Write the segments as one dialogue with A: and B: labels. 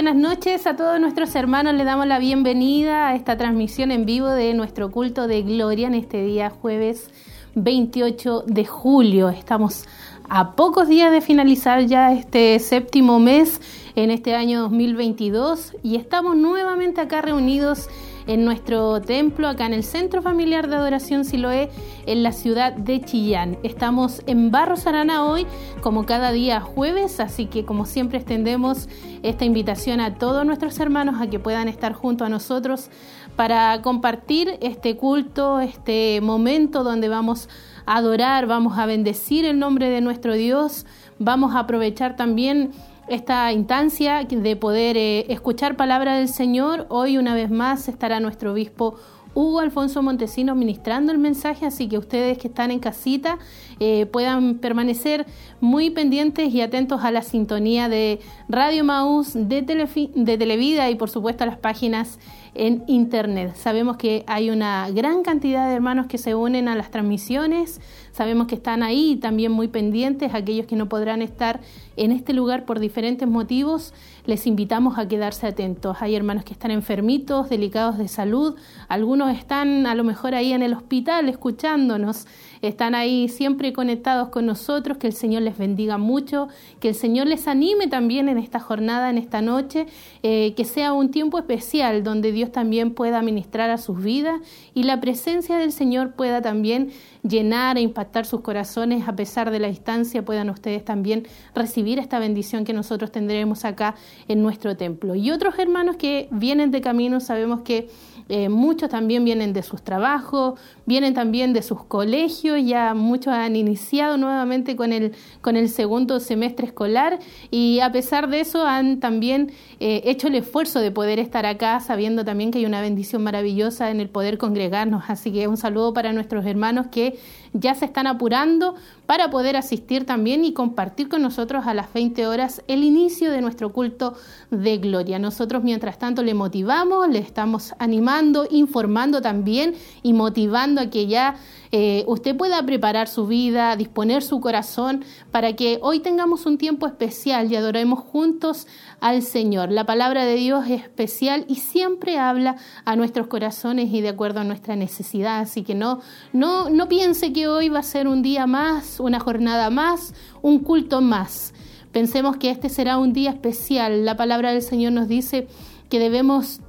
A: Buenas noches a todos nuestros hermanos. Le damos la bienvenida a esta transmisión en vivo de nuestro culto de gloria en este día jueves 28 de julio. Estamos a pocos días de finalizar ya este séptimo mes en este año 2022 y estamos nuevamente acá reunidos en nuestro templo, acá en el Centro Familiar de Adoración Siloé, en la ciudad de Chillán. Estamos en Barros Arana hoy, como cada día jueves, así que como siempre extendemos esta invitación a todos nuestros hermanos a que puedan estar junto a nosotros para compartir este culto, este momento donde vamos a adorar, vamos a bendecir el nombre de nuestro Dios, vamos a aprovechar también esta instancia de poder eh, escuchar palabra del Señor. Hoy una vez más estará nuestro obispo Hugo Alfonso Montesinos ministrando el mensaje, así que ustedes que están en casita eh, puedan permanecer muy pendientes y atentos a la sintonía de Radio Maús, de, de Televida y por supuesto a las páginas en Internet. Sabemos que hay una gran cantidad de hermanos que se unen a las transmisiones, sabemos que están ahí también muy pendientes, aquellos que no podrán estar en este lugar por diferentes motivos, les invitamos a quedarse atentos. Hay hermanos que están enfermitos, delicados de salud, algunos están a lo mejor ahí en el hospital escuchándonos están ahí siempre conectados con nosotros, que el Señor les bendiga mucho, que el Señor les anime también en esta jornada, en esta noche, eh, que sea un tiempo especial donde Dios también pueda ministrar a sus vidas y la presencia del Señor pueda también llenar e impactar sus corazones a pesar de la distancia, puedan ustedes también recibir esta bendición que nosotros tendremos acá en nuestro templo. Y otros hermanos que vienen de camino, sabemos que eh, muchos también vienen de sus trabajos, vienen también de sus colegios, ya muchos han iniciado nuevamente con el, con el segundo semestre escolar y a pesar de eso han también eh, hecho el esfuerzo de poder estar acá, sabiendo también que hay una bendición maravillosa en el poder congregarnos. Así que un saludo para nuestros hermanos que ya se están apurando para poder asistir también y compartir con nosotros a las 20 horas el inicio de nuestro culto de gloria. Nosotros mientras tanto le motivamos, le estamos animando, informando también y motivando a que ya eh, usted pueda preparar su vida, disponer su corazón para que hoy tengamos un tiempo especial y adoremos juntos al Señor. La palabra de Dios es especial y siempre habla a nuestros corazones y de acuerdo a nuestra necesidad. Así que no, no, no piense que hoy va a ser un día más, una jornada más, un culto más. Pensemos que este será un día especial. La palabra del Señor nos dice que debemos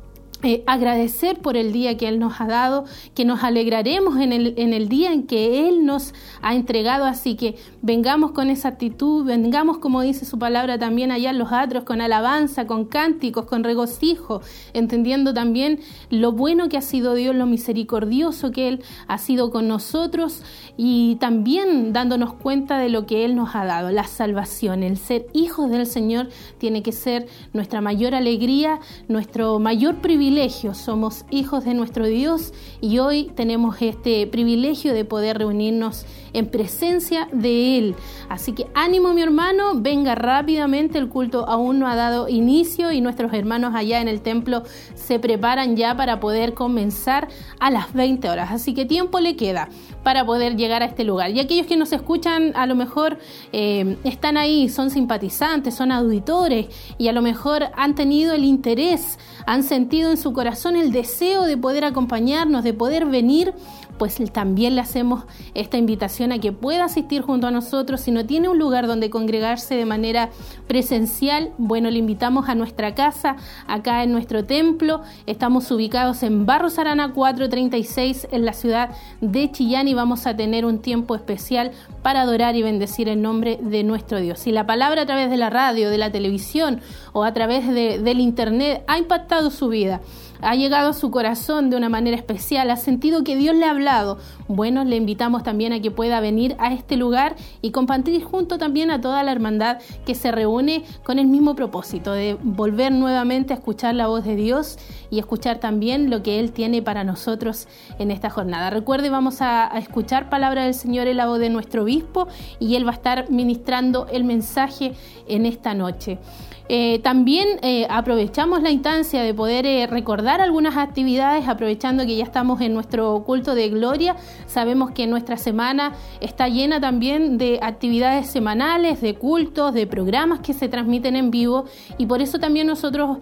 A: eh, agradecer por el día que Él nos ha dado, que nos alegraremos en el, en el día en que Él nos ha entregado, así que vengamos con esa actitud, vengamos como dice su palabra también allá en los atros, con alabanza, con cánticos, con regocijo, entendiendo también lo bueno que ha sido Dios, lo misericordioso que Él ha sido con nosotros y también dándonos cuenta de lo que Él nos ha dado, la salvación, el ser hijos del Señor tiene que ser nuestra mayor alegría, nuestro mayor privilegio somos hijos de nuestro Dios y hoy tenemos este privilegio de poder reunirnos en presencia de Él. Así que ánimo mi hermano, venga rápidamente, el culto aún no ha dado inicio y nuestros hermanos allá en el templo se preparan ya para poder comenzar a las 20 horas. Así que tiempo le queda para poder llegar a este lugar. Y aquellos que nos escuchan a lo mejor eh, están ahí, son simpatizantes, son auditores y a lo mejor han tenido el interés, han sentido en su corazón el deseo de poder acompañarnos, de poder venir pues también le hacemos esta invitación a que pueda asistir junto a nosotros. Si no tiene un lugar donde congregarse de manera presencial, bueno, le invitamos a nuestra casa, acá en nuestro templo. Estamos ubicados en Barros Arana 436 en la ciudad de Chillán y vamos a tener un tiempo especial para adorar y bendecir el nombre de nuestro Dios. Si la palabra a través de la radio, de la televisión o a través de, del internet ha impactado su vida, ha llegado a su corazón de una manera especial, ha sentido que Dios le ha hablado, bueno, le invitamos también a que pueda venir a este lugar y compartir junto también a toda la hermandad que se reúne con el mismo propósito de volver nuevamente a escuchar la voz de Dios y escuchar también lo que Él tiene para nosotros en esta jornada. Recuerde, vamos a, escuchar palabra del Señor en la voz de nuestro obispo y Él va a estar ministrando el mensaje en esta noche. Eh, también eh, aprovechamos la instancia de poder eh, recordar algunas actividades, aprovechando que ya estamos en nuestro culto de gloria. Sabemos que nuestra semana está llena también de actividades semanales, de cultos, de programas que se transmiten en vivo y por eso también nosotros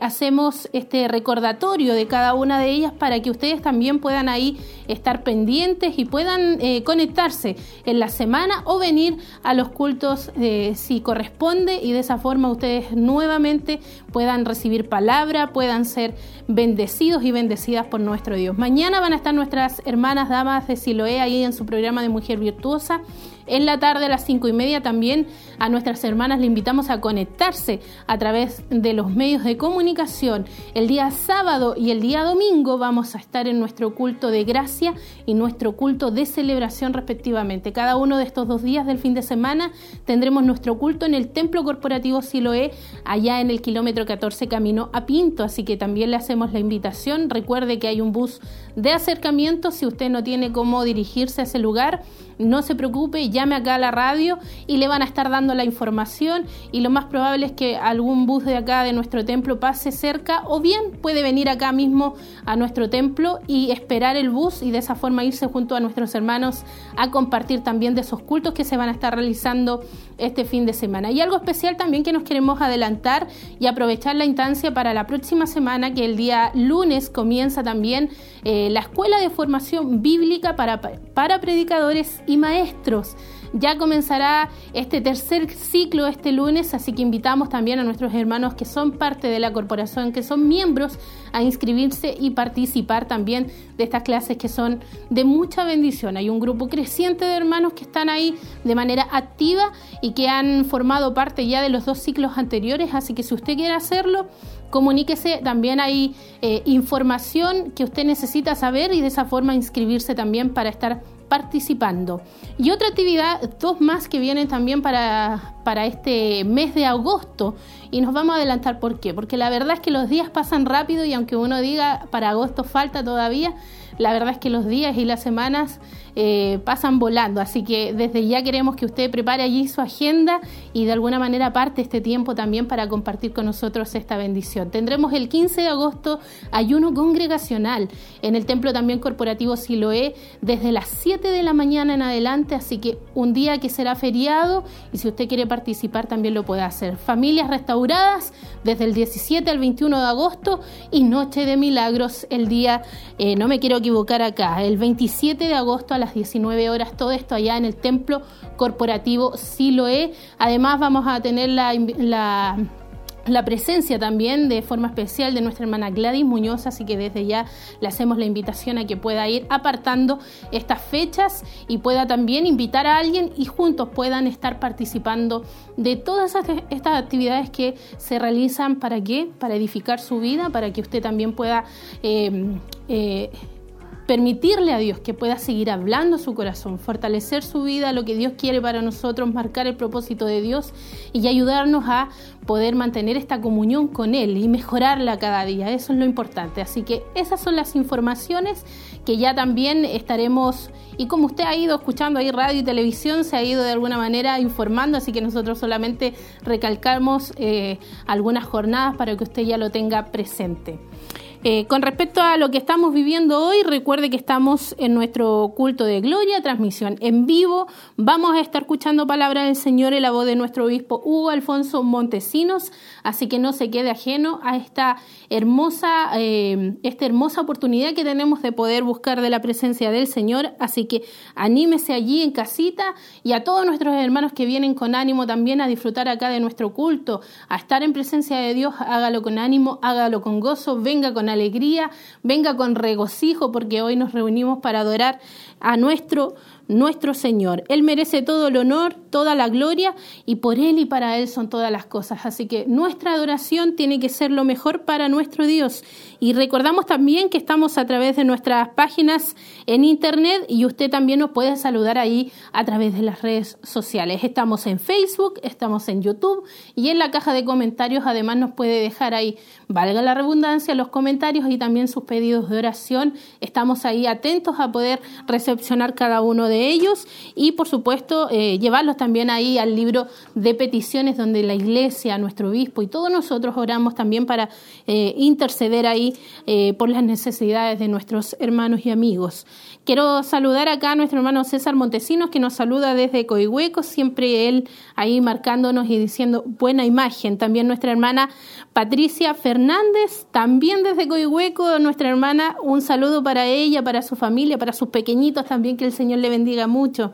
A: hacemos este recordatorio de cada una de ellas para que ustedes también puedan ahí estar pendientes y puedan conectarse en la semana o venir a los cultos si corresponde y de esa forma ustedes nuevamente puedan recibir palabra, puedan ser bendecidos y bendecidas por nuestro Dios. Mañana van a estar nuestras hermanas damas de Siloé ahí en su programa de Mujer Virtuosa en la tarde a las cinco y media también a nuestras hermanas le invitamos a conectarse a través de los medios de comunicación. El día sábado y el día domingo vamos a estar en nuestro culto de gracia y nuestro culto de celebración respectivamente. Cada uno de estos dos días del fin de semana tendremos nuestro culto en el Templo Corporativo Siloé, allá en el kilómetro 14 camino a Pinto, así que también le hacemos la invitación. Recuerde que hay un bus de acercamiento si usted no tiene cómo dirigirse a ese lugar no se preocupe, llame acá a la radio y le van a estar dando la información y lo más probable es que algún bus de acá de nuestro templo pase cerca o bien puede venir acá mismo a nuestro templo y esperar el bus y de esa forma irse junto a nuestros hermanos a compartir también de esos cultos que se van a estar realizando este fin de semana. Y algo especial también que nos queremos adelantar y aprovechar la instancia para la próxima semana, que el día lunes comienza también eh, la Escuela de Formación Bíblica para, para Predicadores y Maestros. Ya comenzará este tercer ciclo este lunes, así que invitamos también a nuestros hermanos que son parte de la corporación, que son miembros, a inscribirse y participar también de estas clases que son de mucha bendición. Hay un grupo creciente de hermanos que están ahí de manera activa y que han formado parte ya de los dos ciclos anteriores, así que si usted quiere hacerlo, comuníquese, también hay eh, información que usted necesita saber y de esa forma inscribirse también para estar participando. Y otra actividad, dos más que vienen también para, para este mes de agosto. Y nos vamos a adelantar por qué. Porque la verdad es que los días pasan rápido y aunque uno diga para agosto falta todavía, la verdad es que los días y las semanas eh, pasan volando. Así que desde ya queremos que usted prepare allí su agenda y de alguna manera parte este tiempo también para compartir con nosotros esta bendición. Tendremos el 15 de agosto ayuno congregacional en el templo también corporativo Siloé desde las 7 de la mañana en adelante. Así que un día que será feriado y si usted quiere participar también lo puede hacer. Familias restauradas desde el 17 al 21 de agosto y Noche de Milagros el día, eh, no me quiero equivocar acá, el 27 de agosto a las 19 horas, todo esto allá en el templo corporativo Siloé. Además vamos a tener la, la presencia también de forma especial de nuestra hermana Gladys Muñoz, así que desde ya le hacemos la invitación a que pueda ir apartando estas fechas y pueda también invitar a alguien y juntos puedan estar participando de todas estas actividades que se realizan para qué, para edificar su vida, para que usted también pueda eh, eh, permitirle a Dios que pueda seguir hablando su corazón, fortalecer su vida, lo que Dios quiere para nosotros, marcar el propósito de Dios y ayudarnos a poder mantener esta comunión con Él y mejorarla cada día. Eso es lo importante. Así que esas son las informaciones que ya también estaremos, y como usted ha ido escuchando ahí radio y televisión, se ha ido de alguna manera informando, así que nosotros solamente recalcamos eh, algunas jornadas para que usted ya lo tenga presente. Eh, con respecto a lo que estamos viviendo hoy, recuerde que estamos en nuestro culto de gloria, transmisión en vivo. Vamos a estar escuchando palabra del Señor en la voz de nuestro obispo Hugo Alfonso Montesinos, así que no se quede ajeno a esta hermosa, eh, esta hermosa oportunidad que tenemos de poder buscar de la presencia del Señor. Así que anímese allí en casita y a todos nuestros hermanos que vienen con ánimo también a disfrutar acá de nuestro culto, a estar en presencia de Dios, hágalo con ánimo, hágalo con gozo, venga con alegría, venga con regocijo, porque hoy nos reunimos para adorar a nuestro nuestro Señor. Él merece todo el honor, toda la gloria y por Él y para Él son todas las cosas. Así que nuestra adoración tiene que ser lo mejor para nuestro Dios. Y recordamos también que estamos a través de nuestras páginas en Internet y usted también nos puede saludar ahí a través de las redes sociales. Estamos en Facebook, estamos en YouTube y en la caja de comentarios además nos puede dejar ahí, valga la redundancia, los comentarios y también sus pedidos de oración. Estamos ahí atentos a poder recepcionar cada uno de ellos y, por supuesto, eh, llevarlos también ahí al libro de peticiones donde la iglesia, nuestro obispo y todos nosotros oramos también para eh, interceder ahí eh, por las necesidades de nuestros hermanos y amigos. Quiero saludar acá a nuestro hermano César Montesinos, que nos saluda desde Coihueco, siempre él ahí marcándonos y diciendo buena imagen. También nuestra hermana Patricia Fernández, también desde Coihueco, nuestra hermana, un saludo para ella, para su familia, para sus pequeñitos también, que el Señor le bendiga mucho.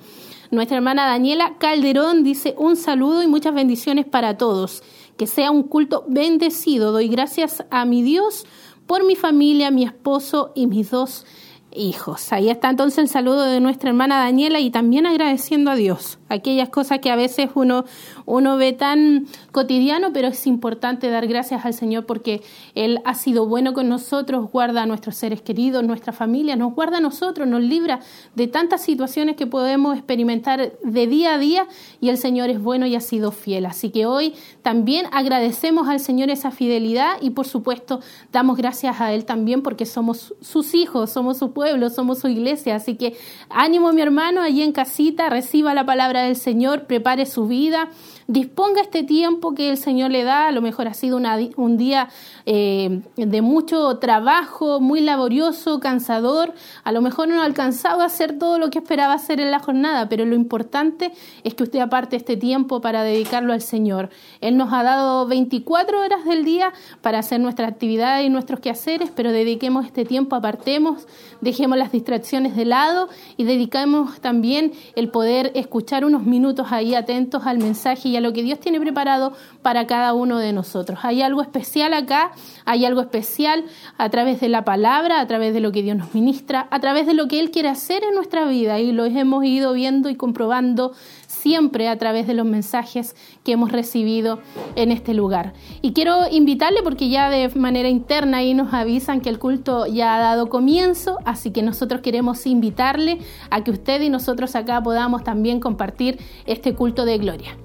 A: Nuestra hermana Daniela Calderón dice un saludo y muchas bendiciones para todos. Que sea un culto bendecido. Doy gracias a mi Dios por mi familia, mi esposo y mis dos hijos. Ahí está entonces el saludo de nuestra hermana Daniela y también agradeciendo a Dios aquellas cosas que a veces uno, uno ve tan cotidiano, pero es importante dar gracias al Señor porque Él ha sido bueno con nosotros, guarda a nuestros seres queridos, nuestra familia, nos guarda a nosotros, nos libra de tantas situaciones que podemos experimentar de día a día y el Señor es bueno y ha sido fiel. Así que hoy también agradecemos al Señor esa fidelidad y por supuesto damos gracias a Él también porque somos sus hijos, somos su pueblo, somos su iglesia. Así que ánimo mi hermano allí en casita, reciba la palabra del Señor, prepare su vida, disponga este tiempo que el Señor le da. A lo mejor ha sido un día eh, de mucho trabajo, muy laborioso, cansador. A lo mejor no ha alcanzado a hacer todo lo que esperaba hacer en la jornada, pero lo importante es que usted aparte este tiempo para dedicarlo al Señor. Él nos ha dado 24 horas del día para hacer nuestras actividades y nuestros quehaceres, pero dediquemos este tiempo, apartemos, dejemos las distracciones de lado y dediquemos también el poder escuchar unos minutos ahí atentos al mensaje y a lo que Dios tiene preparado para cada uno de nosotros. Hay algo especial acá, hay algo especial a través de la palabra, a través de lo que Dios nos ministra, a través de lo que Él quiere hacer en nuestra vida y lo hemos ido viendo y comprobando siempre a través de los mensajes que hemos recibido en este lugar. Y quiero invitarle porque ya de manera interna ahí nos avisan que el culto ya ha dado comienzo, así que nosotros queremos invitarle a que usted y nosotros acá podamos también compartir este culto de gloria.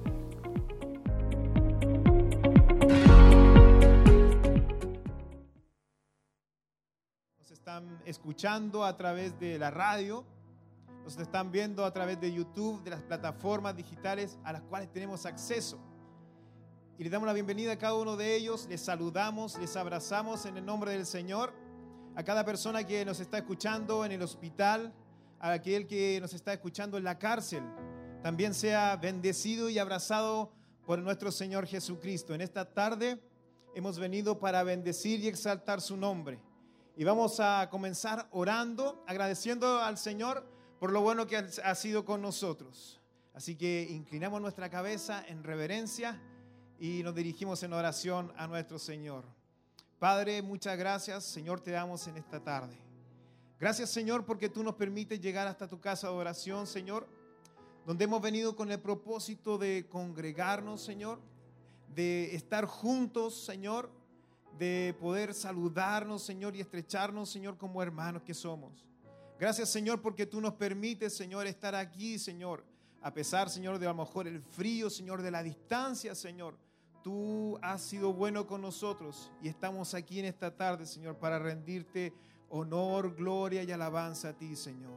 B: Escuchando a través de la radio, nos están viendo a través de YouTube, de las plataformas digitales a las cuales tenemos acceso. Y le damos la bienvenida a cada uno de ellos, les saludamos, les abrazamos en el nombre del Señor, a cada persona que nos está escuchando en el hospital, a aquel que nos está escuchando en la cárcel, también sea bendecido y abrazado por nuestro Señor Jesucristo. En esta tarde hemos venido para bendecir y exaltar su nombre. Y vamos a comenzar orando, agradeciendo al Señor por lo bueno que ha sido con nosotros. Así que inclinamos nuestra cabeza en reverencia y nos dirigimos en oración a nuestro Señor. Padre, muchas gracias, Señor, te damos en esta tarde. Gracias, Señor, porque tú nos permites llegar hasta tu casa de oración, Señor, donde hemos venido con el propósito de congregarnos, Señor, de estar juntos, Señor, de poder saludarnos, Señor, y estrecharnos, Señor, como hermanos que somos. Gracias, Señor, porque tú nos permites, Señor, estar aquí, Señor. A pesar, Señor, de a lo mejor el frío, Señor, de la distancia, Señor. Tú has sido bueno con nosotros y estamos aquí en esta tarde, Señor, para rendirte honor, gloria y alabanza a ti, Señor.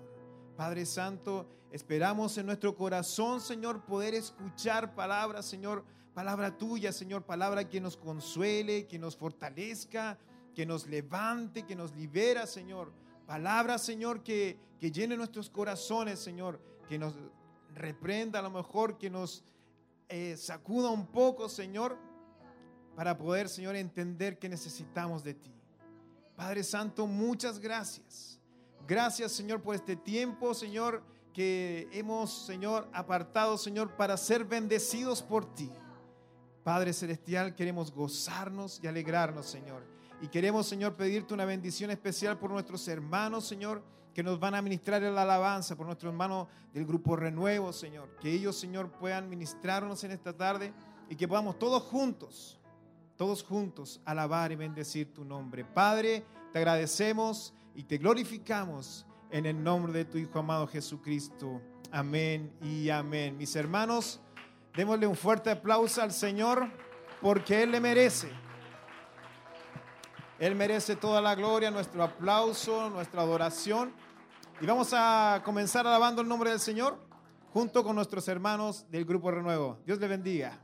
B: Padre Santo, esperamos en nuestro corazón, Señor, poder escuchar palabras, Señor, palabra tuya, Señor, palabra que nos consuele, que nos fortalezca, que nos levante, que nos libera, Señor. Palabra, Señor, que, que llene nuestros corazones, Señor, que nos reprenda a lo mejor, que nos eh, sacuda un poco, Señor, para poder, Señor, entender que necesitamos de ti. Padre Santo, muchas gracias. Gracias, Señor, por este tiempo, Señor, que hemos, Señor, apartado, Señor, para ser bendecidos por ti. Padre Celestial, queremos gozarnos y alegrarnos, Señor. Y queremos, Señor, pedirte una bendición especial por nuestros hermanos, Señor, que nos van a ministrar la alabanza, por nuestros hermanos del grupo Renuevo, Señor. Que ellos, Señor, puedan ministrarnos en esta tarde y que podamos todos juntos, todos juntos, alabar y bendecir tu nombre. Padre, te agradecemos y te glorificamos en el nombre de tu Hijo amado Jesucristo. Amén y amén. Mis hermanos, Démosle un fuerte aplauso al Señor porque Él le merece. Él merece toda la gloria, nuestro aplauso, nuestra adoración. Y vamos a comenzar alabando el nombre del Señor junto con nuestros hermanos del Grupo Renuevo. Dios le bendiga.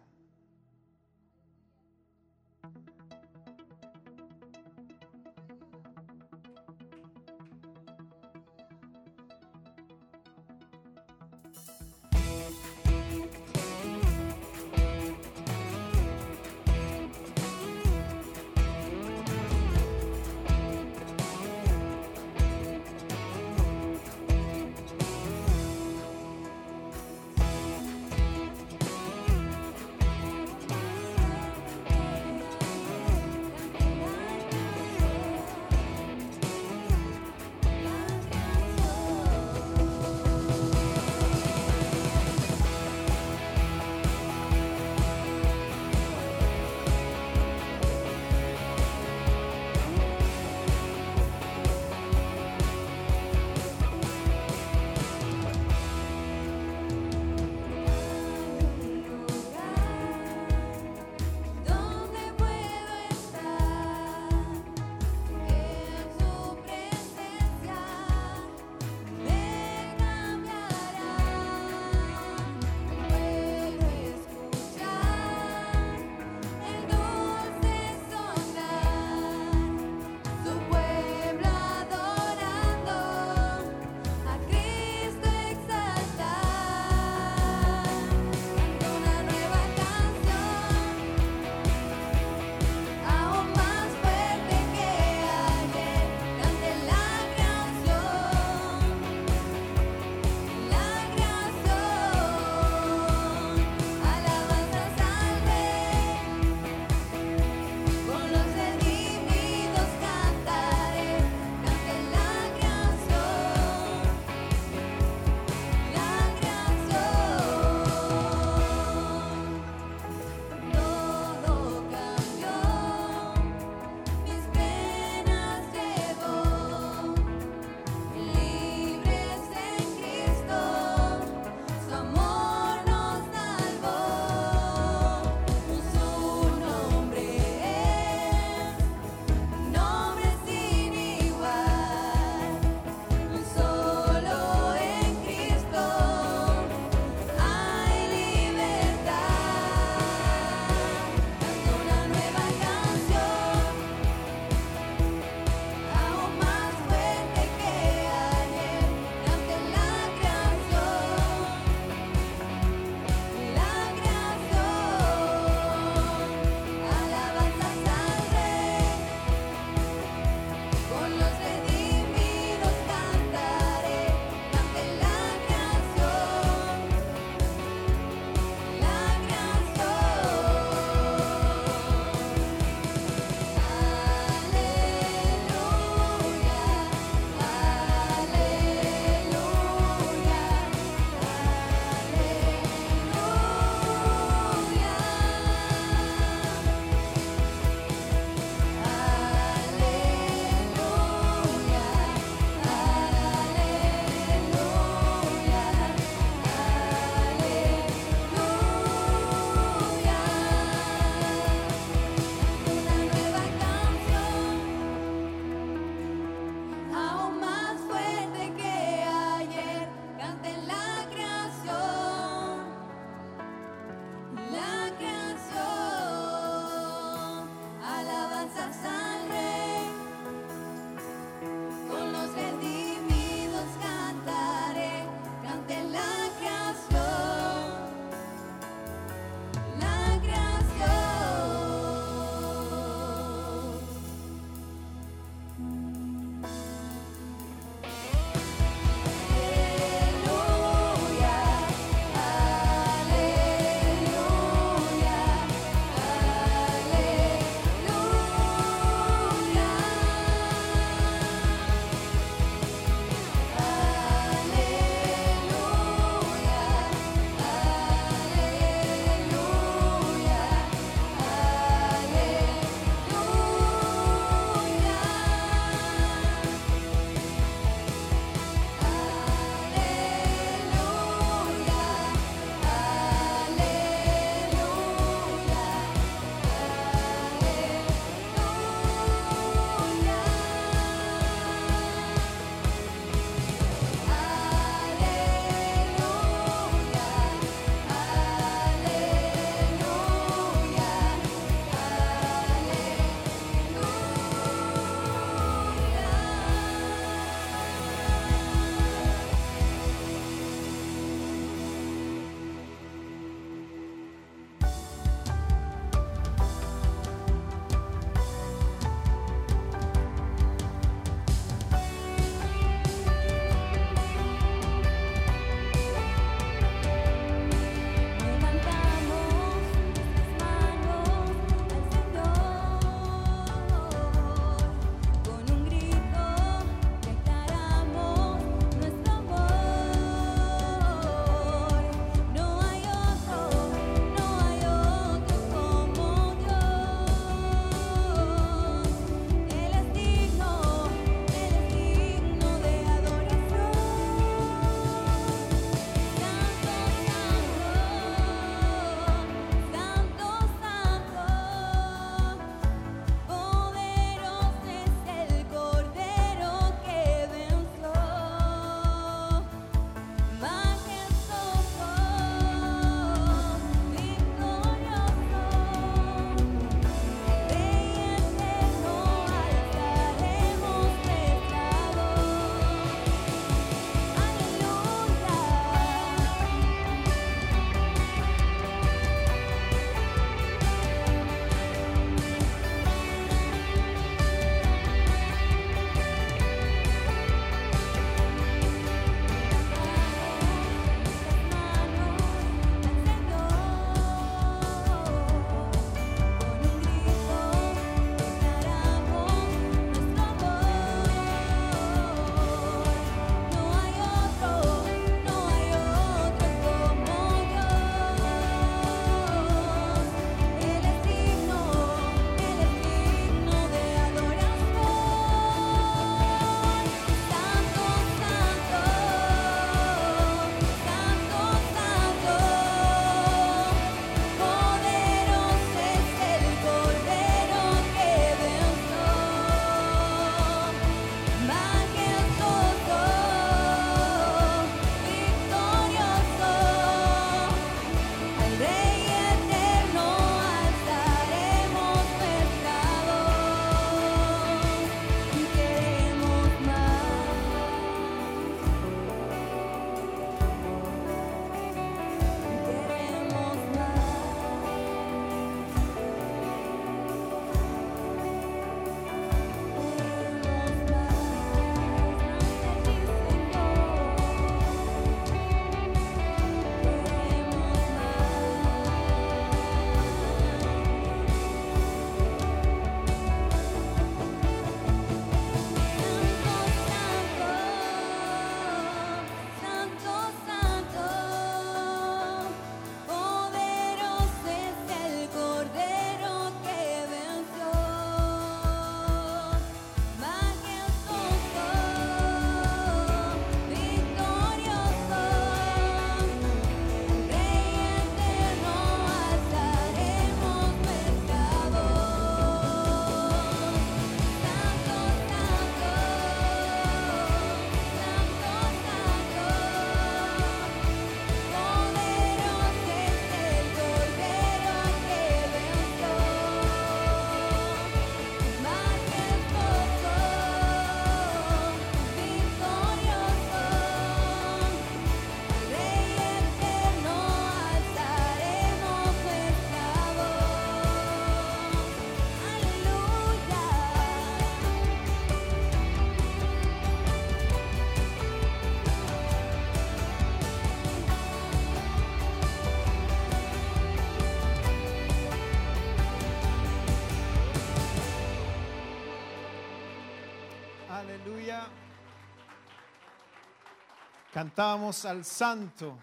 B: Cantábamos al santo.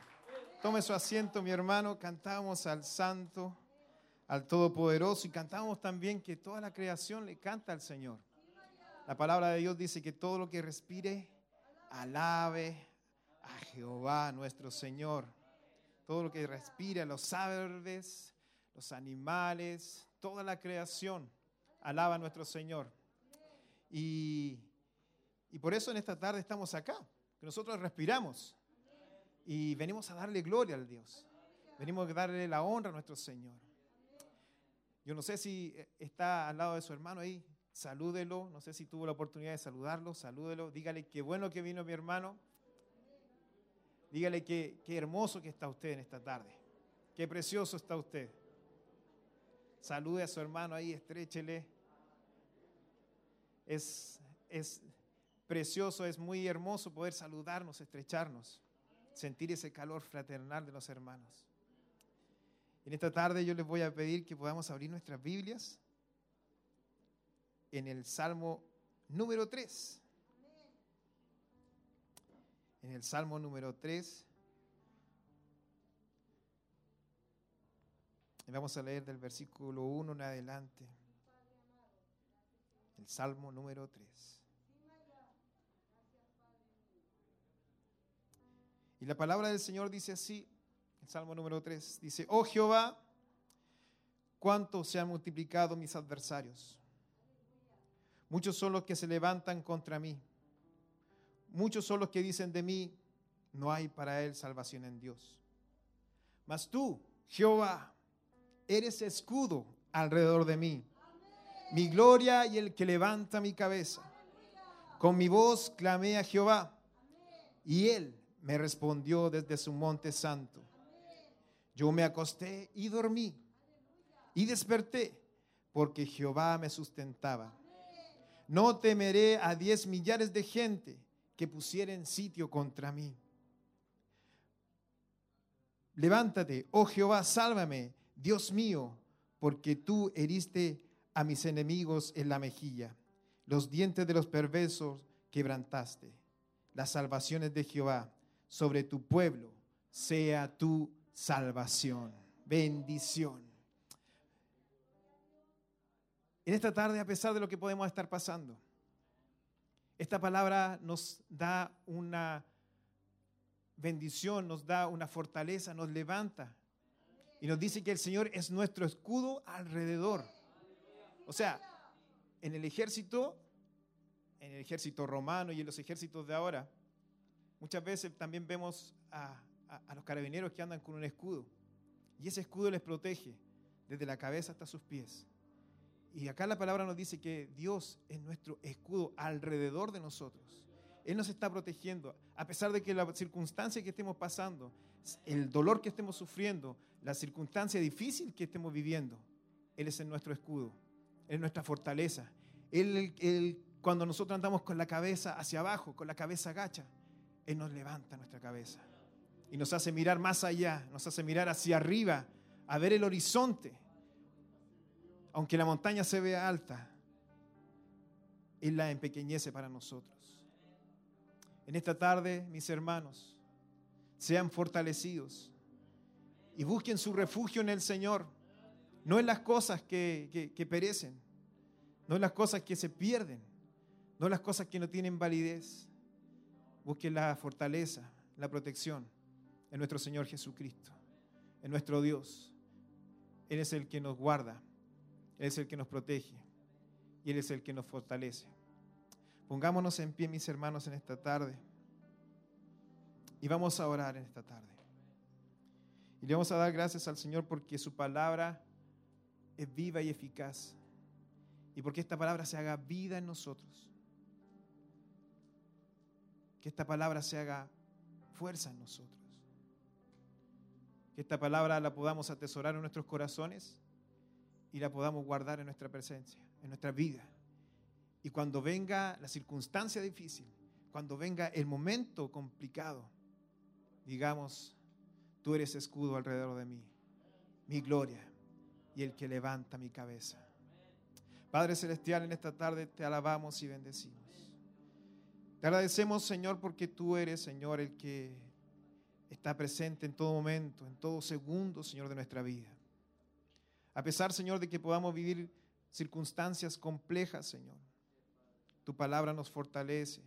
B: Tome su asiento, mi hermano. Cantábamos al santo, al todopoderoso y cantábamos también que toda la creación le canta al Señor. La palabra de Dios dice que todo lo que respire, alabe a Jehová nuestro Señor. Todo lo que respira, los aves, los animales, toda la creación, alaba a nuestro Señor. Y, y por eso en esta tarde estamos acá, que nosotros respiramos y venimos a darle gloria al Dios. Venimos a darle la honra a nuestro Señor. Yo no sé si está al lado de su hermano ahí, salúdelo. No sé si tuvo la oportunidad de saludarlo, salúdelo. Dígale qué bueno que vino mi hermano. Dígale qué, qué hermoso que está usted en esta tarde. Qué precioso está usted. Salude a su hermano ahí, estréchele. Es, es precioso, es muy hermoso poder saludarnos, estrecharnos, sentir ese calor fraternal de los hermanos. En esta tarde yo les voy a pedir que podamos abrir nuestras Biblias en el Salmo número 3. En el Salmo número 3. Y vamos a leer del versículo 1 en adelante. El Salmo número 3. Y la palabra del Señor dice así, el Salmo número 3, dice, oh Jehová, cuánto se han multiplicado mis adversarios. Muchos son los que se levantan contra mí. Muchos son los que dicen de mí, no hay para él salvación en Dios. Mas tú, Jehová, eres escudo alrededor de mí, mi gloria y el que levanta mi cabeza. Con mi voz clamé a Jehová y él me respondió desde su monte santo. Yo me acosté y dormí y desperté porque Jehová me sustentaba. No temeré a diez millares de gente que pusieren sitio contra mí. Levántate, oh Jehová, sálvame Dios mío, porque tú heriste a mis enemigos en la mejilla, los dientes de los perversos quebrantaste. Las salvaciones de Jehová sobre tu pueblo sea tu salvación. Bendición. En esta tarde, a pesar de lo que podemos estar pasando, esta palabra nos da una bendición, nos da una fortaleza, nos levanta y nos dice que el Señor es nuestro escudo alrededor. O sea, en el ejército, en el ejército romano y en los ejércitos de ahora, muchas veces también vemos a, los carabineros que andan con un escudo. Y ese escudo les protege desde la cabeza hasta sus pies. Y acá la palabra nos dice que Dios es nuestro escudo alrededor de nosotros. Él nos está protegiendo, a pesar de que la circunstancia que estemos pasando, el dolor que estemos sufriendo, la circunstancia difícil que estemos viviendo, Él es nuestro escudo, Él es nuestra fortaleza. Él, cuando nosotros andamos con la cabeza hacia abajo, con la cabeza agacha, Él nos levanta nuestra cabeza y nos hace mirar más allá, nos hace mirar hacia arriba, a ver el horizonte. Aunque la montaña se vea alta, Él la empequeñece para nosotros. En esta tarde, mis hermanos, sean fortalecidos y busquen su refugio en el Señor, no en las cosas que, perecen, no en las cosas que se pierden, no en las cosas que no tienen validez. Busquen la fortaleza, la protección en nuestro Señor Jesucristo, en nuestro Dios. Él es el que nos guarda, Él es el que nos protege y Él es el que nos fortalece. Pongámonos en pie, mis hermanos, en esta tarde. Y vamos a orar en esta tarde. Y le vamos a dar gracias al Señor porque su palabra es viva y eficaz. Y porque esta palabra se haga vida en nosotros. Que esta palabra se haga fuerza en nosotros. Que esta palabra la podamos atesorar en nuestros corazones y la podamos guardar en nuestra presencia, en nuestra vida. Y cuando venga la circunstancia difícil, cuando venga el momento complicado, digamos, tú eres escudo alrededor de mí, mi gloria y el que levanta mi cabeza. Padre Celestial, en esta tarde te alabamos y bendecimos. Te agradecemos, Señor, porque tú eres, Señor, el que está presente en todo momento, en todo segundo, Señor, de nuestra vida. A pesar, Señor, de que podamos vivir circunstancias complejas, Señor, tu palabra nos fortalece,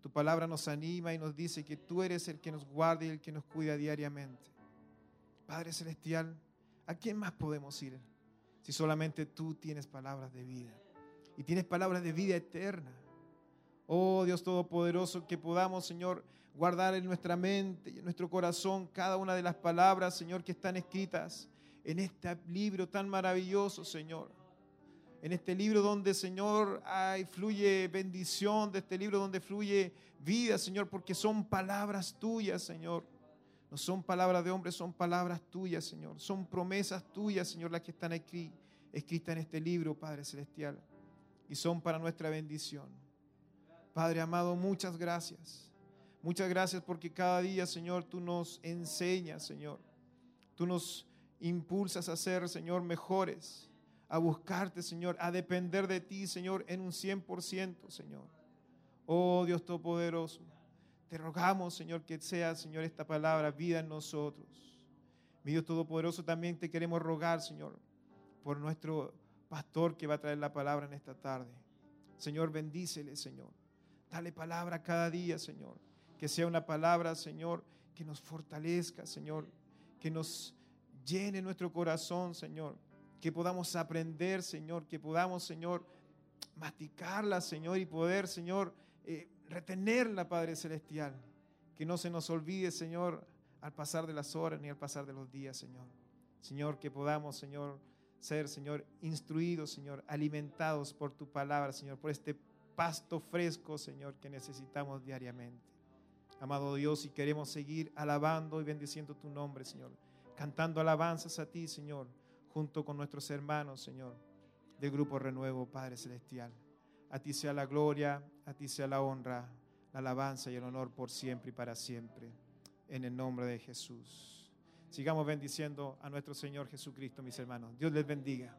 B: tu palabra nos anima y nos dice que tú eres el que nos guarda y el que nos cuida diariamente. Padre Celestial, ¿a quién más podemos ir si solamente tú tienes palabras de vida? Y tienes palabras de vida eterna. Oh Dios Todopoderoso, que podamos, Señor, guardar en nuestra mente y en nuestro corazón cada una de las palabras, Señor, que están escritas en este libro tan maravilloso, Señor. En este libro donde, Señor, hay, fluye bendición, de este libro donde fluye vida, Señor, porque son palabras tuyas, Señor. No son palabras de hombres, son palabras tuyas, Señor. Son promesas tuyas, Señor, las que están aquí, escritas en este libro, Padre Celestial. Y son para nuestra bendición. Padre amado, muchas gracias. Muchas gracias porque cada día, Señor, tú nos enseñas, Señor. Tú nos impulsas a ser, Señor, mejores, a buscarte, Señor, a depender de ti, Señor, en un 100%, Señor. Oh Dios Todopoderoso, te rogamos, Señor, que sea, Señor, esta palabra vida en nosotros. Mi Dios Todopoderoso, también te queremos rogar, Señor, por nuestro pastor que va a traer la palabra en esta tarde. Señor, bendícele, Señor. Dale palabra cada día, Señor. Que sea una palabra, Señor, que nos fortalezca, Señor. Que nos llene nuestro corazón, Señor. Que podamos aprender, Señor. Que podamos, Señor, masticarla, Señor, y poder, Señor, eh, retenerla, Padre Celestial. Que no se nos olvide, Señor, al pasar de las horas ni al pasar de los días, Señor. Señor, que podamos, Señor, ser, Señor, instruidos, Señor, alimentados por tu palabra, Señor, por este pasto fresco, Señor, que necesitamos diariamente. Amado Dios, y queremos seguir alabando y bendiciendo tu nombre, Señor, cantando alabanzas a ti, Señor, junto con nuestros hermanos, Señor, del Grupo Renuevo, Padre Celestial. A ti sea la gloria, a ti sea la honra, la alabanza y el honor por siempre y para siempre. En el nombre de Jesús. Sigamos bendiciendo a nuestro Señor Jesucristo, mis hermanos. Dios les bendiga.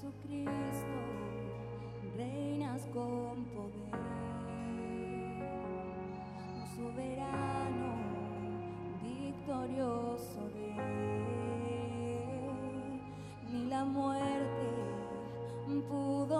C: Jesucristo, reinas con poder, soberano, victorioso rey, ni la muerte pudo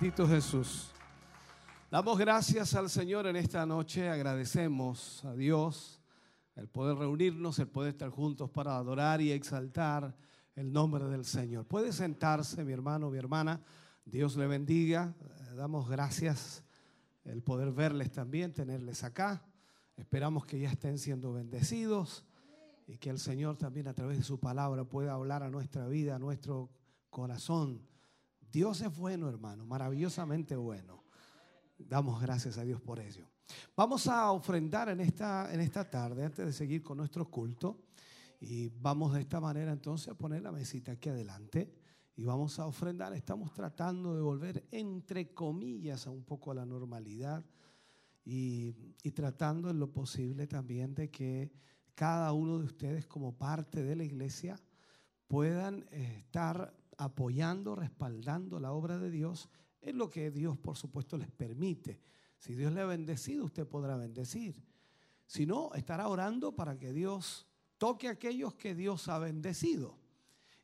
D: Bendito Jesús. Damos gracias al Señor en esta noche, agradecemos a Dios el poder reunirnos, el poder estar juntos para adorar y exaltar el nombre del Señor. Puede sentarse, mi hermano, mi hermana, Dios le bendiga, Eh, damos gracias el poder verles también, tenerles acá. Esperamos que ya estén siendo bendecidos y que el Señor también a través de su palabra pueda hablar a nuestra vida, a nuestro corazón. Dios es bueno, hermano, maravillosamente bueno. Damos gracias a Dios por ello. Vamos a ofrendar en esta, en esta tarde, antes de seguir con nuestro culto. Y vamos de esta manera entonces a poner la mesita aquí adelante. Y vamos a ofrendar. Estamos tratando de volver, entre comillas, a un poco a la normalidad. Y, y tratando en lo posible también de que cada uno de ustedes como parte de la iglesia puedan eh, estar apoyando, respaldando la obra de Dios en lo que Dios, por supuesto, les permite. Si Dios le ha bendecido, usted podrá bendecir. Si no, estará orando para que Dios toque a aquellos que Dios ha bendecido.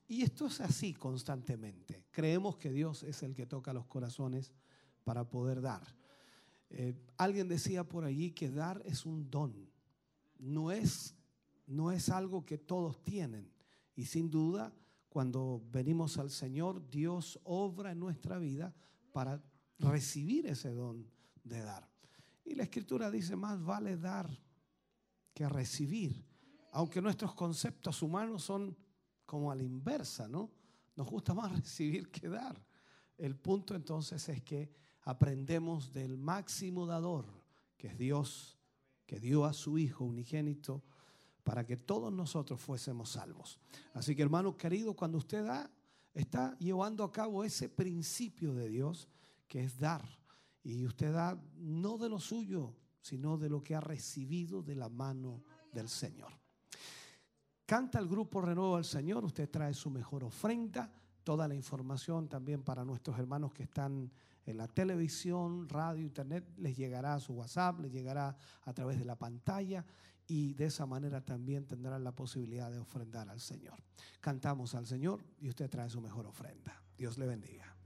D: Y esto es así constantemente. Creemos que Dios es el que toca los corazones para poder dar. Eh, alguien decía por allí que dar es un don. No es, no es algo que todos tienen. Y sin duda, cuando venimos al Señor, Dios obra en nuestra vida para recibir ese don de dar. Y la escritura dice, más vale dar que recibir. Aunque nuestros conceptos humanos son como a la inversa, ¿no? Nos gusta más recibir que dar. El punto entonces es que aprendemos del máximo dador, que es Dios, que dio a su Hijo unigénito para que todos nosotros fuésemos salvos. Así que hermano querido, cuando usted da, está llevando a cabo ese principio de Dios, que es dar. Y usted da no de lo suyo, sino de lo que ha recibido de la mano del Señor. Canta el grupo Renuevo al Señor, usted trae su mejor ofrenda, toda la información también para nuestros hermanos que están en la televisión, radio, internet, les llegará a su WhatsApp, les llegará a través de la pantalla y de esa manera también tendrán la posibilidad de ofrendar al Señor. Cantamos al Señor y usted trae su mejor ofrenda. Dios le bendiga.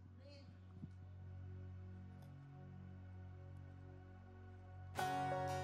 C: para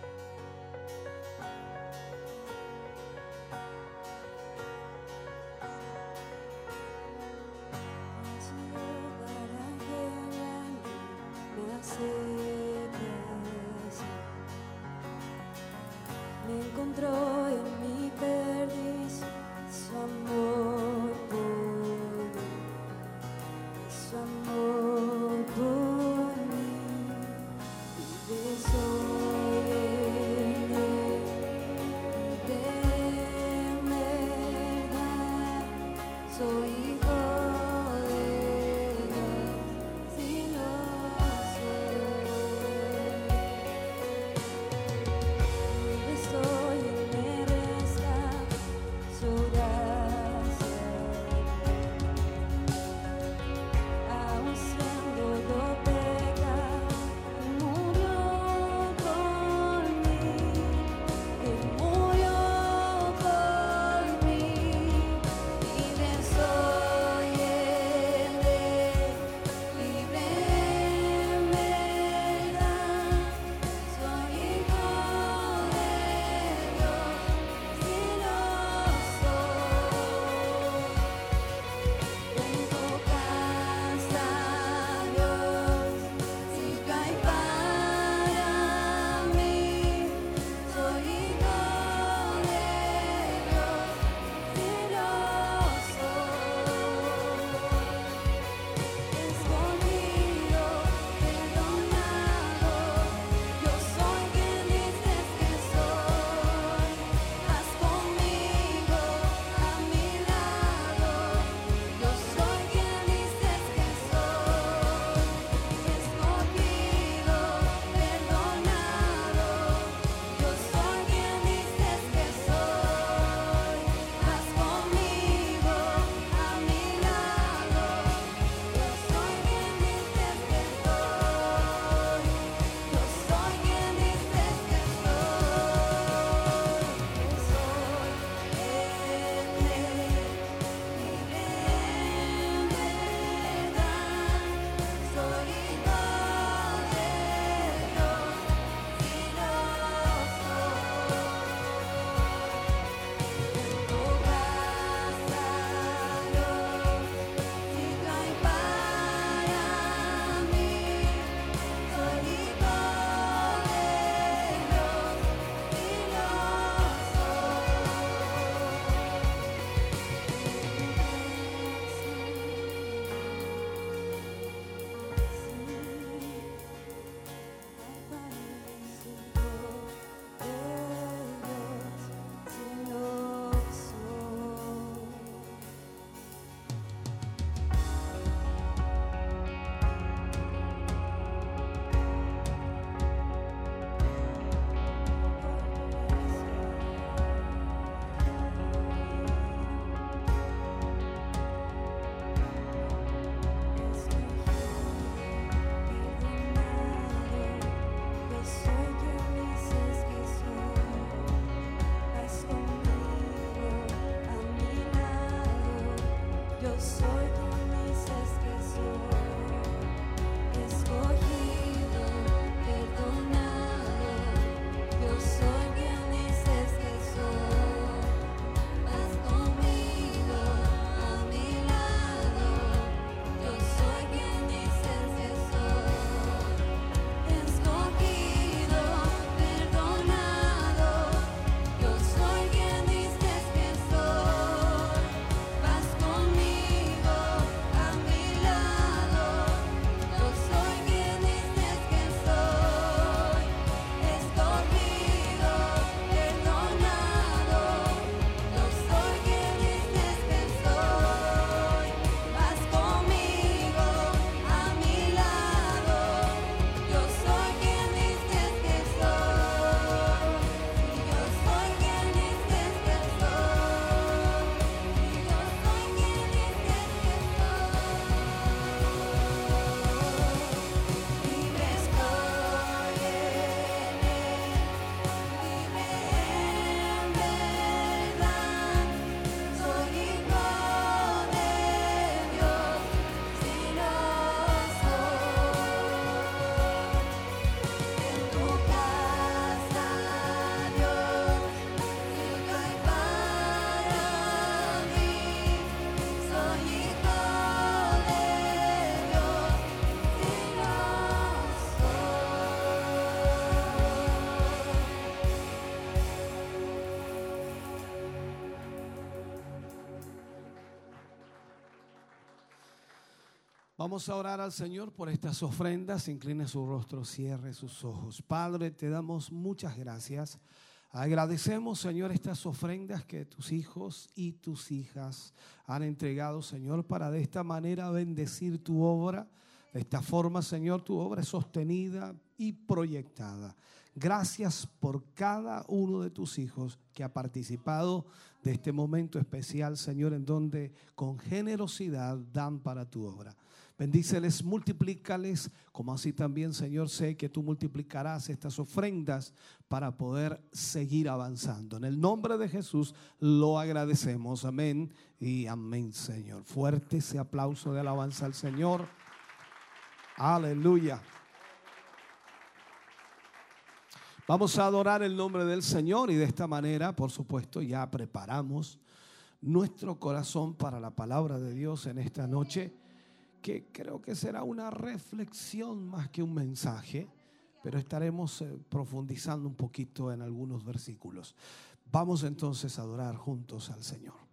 C: Vamos a orar al Señor por estas ofrendas. Incline su rostro, cierre sus ojos. Padre, te damos muchas gracias. Agradecemos, Señor, estas ofrendas que tus hijos y tus hijas han entregado, Señor, para de esta manera bendecir tu obra. De esta forma, Señor, tu obra es sostenida y proyectada. Gracias por cada uno de tus hijos que ha participado de este momento especial, Señor, en donde con generosidad dan para tu obra. Bendíceles, multiplícales, como así también, Señor, sé que tú multiplicarás estas ofrendas para poder seguir avanzando. En el nombre de Jesús lo agradecemos. Amén y amén, Señor. Fuerte ese aplauso de alabanza al Señor. Aleluya. Vamos a adorar el nombre del Señor y de esta manera, por supuesto, ya preparamos nuestro corazón para la palabra de Dios en esta noche que creo que será una reflexión más que un mensaje, pero estaremos eh, profundizando un poquito en algunos versículos. Vamos entonces a adorar juntos al Señor.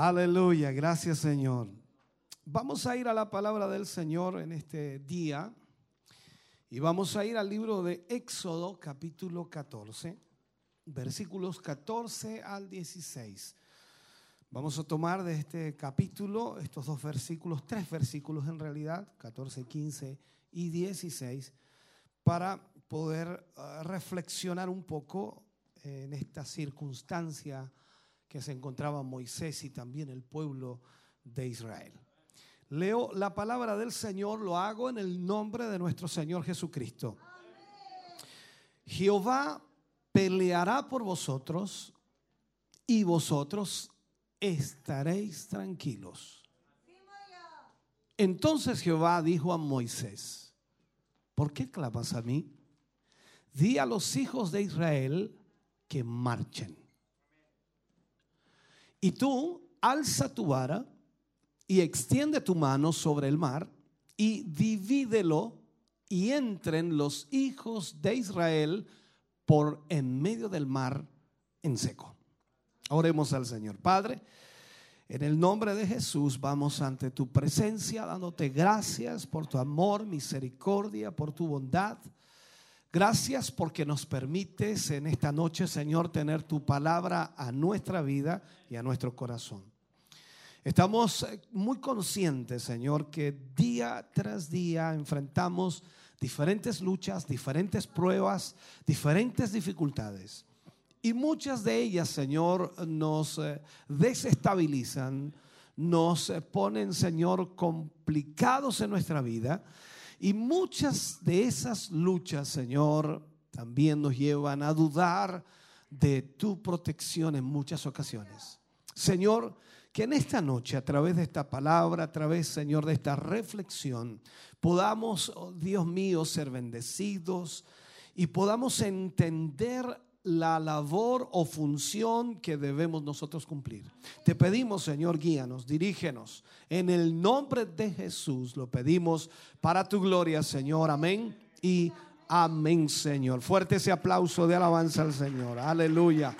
D: Aleluya, gracias Señor. Vamos a ir a la palabra del Señor en este día y vamos a ir al libro de Éxodo capítulo 14, versículos 14 al 16. Vamos a tomar de este capítulo estos dos versículos, tres versículos en realidad, 14, 15 y 16, para poder uh, reflexionar un poco en esta circunstancia que se encontraba Moisés y también el pueblo de Israel. Leo la palabra del Señor, lo hago en el nombre de nuestro Señor Jesucristo. Jehová peleará por vosotros y vosotros estaréis tranquilos. Entonces Jehová dijo a Moisés, ¿por qué clamas a mí? Di a los hijos de Israel que marchen. Y tú alza tu vara y extiende tu mano sobre el mar y divídelo y entren los hijos de Israel por en medio del mar en seco. Oremos al Señor. Padre, en el nombre de Jesús vamos ante tu presencia dándote gracias por tu amor, misericordia, por tu bondad. Gracias porque nos permites en esta noche, Señor, tener tu palabra a nuestra vida y a nuestro corazón. Estamos eh, muy conscientes, Señor, que día tras día enfrentamos diferentes luchas, diferentes pruebas, diferentes dificultades. Y muchas de ellas, Señor, nos eh, desestabilizan, nos eh, ponen, Señor, complicados en nuestra vida y muchas de esas luchas, Señor, también nos llevan a dudar de tu protección en muchas ocasiones. Señor, que en esta noche, a través de esta palabra, a través, Señor, de esta reflexión, podamos, oh Dios mío, ser bendecidos y podamos entender la labor o función que debemos nosotros cumplir. Te pedimos, Señor, guíanos, dirígenos. En el nombre de Jesús lo pedimos para tu gloria, Señor. Amén y amén, Señor. Fuerte ese aplauso de alabanza al Señor. Aleluya.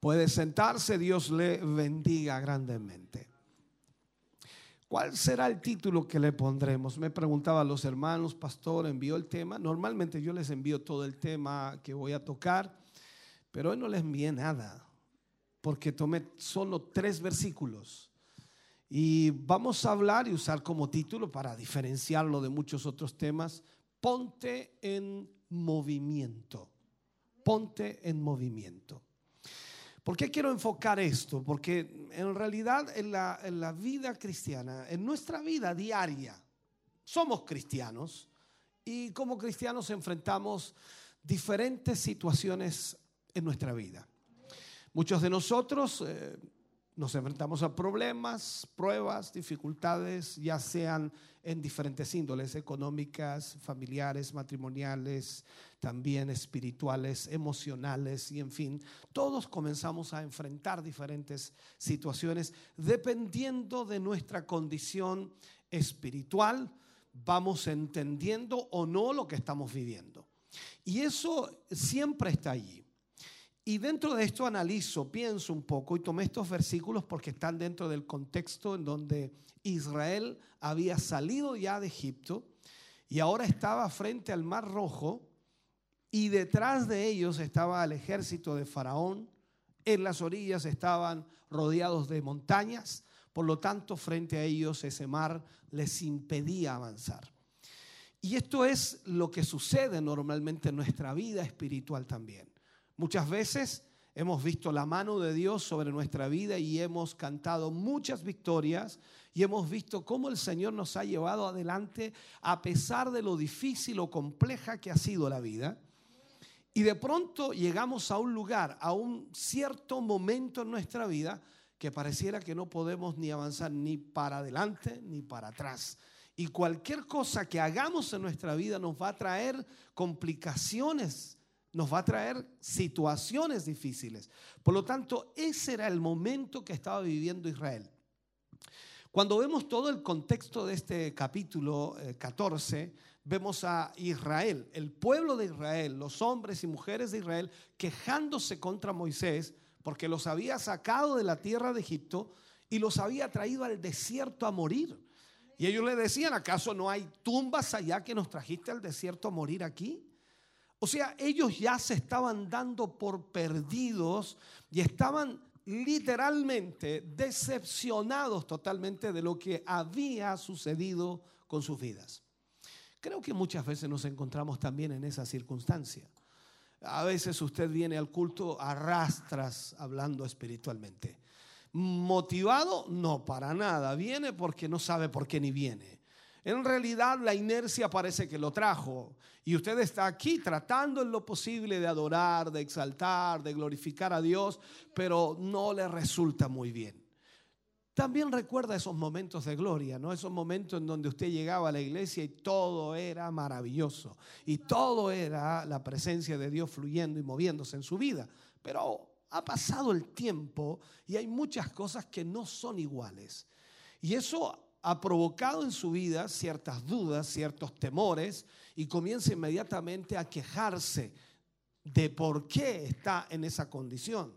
D: Puede sentarse, Dios le bendiga grandemente. ¿Cuál será el título que le pondremos? Me preguntaban los hermanos, pastor, envió el tema. Normalmente yo les envío todo el tema que voy a tocar, pero hoy no les envié nada, porque tomé solo tres versículos. Y vamos a hablar y usar como título para diferenciarlo de muchos otros temas, ponte en movimiento. Ponte en movimiento. ¿Por qué quiero enfocar esto? Porque en realidad en la, vida cristiana, en nuestra vida diaria, somos cristianos y como cristianos enfrentamos diferentes situaciones en nuestra vida. Muchos de nosotros eh, nos enfrentamos a problemas, pruebas, dificultades, ya sean en diferentes índoles, económicas, familiares, matrimoniales, también espirituales, emocionales y en fin, todos comenzamos a enfrentar diferentes situaciones dependiendo de nuestra condición espiritual, vamos entendiendo o no lo que estamos viviendo. Y eso siempre está allí. Y dentro de esto analizo, pienso un poco y tomé estos versículos porque están dentro del contexto en donde Israel había salido ya de Egipto y ahora estaba frente al Mar Rojo y detrás de ellos estaba el ejército de Faraón. En las orillas estaban rodeados de montañas, por lo tanto frente a ellos ese mar les impedía avanzar. Y esto es lo que sucede normalmente en nuestra vida espiritual también. Muchas veces hemos visto la mano de Dios sobre nuestra vida y hemos cantado muchas victorias y hemos visto cómo el Señor nos ha llevado adelante a pesar de lo difícil o compleja que ha sido la vida. Y de pronto llegamos a un lugar, a un cierto momento en nuestra vida que pareciera que no podemos ni avanzar ni para adelante ni para atrás. Y cualquier cosa que hagamos en nuestra vida nos va a traer complicaciones nos va a traer situaciones difíciles. Por lo tanto, ese era el momento que estaba viviendo Israel. Cuando vemos todo el contexto de este capítulo 14, eh, vemos a Israel, el pueblo de Israel, los hombres y mujeres de Israel, quejándose contra Moisés porque los había sacado de la tierra de Egipto y los había traído al desierto a morir. Y ellos le decían, ¿acaso no hay tumbas allá que nos trajiste al desierto a morir aquí? O sea, ellos ya se estaban dando por perdidos y estaban literalmente decepcionados totalmente de lo que había sucedido con sus vidas. Creo que muchas veces nos encontramos también en esa circunstancia. A veces usted viene al culto a rastras hablando espiritualmente. Motivado, no, para nada. Viene porque no sabe por qué ni viene. En realidad la inercia parece que lo trajo. Y usted está aquí tratando en lo posible de adorar, de exaltar, de glorificar a Dios, pero no le resulta muy bien. También recuerda esos momentos de gloria, ¿no? Esos momentos en donde usted llegaba a la iglesia y todo era maravilloso. Y todo era la presencia de Dios fluyendo y moviéndose en su vida. Pero ha pasado el tiempo y hay muchas cosas que no son iguales. Y eso ha provocado en su vida ciertas dudas, ciertos temores y comienza inmediatamente a quejarse de por qué está en esa condición.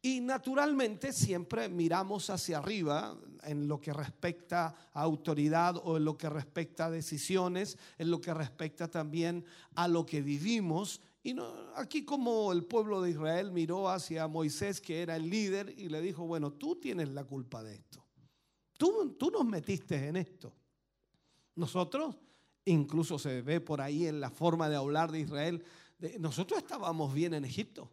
D: Y naturalmente siempre miramos hacia arriba en lo que respecta a autoridad o en lo que respecta a decisiones, en lo que respecta también a lo que vivimos y aquí como el pueblo de Israel miró hacia Moisés, que era el líder, y le dijo, bueno, tú tienes la culpa de esto. Tú, nos metiste en esto. Nosotros, incluso se ve por ahí en la forma de hablar de Israel, nosotros estábamos bien en Egipto.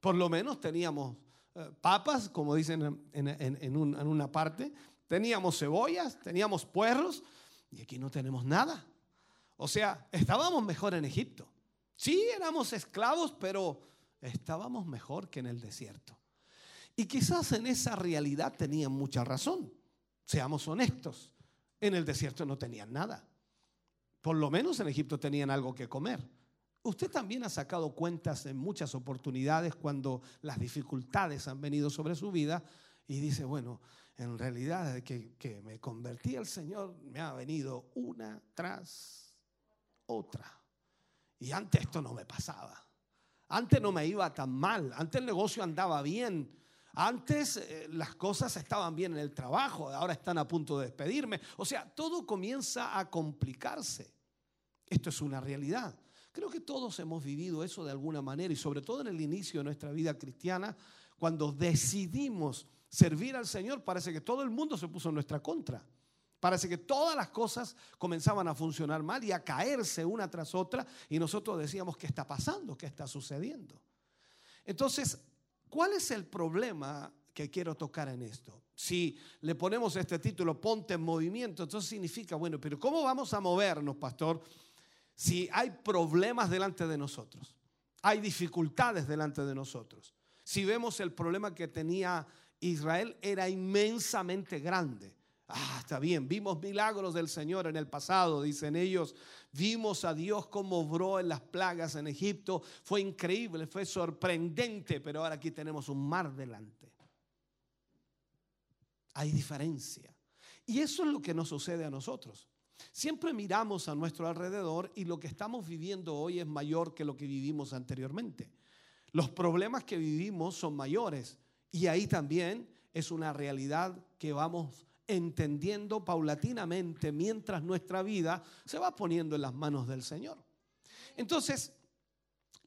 D: Por lo menos teníamos eh, papas, como dicen en, en una parte, teníamos cebollas, teníamos puerros, y aquí no tenemos nada. O sea, estábamos mejor en Egipto. Sí, éramos esclavos, pero estábamos mejor que en el desierto. Y quizás en esa realidad tenían mucha razón. Seamos honestos, en el desierto no tenían nada. Por lo menos en Egipto tenían algo que comer. Usted también ha sacado cuentas en muchas oportunidades cuando las dificultades han venido sobre su vida y dice, bueno, en realidad que, que me convertí al Señor me ha venido una tras otra. Y antes esto no me pasaba. Antes no me iba tan mal. Antes el negocio andaba bien. Antes eh, las cosas estaban bien en el trabajo. Ahora están a punto de despedirme. O sea, todo comienza a complicarse. Esto es una realidad. Creo que todos hemos vivido eso de alguna manera y sobre todo en el inicio de nuestra vida cristiana, cuando decidimos servir al Señor, parece que todo el mundo se puso en nuestra contra. Parece que todas las cosas comenzaban a funcionar mal y a caerse una tras otra y nosotros decíamos, ¿qué está pasando? ¿Qué está sucediendo? Entonces, ¿cuál es el problema que quiero tocar en esto? Si le ponemos este título, ponte en movimiento, entonces significa, bueno, pero ¿cómo vamos a movernos, pastor, si hay problemas delante de nosotros? Hay dificultades delante de nosotros. Si vemos el problema que tenía Israel, era inmensamente grande. Ah, está bien, vimos milagros del Señor en el pasado, dicen ellos. Vimos a Dios como obró en las plagas en Egipto. Fue increíble, fue sorprendente, pero ahora aquí tenemos un mar delante. Hay diferencia. Y eso es lo que nos sucede a nosotros. Siempre miramos a nuestro alrededor y lo que estamos viviendo hoy es mayor que lo que vivimos anteriormente. Los problemas que vivimos son mayores y ahí también es una realidad que vamos entendiendo paulatinamente mientras nuestra vida se va poniendo en las manos del Señor. Entonces,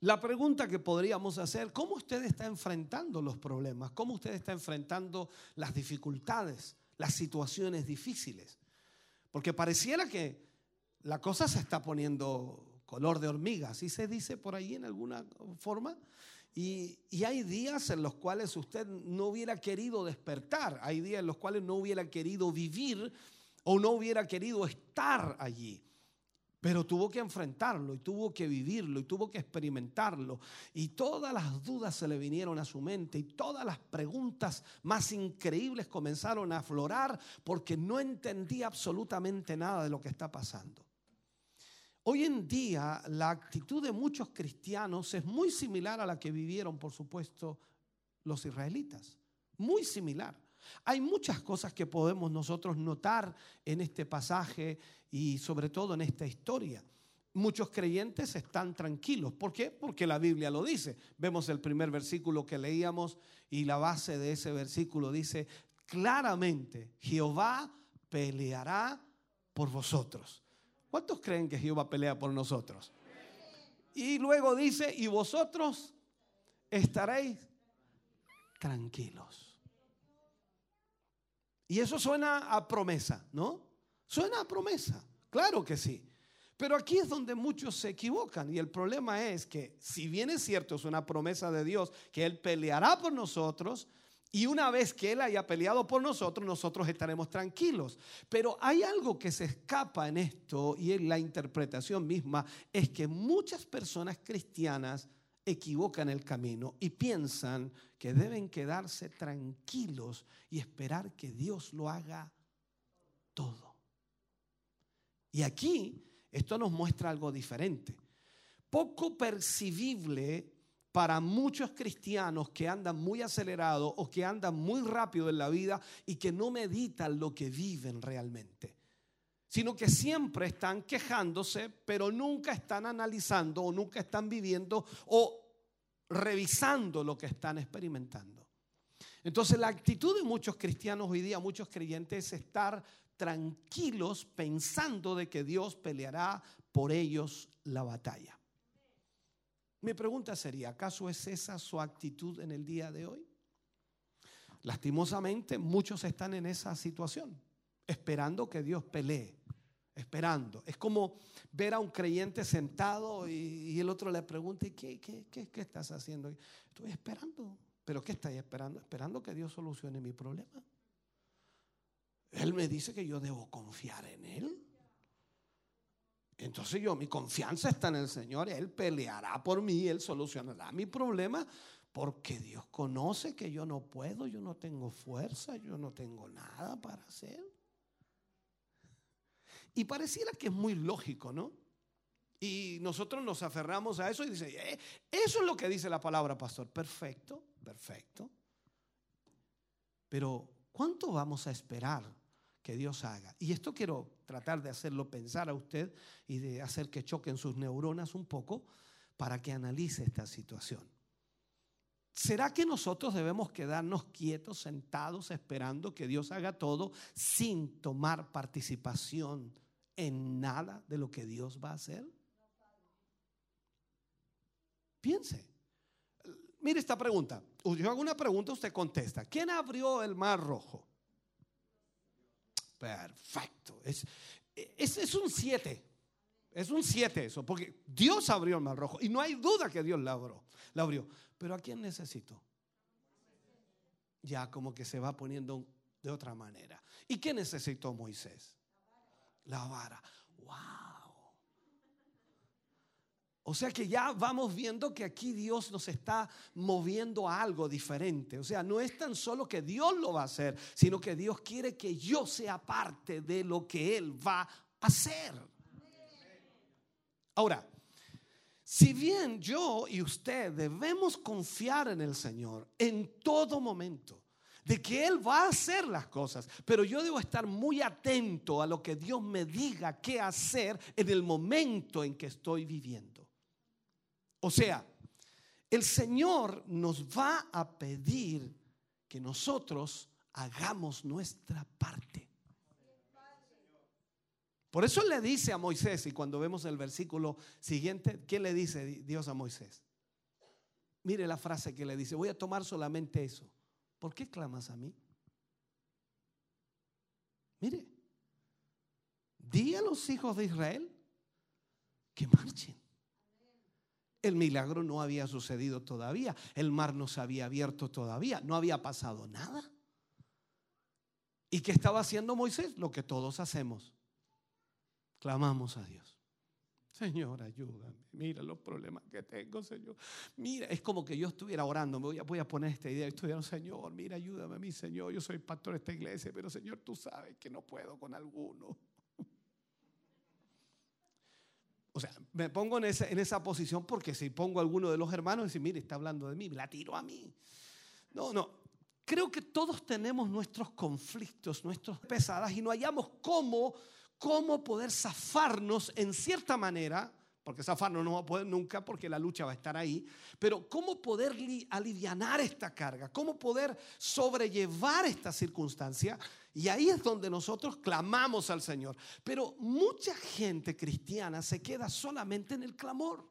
D: la pregunta que podríamos hacer, ¿cómo usted está enfrentando los problemas? ¿Cómo usted está enfrentando las dificultades, las situaciones difíciles? Porque pareciera que la cosa se está poniendo color de hormiga, así se dice por ahí en alguna forma. Y, hay días en los cuales usted no hubiera querido despertar, hay días en los cuales no hubiera querido vivir o no hubiera querido estar allí. Pero tuvo que enfrentarlo y tuvo que vivirlo y tuvo que experimentarlo. Y todas las dudas se le vinieron a su mente y todas las preguntas más increíbles comenzaron a aflorar porque no entendía absolutamente nada de lo que está pasando. Hoy en día la actitud de muchos cristianos es muy similar a la que vivieron, por supuesto, los israelitas. Muy similar. Hay muchas cosas que podemos nosotros notar en este pasaje y sobre todo en esta historia. Muchos creyentes están tranquilos. ¿Por qué? Porque la Biblia lo dice. Vemos el primer versículo que leíamos y la base de ese versículo dice claramente, Jehová peleará por vosotros. ¿Cuántos creen que Jehová pelea por nosotros? Y luego dice, y vosotros estaréis tranquilos. Y eso suena a promesa, ¿no? Suena a promesa, claro que sí. Pero aquí es donde muchos se equivocan y el problema es que si bien es cierto, es una promesa de Dios que Él peleará por nosotros y una vez que Él haya peleado por nosotros, nosotros estaremos tranquilos. Pero hay algo que se escapa en esto y en la interpretación misma, es que muchas personas cristianas equivocan el camino y piensan que deben quedarse tranquilos y esperar que Dios lo haga todo. Y aquí esto nos muestra algo diferente. Poco percibible para muchos cristianos que andan muy acelerados o que andan muy rápido en la vida y que no meditan lo que viven realmente, sino que siempre están quejándose, pero nunca están analizando o nunca están viviendo o revisando lo que están experimentando. Entonces la actitud de muchos cristianos hoy día, muchos creyentes, es estar tranquilos pensando de que Dios peleará por ellos la batalla. Mi pregunta sería, ¿acaso es esa su actitud en el día de hoy? Lastimosamente, muchos están en esa situación, esperando que Dios pelee, esperando. Es como ver a un creyente sentado y, el otro le pregunta, ¿qué, qué, qué, qué estás haciendo? Estoy esperando. ¿Pero qué estáis esperando? Esperando que Dios solucione mi problema. Él me dice que yo debo confiar en Él. Entonces yo, mi confianza está en el Señor. Él peleará por mí, Él solucionará mi problema. Porque Dios conoce que yo no puedo, yo no tengo fuerza, yo no tengo nada para hacer. Y pareciera que es muy lógico, ¿no? Y nosotros nos aferramos a eso y dice, eh, eso es lo que dice la palabra, pastor. Perfecto, perfecto. Pero ¿cuánto vamos a esperar que Dios haga. Y esto quiero tratar de hacerlo pensar a usted y de hacer que choquen sus neuronas un poco para que analice esta situación. ¿Será que nosotros debemos quedarnos quietos, sentados, esperando que Dios haga todo sin tomar participación en nada de lo que Dios va a hacer? Piense. Mire esta pregunta. Yo hago una pregunta, usted contesta. ¿Quién abrió el mar rojo? Perfecto. Es, es, un 7. Es un 7 eso, porque Dios abrió el mar rojo. Y no hay duda que Dios la abrió. La abrió. Pero ¿a quién necesitó? Ya como que se va poniendo de otra manera. ¿Y qué necesitó Moisés? La vara. ¡Wow! O sea que ya vamos viendo que aquí Dios nos está moviendo a algo diferente. O sea, no es tan solo que Dios lo va a hacer, sino que Dios quiere que yo sea parte de lo que Él va a hacer. Ahora, si bien yo y usted debemos confiar en el Señor en todo momento, de que Él va a hacer las cosas, pero yo debo estar muy atento a lo que Dios me diga qué hacer en el momento en que estoy viviendo. O sea, el Señor nos va a pedir que nosotros hagamos nuestra parte. Por eso le dice a Moisés, y cuando vemos el versículo siguiente, ¿qué le dice Dios a Moisés? Mire la frase que le dice, voy a tomar solamente eso. ¿Por qué clamas a mí? Mire, di a los hijos de Israel que marchen. El milagro no había sucedido todavía. El mar no se había abierto todavía. No había pasado nada. ¿Y qué estaba haciendo Moisés? Lo que todos hacemos. Clamamos a Dios. Señor, ayúdame. Mira los problemas que tengo, Señor. Mira, es como que yo estuviera orando. Me voy a, poner esta idea. Estuviera, Señor, mira, ayúdame a mí, Señor. Yo soy pastor de esta iglesia, pero Señor, tú sabes que no puedo con alguno. O sea, me pongo en esa, en esa posición porque si pongo a alguno de los hermanos y dice, mire, está hablando de mí, me la tiro a mí. No, no. Creo que todos tenemos nuestros conflictos, nuestras pesadas y no hallamos cómo cómo poder zafarnos en cierta manera, porque zafarnos no va a poder nunca porque la lucha va a estar ahí, pero cómo poder li- alivianar esta carga, cómo poder sobrellevar esta circunstancia. Y ahí es donde nosotros clamamos al Señor. Pero mucha gente cristiana se queda solamente en el clamor.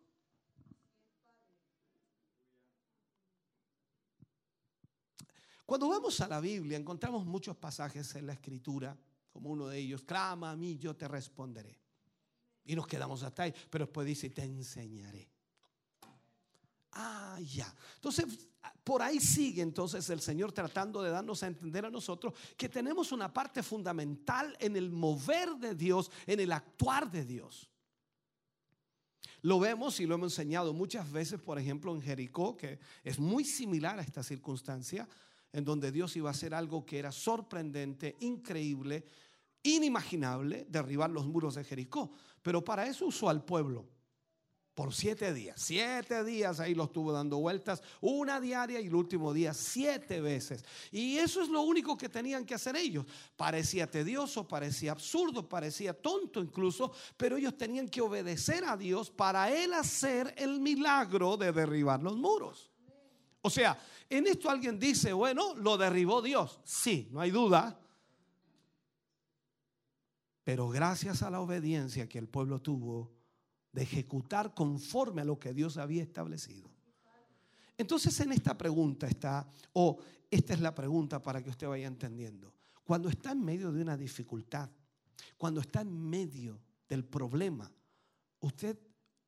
D: Cuando vamos a la Biblia encontramos muchos pasajes en la escritura, como uno de ellos, clama a mí, yo te responderé. Y nos quedamos hasta ahí, pero después dice, te enseñaré. Ah, ya. Entonces, por ahí sigue entonces el Señor tratando de darnos a entender a nosotros que tenemos una parte fundamental en el mover de Dios, en el actuar de Dios. Lo vemos y lo hemos enseñado muchas veces, por ejemplo, en Jericó, que es muy similar a esta circunstancia, en donde Dios iba a hacer algo que era sorprendente, increíble, inimaginable, derribar los muros de Jericó. Pero para eso usó al pueblo por siete días. Siete días ahí lo estuvo dando vueltas, una diaria y el último día siete veces. Y eso es lo único que tenían que hacer ellos. Parecía tedioso, parecía absurdo, parecía tonto incluso, pero ellos tenían que obedecer a Dios para Él hacer el milagro de derribar los muros. O sea, en esto alguien dice, bueno, lo derribó Dios. Sí, no hay duda. Pero gracias a la obediencia que el pueblo tuvo de ejecutar conforme a lo que Dios había establecido. Entonces en esta pregunta está, o esta es la pregunta para que usted vaya entendiendo. Cuando está en medio de una dificultad, cuando está en medio del problema, usted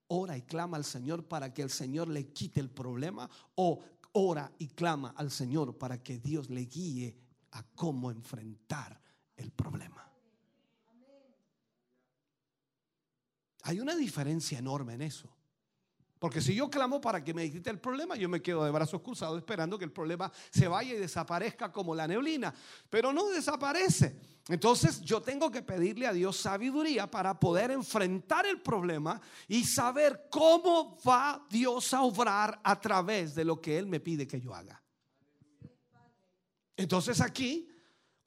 D: ora y clama al Señor para que el Señor le quite el problema o ora y clama al Señor para que Dios le guíe a cómo enfrentar el problema. Hay una diferencia enorme en eso. Porque si yo clamo para que me quite el problema, yo me quedo de brazos cruzados esperando que el problema se vaya y desaparezca como la neblina. Pero no desaparece. Entonces yo tengo que pedirle a Dios sabiduría para poder enfrentar el problema y saber cómo va Dios a obrar a través de lo que Él me pide que yo haga. Entonces aquí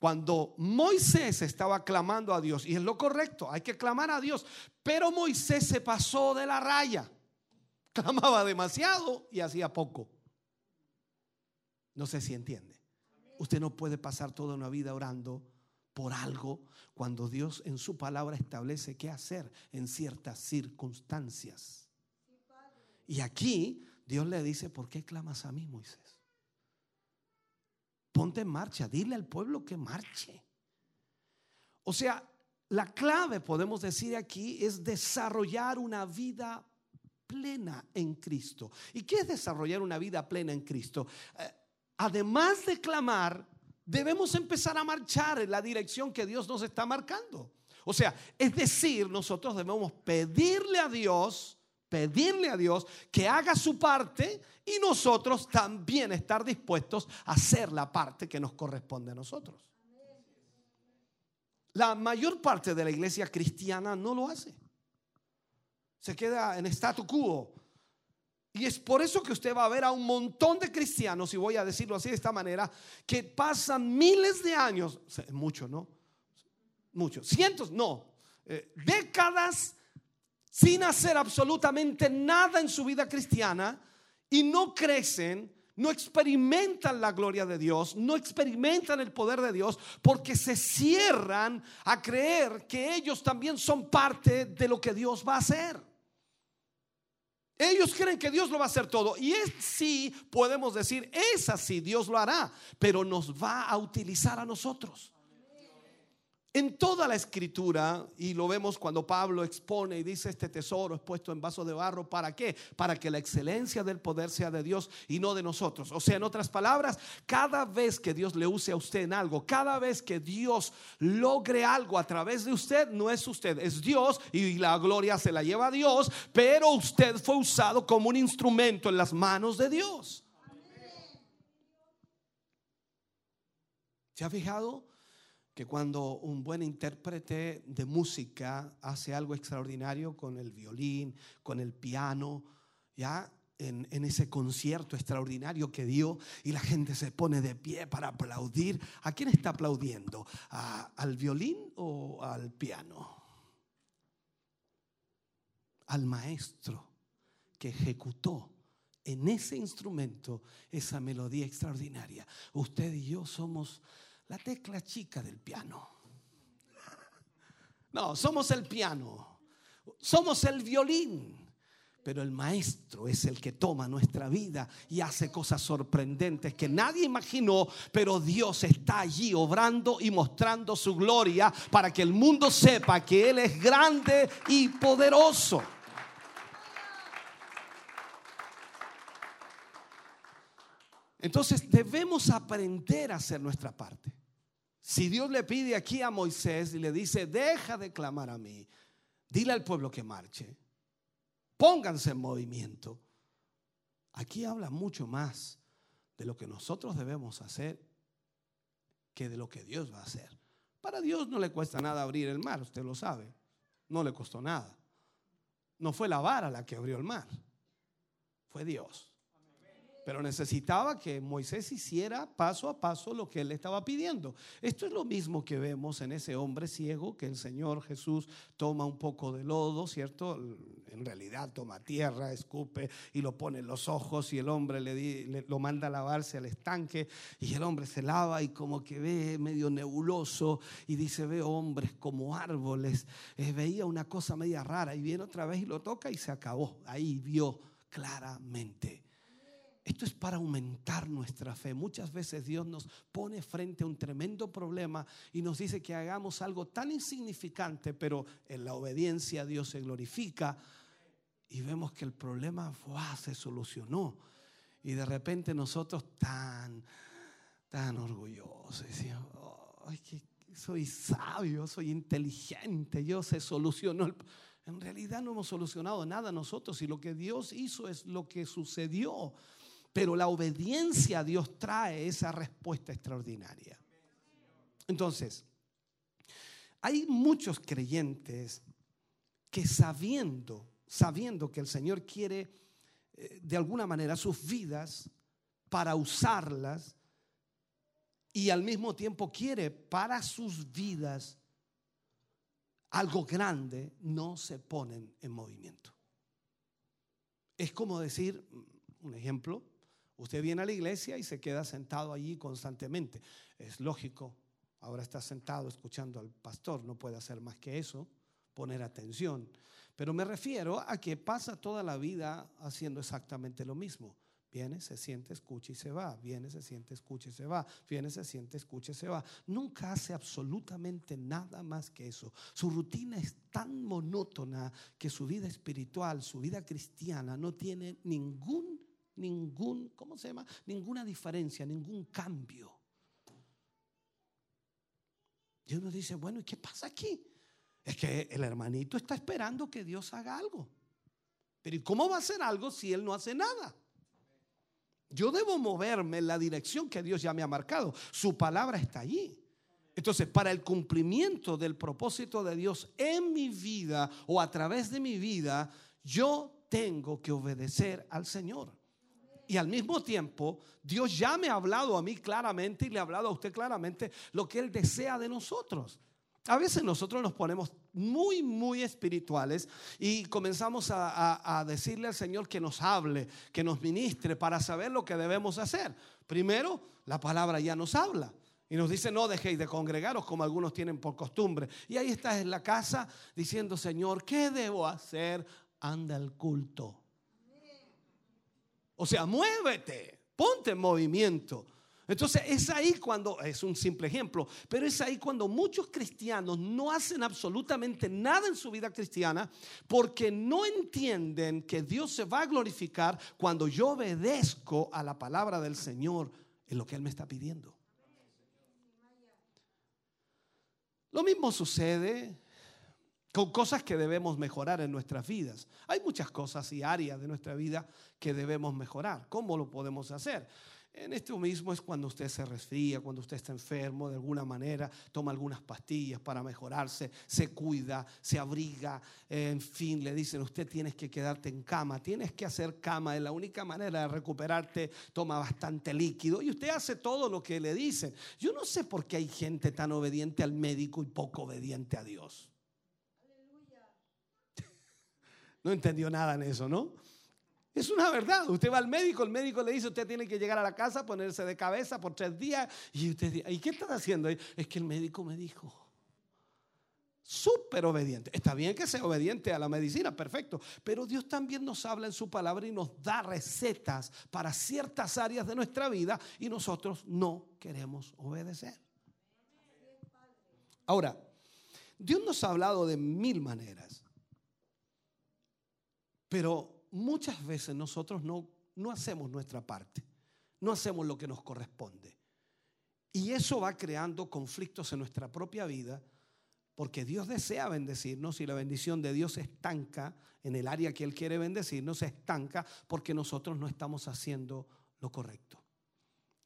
D: cuando Moisés estaba clamando a Dios, y es lo correcto, hay que clamar a Dios, pero Moisés se pasó de la raya, clamaba demasiado y hacía poco. No sé si entiende. Usted no puede pasar toda una vida orando por algo cuando Dios en su palabra establece qué hacer en ciertas circunstancias. Y aquí Dios le dice, ¿por qué clamas a mí, Moisés? Ponte en marcha, dile al pueblo que marche. O sea, la clave, podemos decir aquí, es desarrollar una vida plena en Cristo. ¿Y qué es desarrollar una vida plena en Cristo? Eh, además de clamar, debemos empezar a marchar en la dirección que Dios nos está marcando. O sea, es decir, nosotros debemos pedirle a Dios, pedirle a Dios que haga su parte y nosotros también estar dispuestos a hacer la parte que nos corresponde a nosotros. La mayor parte de la iglesia cristiana no lo hace. Se queda en statu quo. Y es por eso que usted va a ver a un montón de cristianos, y voy a decirlo así de esta manera, que pasan miles de años, muchos, ¿no? Muchos, cientos, no, eh, décadas sin hacer absolutamente nada en su vida cristiana y no crecen, no experimentan la gloria de Dios, no experimentan el poder de Dios porque se cierran a creer que ellos también son parte de lo que Dios va a hacer. Ellos creen que Dios lo va a hacer todo. Y es sí, podemos decir, es así, Dios lo hará, pero nos va a utilizar a nosotros. En toda la escritura, y lo vemos cuando Pablo expone y dice, este tesoro es puesto en vaso de barro, ¿para qué? Para que la excelencia del poder sea de Dios y no de nosotros. O sea, en otras palabras, cada vez que Dios le use a usted en algo, cada vez que Dios logre algo a través de usted, no es usted, es Dios y la gloria se la lleva a Dios, pero usted fue usado como un instrumento en las manos de Dios. ¿Se ha fijado? Que cuando un buen intérprete de música hace algo extraordinario con el violín, con el piano, ya en, ese concierto extraordinario que dio y la gente se pone de pie para aplaudir, ¿a quién está aplaudiendo? ¿A, ¿Al violín o al piano? al maestro que ejecutó en ese instrumento esa melodía extraordinaria. Usted y yo somos la tecla chica del piano. No, somos el piano, somos el violín. Pero el maestro es el que toma nuestra vida y hace cosas sorprendentes que nadie imaginó, pero Dios está allí obrando y mostrando su gloria para que el mundo sepa que Él es grande y poderoso. Entonces debemos aprender a hacer nuestra parte. Si Dios le pide aquí a Moisés y le dice, deja de clamar a mí, dile al pueblo que marche, pónganse en movimiento. Aquí habla mucho más de lo que nosotros debemos hacer que de lo que Dios va a hacer. Para Dios no le cuesta nada abrir el mar, usted lo sabe. No le costó nada. No fue la vara la que abrió el mar, fue Dios. Pero necesitaba que Moisés hiciera paso a paso lo que él estaba pidiendo. Esto es lo mismo que vemos en ese hombre ciego que el Señor Jesús toma un poco de lodo, ¿cierto? En realidad toma tierra, escupe y lo pone en los ojos y el hombre le- lo manda a lavarse al estanque y el hombre se lava y como que ve medio nebuloso y dice, veo hombres como árboles. Eh, veía una cosa media rara y viene otra vez y lo toca y se acabó. Ahí vio claramente. Esto es para aumentar nuestra fe. Muchas veces Dios nos pone frente a un tremendo problema y nos dice que hagamos algo tan insignificante, pero en la obediencia Dios se glorifica y vemos que el problema ¡fua! se solucionó. Y de repente nosotros tan, tan orgullosos, decimos, "Ay, que soy sabio, soy inteligente, yo se solucionó. el-". En realidad no hemos solucionado nada nosotros y lo que Dios hizo es lo que sucedió. Pero la obediencia a Dios trae esa respuesta extraordinaria. Entonces, hay muchos creyentes que sabiendo, sabiendo que el Señor quiere eh, de alguna manera sus vidas para usarlas y al mismo tiempo quiere para sus vidas algo grande, no se ponen en movimiento. Es como decir, un ejemplo, usted viene a la iglesia y se queda sentado allí constantemente. Es lógico, ahora está sentado escuchando al pastor, no puede hacer más que eso, poner atención. Pero me refiero a que pasa toda la vida haciendo exactamente lo mismo. Viene, se siente, escucha y se va. Viene, se siente, escucha y se va. Viene, se siente, escucha y se va. Nunca hace absolutamente nada más que eso. Su rutina es tan monótona que su vida espiritual, su vida cristiana no tiene ningún, ningún, ¿cómo se llama? Ninguna diferencia, ningún cambio. Y uno dice, bueno, ¿y qué pasa aquí? Es que el hermanito está esperando que Dios haga algo. Pero ¿y cómo va a hacer algo si él no hace nada? Yo debo moverme en la dirección que Dios ya me ha marcado. Su palabra está allí. Entonces, para el cumplimiento del propósito de Dios en mi vida o a través de mi vida, yo tengo que obedecer al Señor. Y al mismo tiempo, Dios ya me ha hablado a mí claramente y le ha hablado a usted claramente lo que Él desea de nosotros. A veces nosotros nos ponemos muy, muy espirituales y comenzamos a, decirle al Señor que nos hable, que nos ministre para saber lo que debemos hacer. Primero, la palabra ya nos habla. Y nos dice, no dejéis de congregaros como algunos tienen por costumbre. Y ahí estás en la casa diciendo, Señor, ¿qué debo hacer? Anda al culto. O sea, muévete, ponte en movimiento. Entonces es ahí cuando, es un simple ejemplo, pero es ahí cuando muchos cristianos no hacen absolutamente nada en su vida cristiana porque no entienden que Dios se va a glorificar cuando yo obedezco a la palabra del Señor en lo que Él me está pidiendo. Lo mismo sucede con cosas que debemos mejorar en nuestras vidas. Hay muchas cosas y áreas de nuestra vida que debemos mejorar. ¿Cómo lo podemos hacer? En esto mismo es cuando usted se resfría, cuando usted está enfermo de alguna manera, toma algunas pastillas para mejorarse, se cuida, se abriga, en fin, le dicen, usted tienes que quedarte en cama, tienes que hacer cama, es la única manera de recuperarte, toma bastante líquido y usted hace todo lo que le dicen. Yo no sé por qué hay gente tan obediente al médico y poco obediente a Dios. No entendió nada en eso, ¿no? Es una verdad. Usted va al médico, el médico le dice, usted tiene que llegar a la casa, ponerse de cabeza por tres días. Y usted dice, ¿y qué estás haciendo? Es que el médico me dijo. Súper obediente. Está bien que sea obediente a la medicina, perfecto. Pero Dios también nos habla en su palabra y nos da recetas para ciertas áreas de nuestra vida y nosotros no queremos obedecer. Ahora, Dios nos ha hablado de mil maneras. Pero muchas veces nosotros no, no hacemos nuestra parte, no hacemos lo que nos corresponde. Y eso va creando conflictos en nuestra propia vida, porque Dios desea bendecirnos y la bendición de Dios se estanca en el área que Él quiere bendecirnos, se estanca porque nosotros no estamos haciendo lo correcto.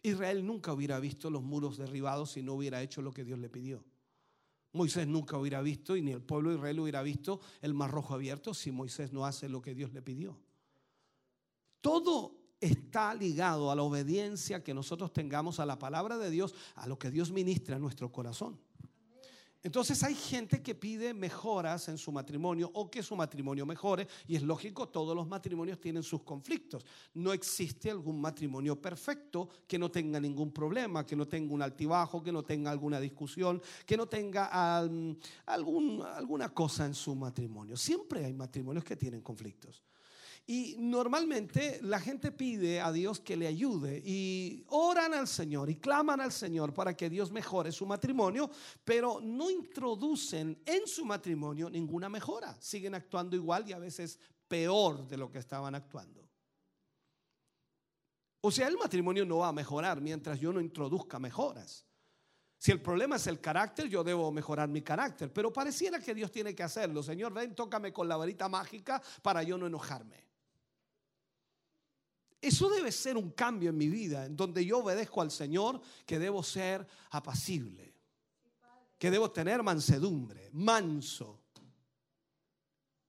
D: Israel nunca hubiera visto los muros derribados si no hubiera hecho lo que Dios le pidió. Moisés nunca hubiera visto y ni el pueblo de Israel hubiera visto el mar rojo abierto si Moisés no hace lo que Dios le pidió. Todo está ligado a la obediencia que nosotros tengamos a la palabra de Dios, a lo que Dios ministra en nuestro corazón. Entonces hay gente que pide mejoras en su matrimonio o que su matrimonio mejore y es lógico, todos los matrimonios tienen sus conflictos. No existe algún matrimonio perfecto que no tenga ningún problema, que no tenga un altibajo, que no tenga alguna discusión, que no tenga um, alguna cosa en su matrimonio. Siempre hay matrimonios que tienen conflictos. Y normalmente la gente pide a Dios que le ayude y oran al Señor y claman al Señor para que Dios mejore su matrimonio, pero no introducen en su matrimonio ninguna mejora. Siguen actuando igual y a veces peor de lo que estaban actuando. O sea, el matrimonio no va a mejorar mientras yo no introduzca mejoras. Si el problema es el carácter, yo debo mejorar mi carácter. Pero pareciera que Dios tiene que hacerlo. Señor, ven, tócame con la varita mágica para yo no enojarme. Eso debe ser un cambio en mi vida, en donde yo obedezco al Señor, que debo ser apacible, que debo tener mansedumbre, manso.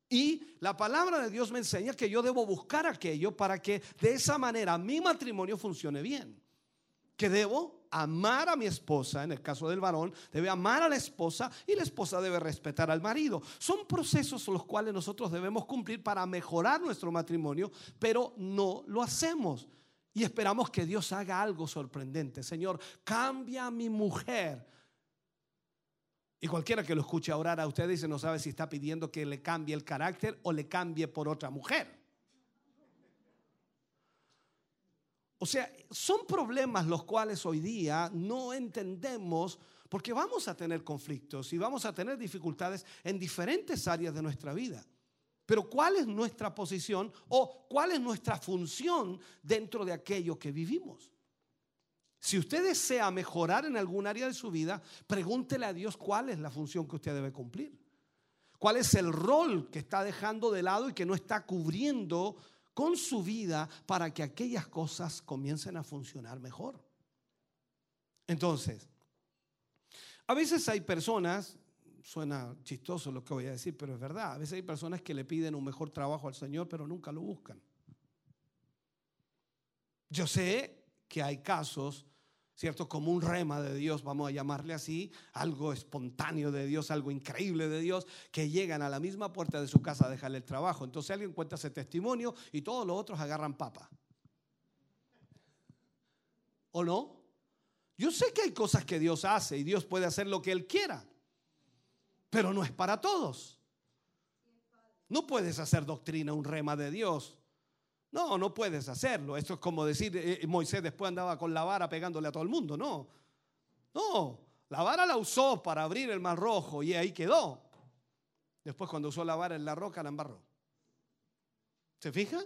D: Y la palabra de Dios me enseña que yo debo buscar aquello para que de esa manera mi matrimonio funcione bien. Que debo amar a mi esposa, en el caso del varón, debe amar a la esposa y la esposa debe respetar al marido. Son procesos los cuales nosotros debemos cumplir para mejorar nuestro matrimonio, pero no lo hacemos. Y esperamos que Dios haga algo sorprendente. Señor, cambia a mi mujer. Y cualquiera que lo escuche orar a usted dice, no sabe si está pidiendo que le cambie el carácter o le cambie por otra mujer. O sea, son problemas los cuales hoy día no entendemos porque vamos a tener conflictos y vamos a tener dificultades en diferentes áreas de nuestra vida. Pero ¿cuál es nuestra posición o cuál es nuestra función dentro de aquello que vivimos? Si usted desea mejorar en algún área de su vida, pregúntele a Dios cuál es la función que usted debe cumplir. ¿Cuál es el rol que está dejando de lado y que no está cubriendo con su vida para que aquellas cosas comiencen a funcionar mejor. Entonces, a veces hay personas, suena chistoso lo que voy a decir, pero es verdad, a veces hay personas que le piden un mejor trabajo al Señor, pero nunca lo buscan. Yo sé que hay casos ¿cierto? Como un rema de Dios, vamos a llamarle así, algo espontáneo de Dios, algo increíble de Dios, que llegan a la misma puerta de su casa a dejarle el trabajo. Entonces alguien cuenta ese testimonio y todos los otros agarran papa. ¿O no? Yo sé que hay cosas que Dios hace y Dios puede hacer lo que Él quiera, pero no es para todos. No puedes hacer doctrina un rema de Dios no, no puedes hacerlo. Esto es como decir, eh, Moisés después andaba con la vara pegándole a todo el mundo. No, no, la vara la usó para abrir el mar rojo y ahí quedó. Después cuando usó la vara en la roca la embarró. ¿Se fija?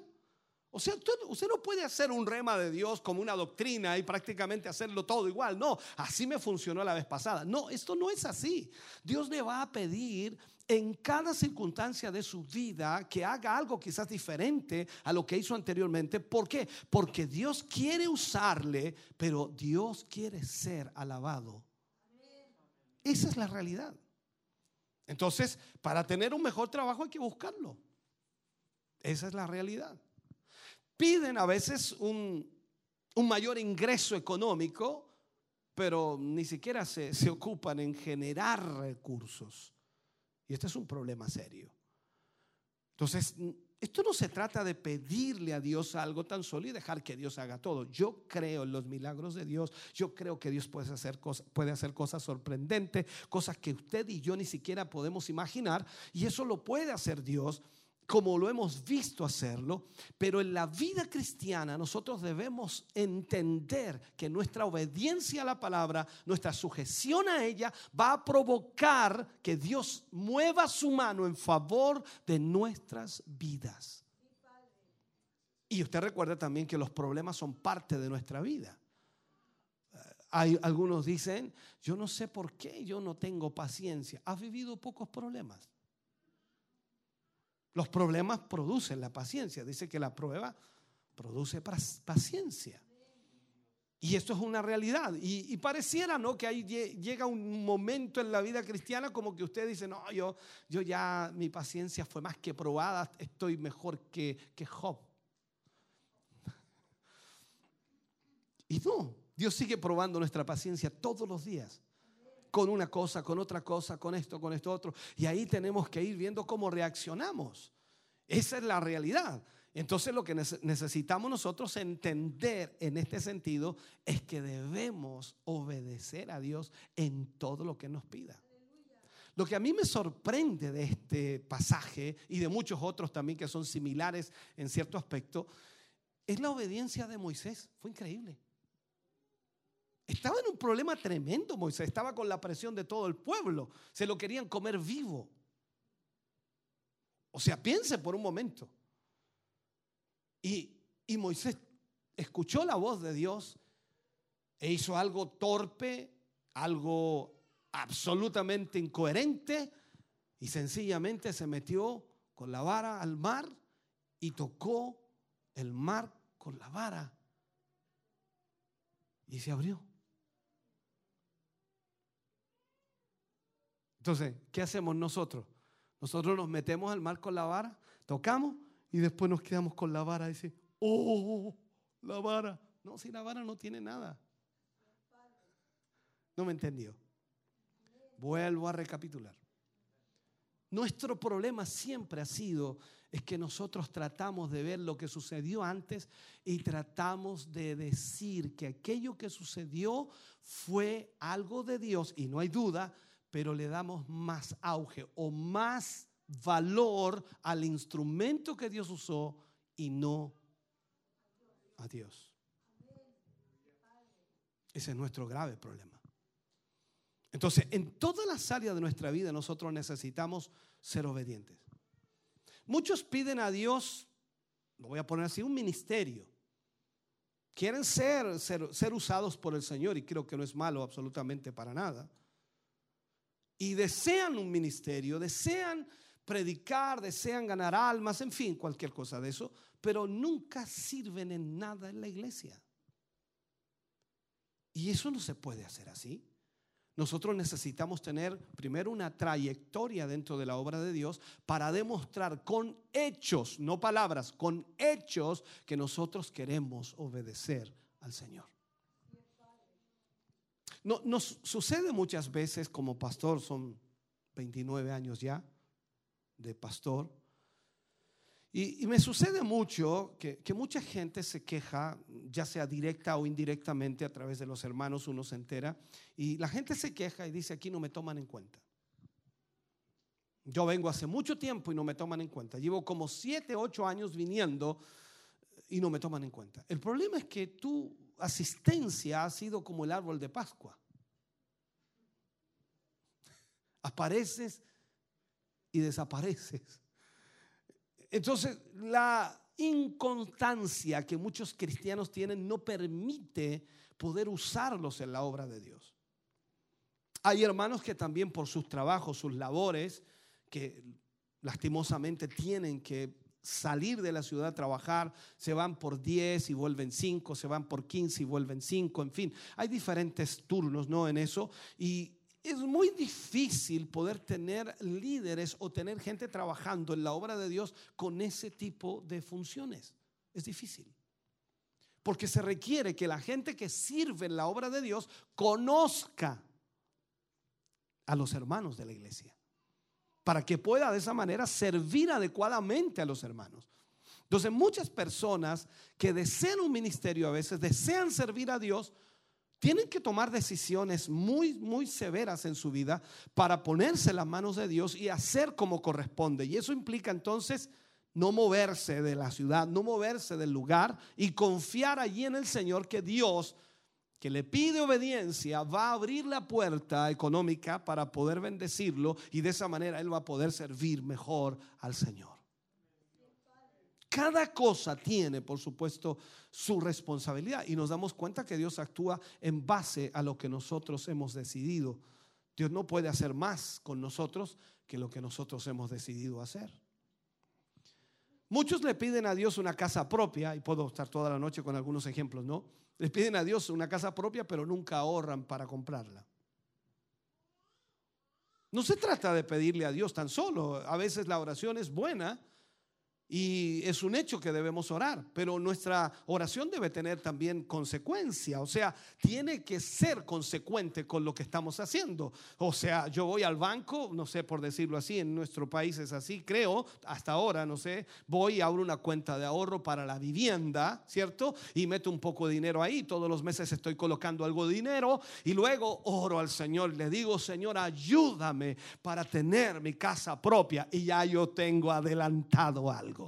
D: O sea, usted, no puede hacer un rema de Dios como una doctrina y prácticamente hacerlo todo igual. No, así me funcionó la vez pasada. No, esto no es así. Dios le va a pedir en cada circunstancia de su vida que haga algo quizás diferente a lo que hizo anteriormente. ¿Por qué? Porque Dios quiere usarle, pero Dios quiere ser alabado. Esa es la realidad. Entonces, para tener un mejor trabajo hay que buscarlo. Esa es la realidad. Piden a veces un, mayor ingreso económico, pero ni siquiera se, se ocupan en generar recursos. Y este es un problema serio. Entonces, esto no se trata de pedirle a Dios algo tan solo y dejar que Dios haga todo. Yo creo en los milagros de Dios. Yo creo que Dios puede hacer, cosas, puede hacer cosas sorprendentes, cosas que usted y yo ni siquiera podemos imaginar. Y eso lo puede hacer Dios como lo hemos visto hacerlo, pero en la vida cristiana nosotros debemos entender que nuestra obediencia a la palabra, nuestra sujeción a ella, va a provocar que Dios mueva su mano en favor de nuestras vidas. Y usted recuerda también que los problemas son parte de nuestra vida. Hay, algunos dicen, yo no sé por qué yo no tengo paciencia. ¿Has vivido pocos problemas? Los problemas producen la paciencia. Dice que la prueba produce paciencia. Y esto es una realidad. Y, pareciera, ¿no? Que ahí llega un momento en la vida cristiana como que usted dice, no, yo, yo ya, mi paciencia fue más que probada, estoy mejor que, que Job. Y no, Dios sigue probando nuestra paciencia todos los días con una cosa, con otra cosa, con esto, con esto otro. Y ahí tenemos que ir viendo cómo reaccionamos. Esa es la realidad. Entonces lo que necesitamos nosotros entender en este sentido es que debemos obedecer a Dios en todo lo que nos pida. Lo que a mí me sorprende de este pasaje y de muchos otros también que son similares en cierto aspecto, es la obediencia de Moisés. Fue increíble. Estaba en un problema tremendo Moisés, estaba con la presión de todo el pueblo, se lo querían comer vivo. O sea, piense por un momento. Y, y Moisés escuchó la voz de Dios e hizo algo torpe, algo absolutamente incoherente y sencillamente se metió con la vara al mar y tocó el mar con la vara y se abrió. Entonces, ¿qué hacemos nosotros? Nosotros nos metemos al mar con la vara, tocamos y después nos quedamos con la vara y dice, oh, la vara. No, si la vara no tiene nada. No me entendió. Vuelvo a recapitular. Nuestro problema siempre ha sido es que nosotros tratamos de ver lo que sucedió antes y tratamos de decir que aquello que sucedió fue algo de Dios y no hay duda, pero le damos más auge o más valor al instrumento que Dios usó y no a Dios. Ese es nuestro grave problema. Entonces, en todas las áreas de nuestra vida nosotros necesitamos ser obedientes. Muchos piden a Dios, lo voy a poner así, un ministerio. Quieren ser, ser, ser usados por el Señor y creo que no es malo absolutamente para nada y desean un ministerio, desean predicar, desean ganar almas, en fin, cualquier cosa de eso, pero nunca sirven en nada en la iglesia. Y eso no se puede hacer así. Nosotros necesitamos tener primero una trayectoria dentro de la obra de Dios para demostrar con hechos, no palabras, con hechos que nosotros queremos obedecer al Señor. No, nos sucede muchas veces como pastor, son 29 años ya de pastor, y, me sucede mucho que, que, mucha gente se queja, ya sea directa o indirectamente a través de los hermanos, uno se entera, y la gente se queja y dice, aquí no me toman en cuenta. Yo vengo hace mucho tiempo y no me toman en cuenta. Llevo como 7, 8 años viniendo y no me toman en cuenta. El problema es que tu asistencia ha sido como el árbol de Pascua. Apareces y desapareces. Entonces, la inconstancia que muchos cristianos tienen no permite poder usarlos en la obra de Dios. Hay hermanos que también por sus trabajos, sus labores, que lastimosamente tienen que salir de la ciudad a trabajar, se van por 10 y vuelven 5, se van por 15 y vuelven 5, en fin, hay diferentes turnos, ¿no? En eso. Y es muy difícil poder tener líderes o tener gente trabajando en la obra de Dios con ese tipo de funciones. Es difícil. Porque se requiere que la gente que sirve en la obra de Dios conozca a los hermanos de la iglesia. Para que pueda de esa manera servir adecuadamente a los hermanos. Entonces muchas personas que desean un ministerio a veces, desean servir a Dios, tienen que tomar decisiones muy, muy severas en su vida para ponerse en las manos de Dios y hacer como corresponde. Y eso implica entonces no moverse de la ciudad, no moverse del lugar y confiar allí en el Señor que Dios, que le pide obediencia, va a abrir la puerta económica para poder bendecirlo y de esa manera él va a poder servir mejor al Señor. Cada cosa tiene, por supuesto, su responsabilidad y nos damos cuenta que Dios actúa en base a lo que nosotros hemos decidido. Dios no puede hacer más con nosotros que lo que nosotros hemos decidido hacer. Muchos le piden a Dios una casa propia, y puedo estar toda la noche con algunos ejemplos, ¿no? Le piden a Dios una casa propia, pero nunca ahorran para comprarla. No se trata de pedirle a Dios tan solo. A veces la oración es buena, y es un hecho que debemos orar, pero nuestra oración debe tener también consecuencia, o sea, tiene que ser consecuente con lo que estamos haciendo. O sea, yo voy al banco, no sé por decirlo así, en nuestro país es así, creo, hasta ahora, no sé, voy abro una cuenta de ahorro para la vivienda, ¿cierto? Y meto un poco de dinero ahí, todos los meses estoy colocando algo de dinero y luego oro al Señor, le digo, Señor, ayúdame para tener mi casa propia y ya yo tengo adelantado algo.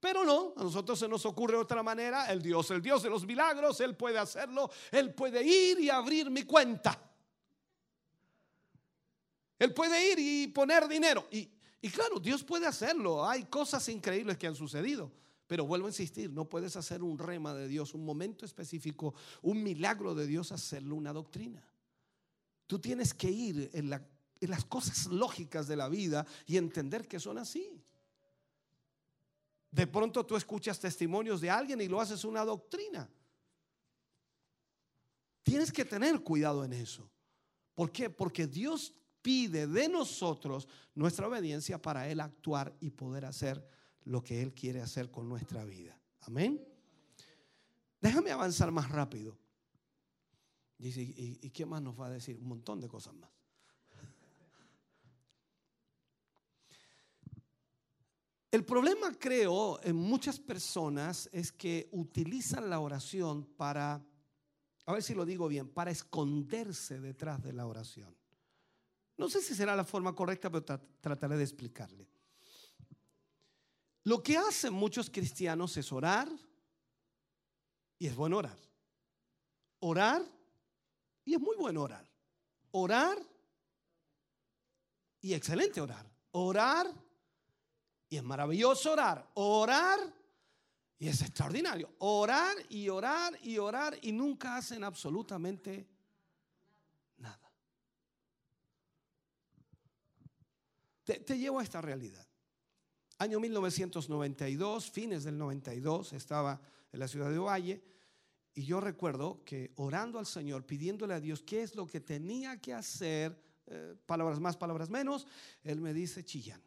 D: Pero no, a nosotros se nos ocurre otra manera. El Dios, el Dios de los milagros, Él puede hacerlo. Él puede ir y abrir mi cuenta. Él puede ir y poner dinero. Y, y claro, Dios puede hacerlo. Hay cosas increíbles que han sucedido. Pero vuelvo a insistir, no puedes hacer un rema de Dios, un momento específico, un milagro de Dios, hacerlo una doctrina. Tú tienes que ir en, la, en las cosas lógicas de la vida y entender que son así. De pronto tú escuchas testimonios de alguien y lo haces una doctrina. Tienes que tener cuidado en eso. ¿Por qué? Porque Dios pide de nosotros nuestra obediencia para Él actuar y poder hacer lo que Él quiere hacer con nuestra vida. Amén. Déjame avanzar más rápido. Dice, ¿y, ¿y qué más nos va a decir? Un montón de cosas más. El problema, creo, en muchas personas es que utilizan la oración para, a ver si lo digo bien, para esconderse detrás de la oración. No sé si será la forma correcta, pero trataré de explicarle. Lo que hacen muchos cristianos es orar, y es bueno orar. Orar, y es muy bueno orar. Orar, y excelente orar. Orar y es maravilloso orar. Orar y es extraordinario. Orar y orar y orar y nunca hacen absolutamente nada. Te, llevo a esta realidad. Año 1992, fines del 92, estaba en la ciudad de Ovalle y yo recuerdo que orando al Señor, pidiéndole a Dios qué es lo que tenía que hacer, eh, palabras más, palabras menos, Él me dice, chillan.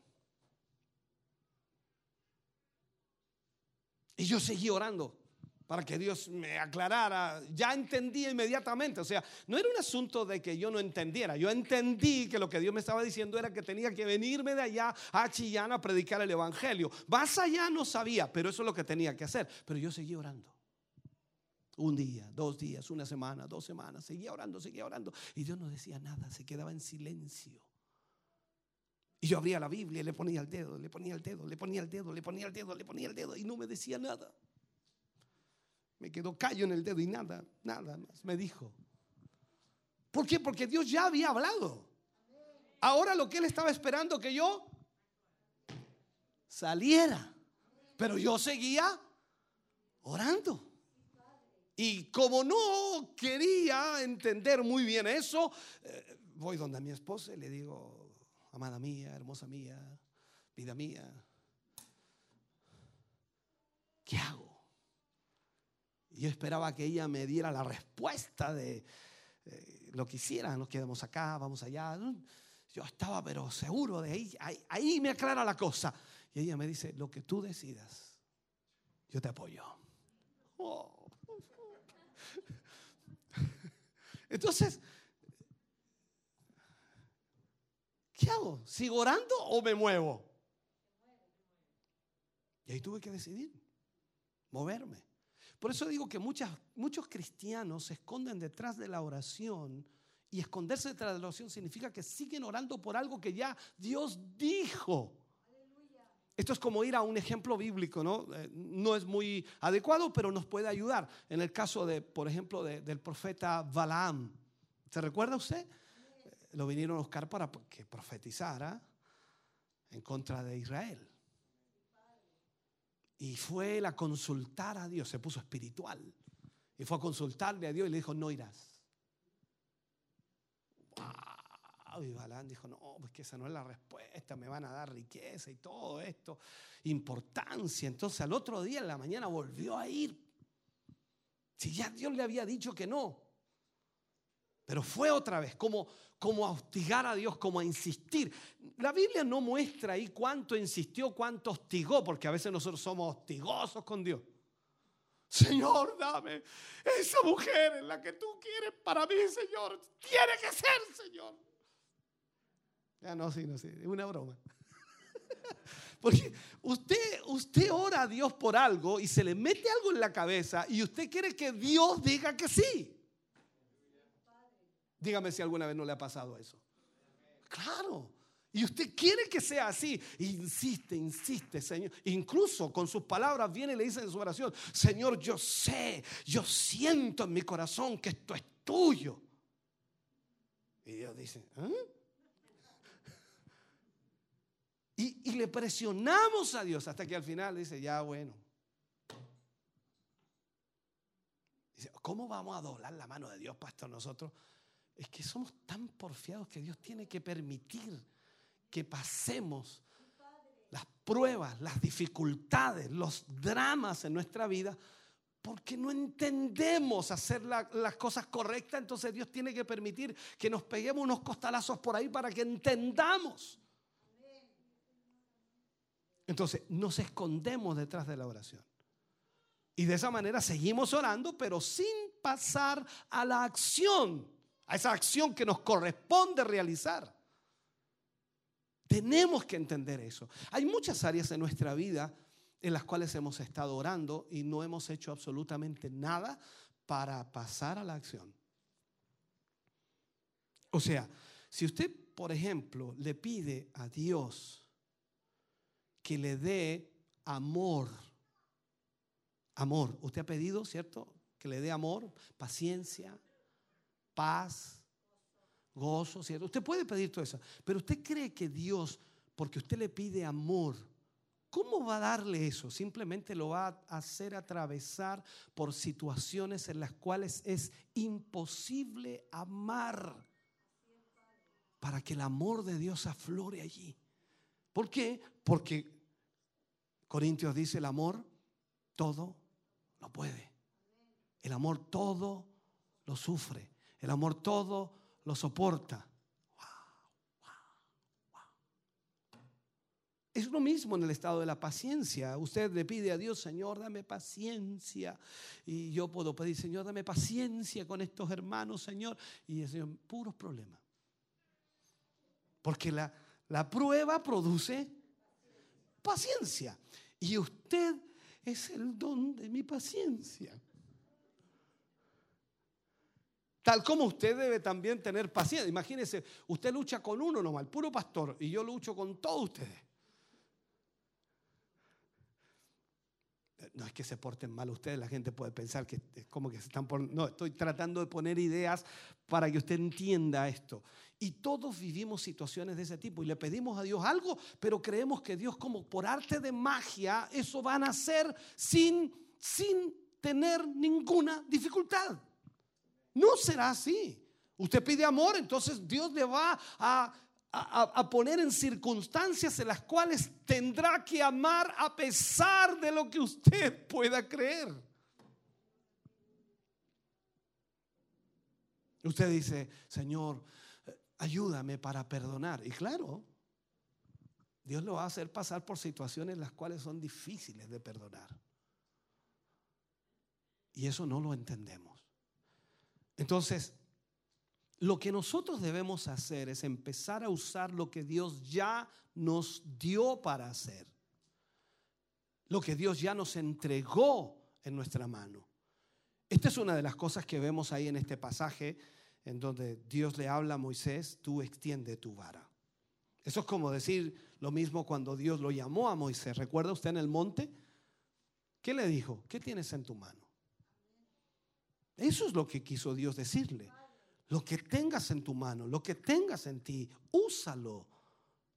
D: Y yo seguí orando para que Dios me aclarara. Ya entendí inmediatamente. O sea, no era un asunto de que yo no entendiera. Yo entendí que lo que Dios me estaba diciendo era que tenía que venirme de allá a Chillán a predicar el Evangelio. Más allá no sabía, pero eso es lo que tenía que hacer. Pero yo seguí orando. Un día, dos días, una semana, dos semanas. Seguía orando, seguía orando. Y Dios no decía nada, se quedaba en silencio. Y yo abría la Biblia y le ponía el dedo, le ponía el dedo, le ponía el dedo, le ponía el dedo, le ponía el dedo y no me decía nada. Me quedó callo en el dedo y nada, nada más me dijo. ¿Por qué? Porque Dios ya había hablado. Ahora lo que él estaba esperando que yo saliera. Pero yo seguía orando. Y como no quería entender muy bien eso, eh, voy donde mi esposa y le digo, amada mía, hermosa mía, vida mía, ¿qué hago? yo esperaba que ella me diera la respuesta de eh, lo que hiciera, nos quedamos acá, vamos allá. Yo estaba pero seguro de ahí, ahí, me aclara la cosa. Y ella me dice, lo que tú decidas, yo te apoyo. Oh. Entonces, ¿qué hago? ¿Sigo orando o me muevo? Y ahí tuve que decidir, moverme. Por eso digo que muchas, muchos cristianos se esconden detrás de la oración y esconderse detrás de la oración significa que siguen orando por algo que ya Dios dijo. Esto es como ir a un ejemplo bíblico, ¿no? Eh, no es muy adecuado, pero nos puede ayudar. En el caso de, por ejemplo, de- del profeta Balaam. ¿Se recuerda usted? Lo vinieron a buscar para que profetizara en contra de Israel. Y fue a consultar a Dios, se puso espiritual. Y fue a consultarle a Dios y le dijo, no irás. Y Balaam dijo, no, pues que esa no es la respuesta, me van a dar riqueza y todo esto, importancia. Entonces al otro día en la mañana volvió a ir. Si ya Dios le había dicho que no. Pero fue otra vez, como, como a hostigar a Dios, como a insistir. La Biblia no muestra ahí cuánto insistió, cuánto hostigó, porque a veces nosotros somos hostigosos con Dios. Señor, dame esa mujer en la que tú quieres para mí, Señor. Tiene que ser, Señor. Ya no, sí, no, sí, es una broma. Porque usted, usted ora a Dios por algo y se le mete algo en la cabeza y usted quiere que Dios diga que sí. Dígame si alguna vez no le ha pasado eso. Claro. Y usted quiere que sea así. Insiste, insiste, Señor. Incluso con sus palabras viene y le dice en su oración, Señor, yo sé, yo siento en mi corazón que esto es tuyo. Y Dios dice, ¿ah? Y, y le presionamos a Dios hasta que al final dice, ya bueno. Dice, ¿cómo vamos a doblar la mano de Dios, pastor, nosotros? Es que somos tan porfiados que Dios tiene que permitir que pasemos las pruebas, las dificultades, los dramas en nuestra vida, porque no entendemos hacer la- las cosas correctas, entonces Dios tiene que permitir que nos peguemos unos costalazos por ahí para que entendamos. Entonces, nos escondemos detrás de la oración. Y de esa manera seguimos orando, pero sin pasar a la acción, a esa acción que nos corresponde realizar. Tenemos que entender eso. Hay muchas áreas en nuestra vida en las cuales hemos estado orando y no hemos hecho absolutamente nada para pasar a la acción. O sea, si usted, por ejemplo, le pide a Dios que le dé amor, amor, usted ha pedido, ¿cierto? Que le dé amor, paciencia, paz, gozo, ¿cierto? Usted puede pedir todo eso, pero usted cree que Dios, porque usted le pide amor, ¿cómo va a darle eso? Simplemente lo va a hacer atravesar por situaciones en las cuales es imposible amar para que el amor de Dios aflore allí. ¿Por qué? Porque Corintios dice el amor todo lo puede. El amor todo lo sufre. El amor todo lo soporta. Es lo mismo en el estado de la paciencia. Usted le pide a Dios, Señor, dame paciencia. Y yo puedo pedir, Señor, dame paciencia con estos hermanos, Señor. Y el Señor, puros problemas. Porque la, la prueba produce paciencia. Y usted es el don de mi paciencia. Tal como usted debe también tener paciencia. Imagínese, usted lucha con uno nomás, el puro pastor, y yo lucho con todos ustedes. No es que se porten mal ustedes, la gente puede pensar que es como que se están por... No, estoy tratando de poner ideas para que usted entienda esto. Y todos vivimos situaciones de ese tipo y le pedimos a Dios algo, pero creemos que Dios como por arte de magia, eso van a hacer sin, sin tener ninguna dificultad. No será así. Usted pide amor, entonces Dios le va a, a, a poner en circunstancias en las cuales tendrá que amar a pesar de lo que usted pueda creer. Usted dice, Señor, ayúdame para perdonar. Y claro, Dios lo va a hacer pasar por situaciones las cuales son difíciles de perdonar. Y eso no lo entendemos. Entonces, lo que nosotros debemos hacer es empezar a usar lo que Dios ya nos dio para hacer. Lo que Dios ya nos entregó en nuestra mano. Esta es una de las cosas que vemos ahí en este pasaje en donde Dios le habla a Moisés, tú extiende tu vara. Eso es como decir lo mismo cuando Dios lo llamó a Moisés. ¿Recuerda usted en el monte? ¿Qué le dijo? ¿Qué tienes en tu mano? Eso es lo que quiso Dios decirle. Lo que tengas en tu mano, lo que tengas en ti, úsalo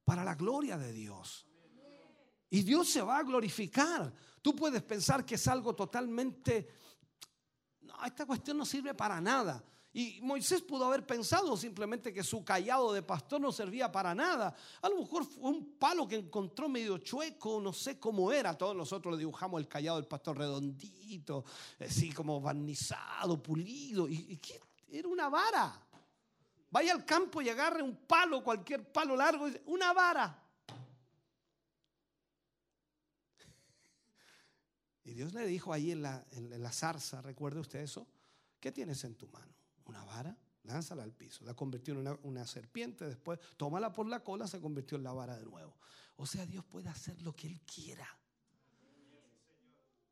D: para la gloria de Dios. Y Dios se va a glorificar. Tú puedes pensar que es algo totalmente... No, esta cuestión no sirve para nada. Y Moisés pudo haber pensado simplemente que su callado de pastor no servía para nada. A lo mejor fue un palo que encontró medio chueco, no sé cómo era. Todos nosotros le dibujamos el callado del pastor redondito, así como barnizado, pulido. ¿Y, qué era una vara. Vaya al campo y agarre un palo, cualquier palo largo, una vara. Y Dios le dijo ahí en la, zarza, ¿recuerda usted eso? ¿Qué tienes en tu mano? ¿Una vara? Lánzala al piso. La convirtió en una, una serpiente, después tómala por la cola, se convirtió en la vara de nuevo. O sea, Dios puede hacer lo que Él quiera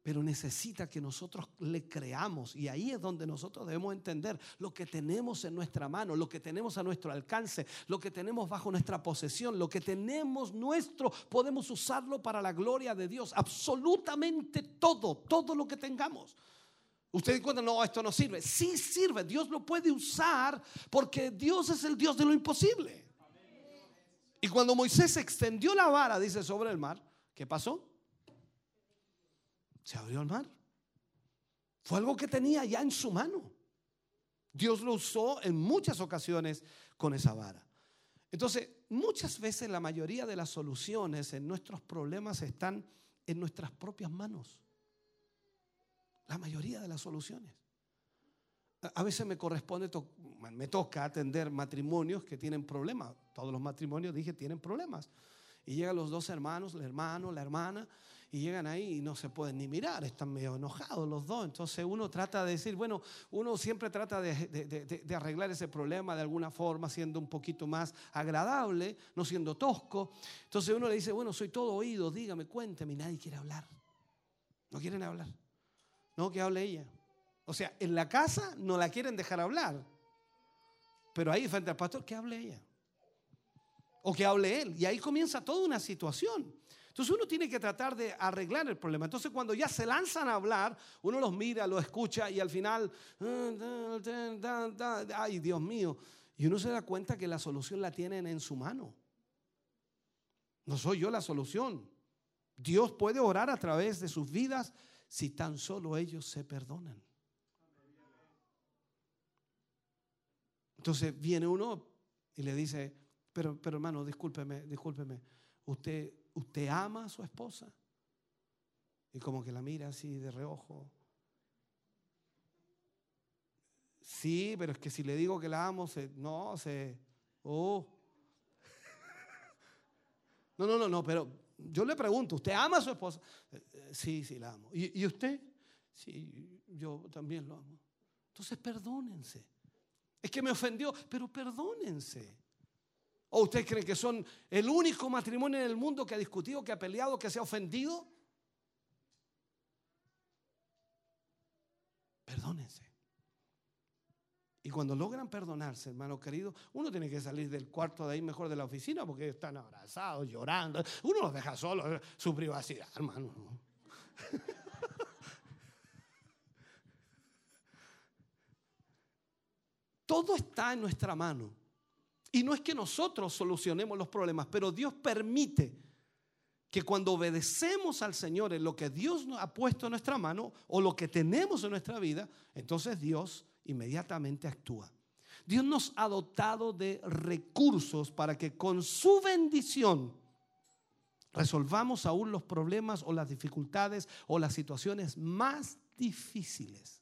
D: pero necesita que nosotros le creamos. Y ahí es donde nosotros debemos entender lo que tenemos en nuestra mano, lo que tenemos a nuestro alcance, lo que tenemos bajo nuestra posesión, lo que tenemos nuestro, podemos usarlo para la gloria de Dios. Absolutamente todo, todo lo que tengamos. Usted cuenta, no, esto no sirve. Sí sirve, Dios lo puede usar porque Dios es el Dios de lo imposible. Y cuando Moisés extendió la vara, dice, sobre el mar, ¿qué pasó? se abrió el mar. Fue algo que tenía ya en su mano. Dios lo usó en muchas ocasiones con esa vara. Entonces, muchas veces la mayoría de las soluciones en nuestros problemas están en nuestras propias manos. La mayoría de las soluciones. A veces me corresponde, me toca atender matrimonios que tienen problemas. Todos los matrimonios, dije, tienen problemas. Y llegan los dos hermanos, el hermano, la hermana, y llegan ahí y no se pueden ni mirar, están medio enojados los dos. Entonces uno trata de decir, bueno, uno siempre trata de, arreglar ese problema de alguna forma, siendo un poquito más agradable, no siendo tosco. Entonces uno le dice, bueno, soy todo oído, dígame, cuénteme, y nadie quiere hablar. No quieren hablar. No, que hable ella. O sea, en la casa no la quieren dejar hablar. Pero ahí frente al pastor, que hable ella. O que hable él. Y ahí comienza toda una situación. Entonces uno tiene que tratar de arreglar el problema. Entonces cuando ya se lanzan a hablar, uno los mira, los escucha y al final, ay Dios mío, y uno se da cuenta que la solución la tienen en su mano. No soy yo la solución. Dios puede orar a través de sus vidas si tan solo ellos se perdonan. Entonces viene uno y le dice, pero, pero hermano, discúlpeme, discúlpeme, usted ¿usted ama a su esposa? Y como que la mira así de reojo. Sí, pero es que si le digo que la amo, se, no, se... Oh. No, no, no, no, pero yo le pregunto, ¿usted ama a su esposa? Eh, eh, sí, sí, la amo. ¿Y, ¿Y usted? Sí, yo también lo amo. Entonces perdónense. Es que me ofendió, pero perdónense. ¿O usted cree que son el único matrimonio en el mundo que ha discutido, que ha peleado, que se ha ofendido? Perdónense. Y cuando logran perdonarse, hermano querido, uno tiene que salir del cuarto de ahí mejor de la oficina porque están abrazados, llorando. Uno los deja solos, su privacidad, hermano. Todo está en nuestra mano. Y no es que nosotros solucionemos los problemas, pero Dios permite que cuando obedecemos al Señor en lo que Dios ha puesto en nuestra mano o lo que tenemos en nuestra vida, entonces Dios inmediatamente actúa. Dios nos ha dotado de recursos para que con su bendición resolvamos aún los problemas o las dificultades o las situaciones más difíciles.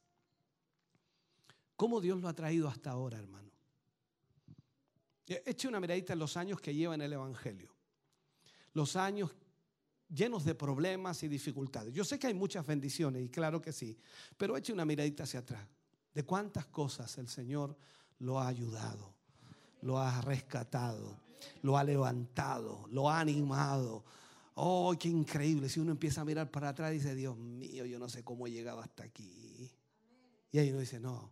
D: ¿Cómo Dios lo ha traído hasta ahora, hermano? Eche una miradita en los años que lleva en el Evangelio. Los años llenos de problemas y dificultades. Yo sé que hay muchas bendiciones y claro que sí, pero eche una miradita hacia atrás. De cuántas cosas el Señor lo ha ayudado, lo ha rescatado, lo ha levantado, lo ha animado. Oh, qué increíble. Si uno empieza a mirar para atrás y dice, Dios mío, yo no sé cómo he llegado hasta aquí. Y ahí uno dice, no,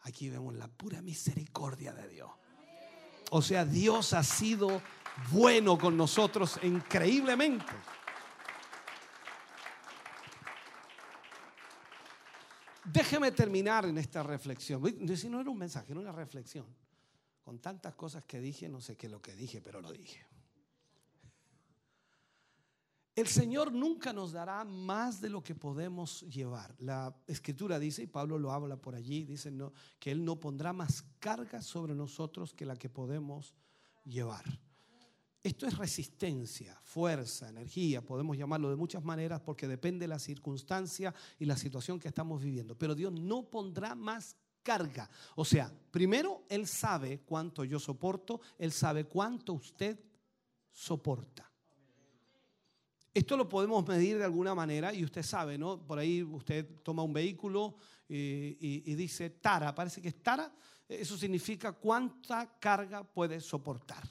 D: aquí vemos la pura misericordia de Dios. O sea, Dios ha sido bueno con nosotros increíblemente. Déjeme terminar en esta reflexión. Si no era un mensaje, era una reflexión. Con tantas cosas que dije, no sé qué es lo que dije, pero lo dije. El Señor nunca nos dará más de lo que podemos llevar. La escritura dice, y Pablo lo habla por allí, dice que Él no pondrá más carga sobre nosotros que la que podemos llevar. Esto es resistencia, fuerza, energía, podemos llamarlo de muchas maneras porque depende de la circunstancia y la situación que estamos viviendo. Pero Dios no pondrá más carga. O sea, primero Él sabe cuánto yo soporto, Él sabe cuánto usted soporta. Esto lo podemos medir de alguna manera y usted sabe, ¿no? Por ahí usted toma un vehículo y, y- y dice tara, parece que es tara, eso significa cuánta carga puede soportar.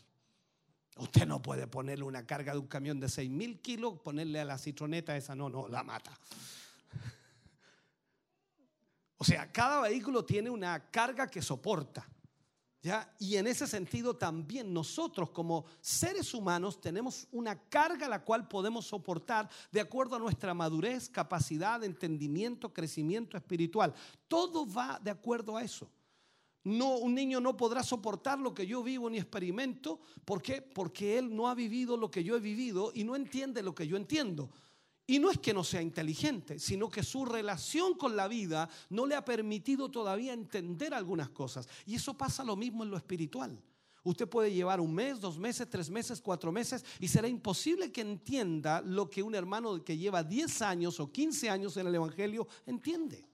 D: Usted no puede ponerle una carga de un camión de 6 mil kilos, ponerle a la citroneta esa, no, no, la mata. O sea, cada vehículo tiene una carga que soporta. ¿ya? Y en ese sentido también nosotros como seres humanos tenemos una carga la cual podemos soportar de acuerdo a nuestra madurez, capacidad, entendimiento, crecimiento espiritual. Todo va de acuerdo a eso. No, un niño no podrá soportar lo que yo vivo ni experimento. ¿Por qué? Porque él no ha vivido lo que yo he vivido y no entiende lo que yo entiendo. Y no es que no sea inteligente, sino que su relación con la vida no le ha permitido todavía entender algunas cosas. Y eso pasa lo mismo en lo espiritual. Usted puede llevar un mes, dos meses, tres meses, cuatro meses y será imposible que entienda lo que un hermano que lleva 10 años o 15 años en el Evangelio entiende.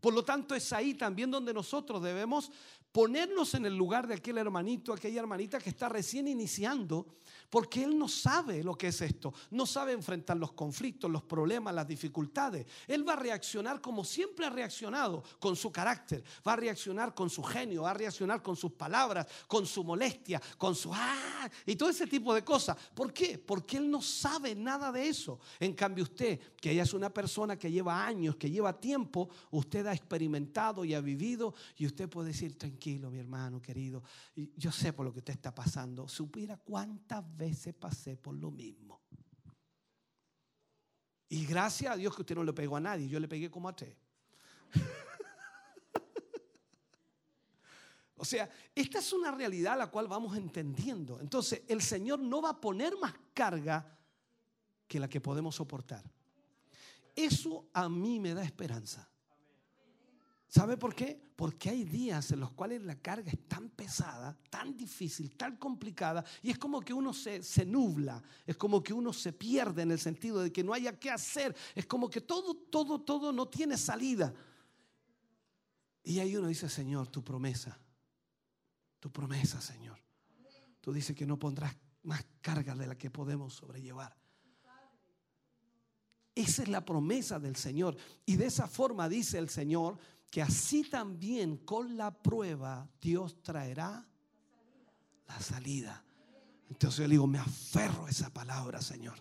D: Por lo tanto, es ahí también donde nosotros debemos ponernos en el lugar de aquel hermanito, aquella hermanita que está recién iniciando, porque él no sabe lo que es esto, no sabe enfrentar los conflictos, los problemas, las dificultades. Él va a reaccionar como siempre ha reaccionado, con su carácter, va a reaccionar con su genio, va a reaccionar con sus palabras, con su molestia, con su ah, y todo ese tipo de cosas. ¿Por qué? Porque él no sabe nada de eso. En cambio, usted, que ella es una persona que lleva años, que lleva tiempo, usted ha experimentado y ha vivido, y usted puede decir, tranquilo, mi hermano querido, yo sé por lo que usted está pasando. Supiera cuántas veces pasé por lo mismo. Y gracias a Dios que usted no le pegó a nadie, yo le pegué como a usted. O sea, esta es una realidad la cual vamos entendiendo. Entonces, el Señor no va a poner más carga que la que podemos soportar. Eso a mí me da esperanza. ¿Sabe por qué? Porque hay días en los cuales la carga es tan pesada, tan difícil, tan complicada, y es como que uno se, se nubla, es como que uno se pierde en el sentido de que no haya qué hacer, es como que todo, todo, todo no tiene salida. Y ahí uno dice, Señor, tu promesa, tu promesa, Señor. Tú dices que no pondrás más carga de la que podemos sobrellevar. Esa es la promesa del Señor. Y de esa forma dice el Señor que así también con la prueba Dios traerá la salida. Entonces yo le digo, me aferro a esa palabra, Señor.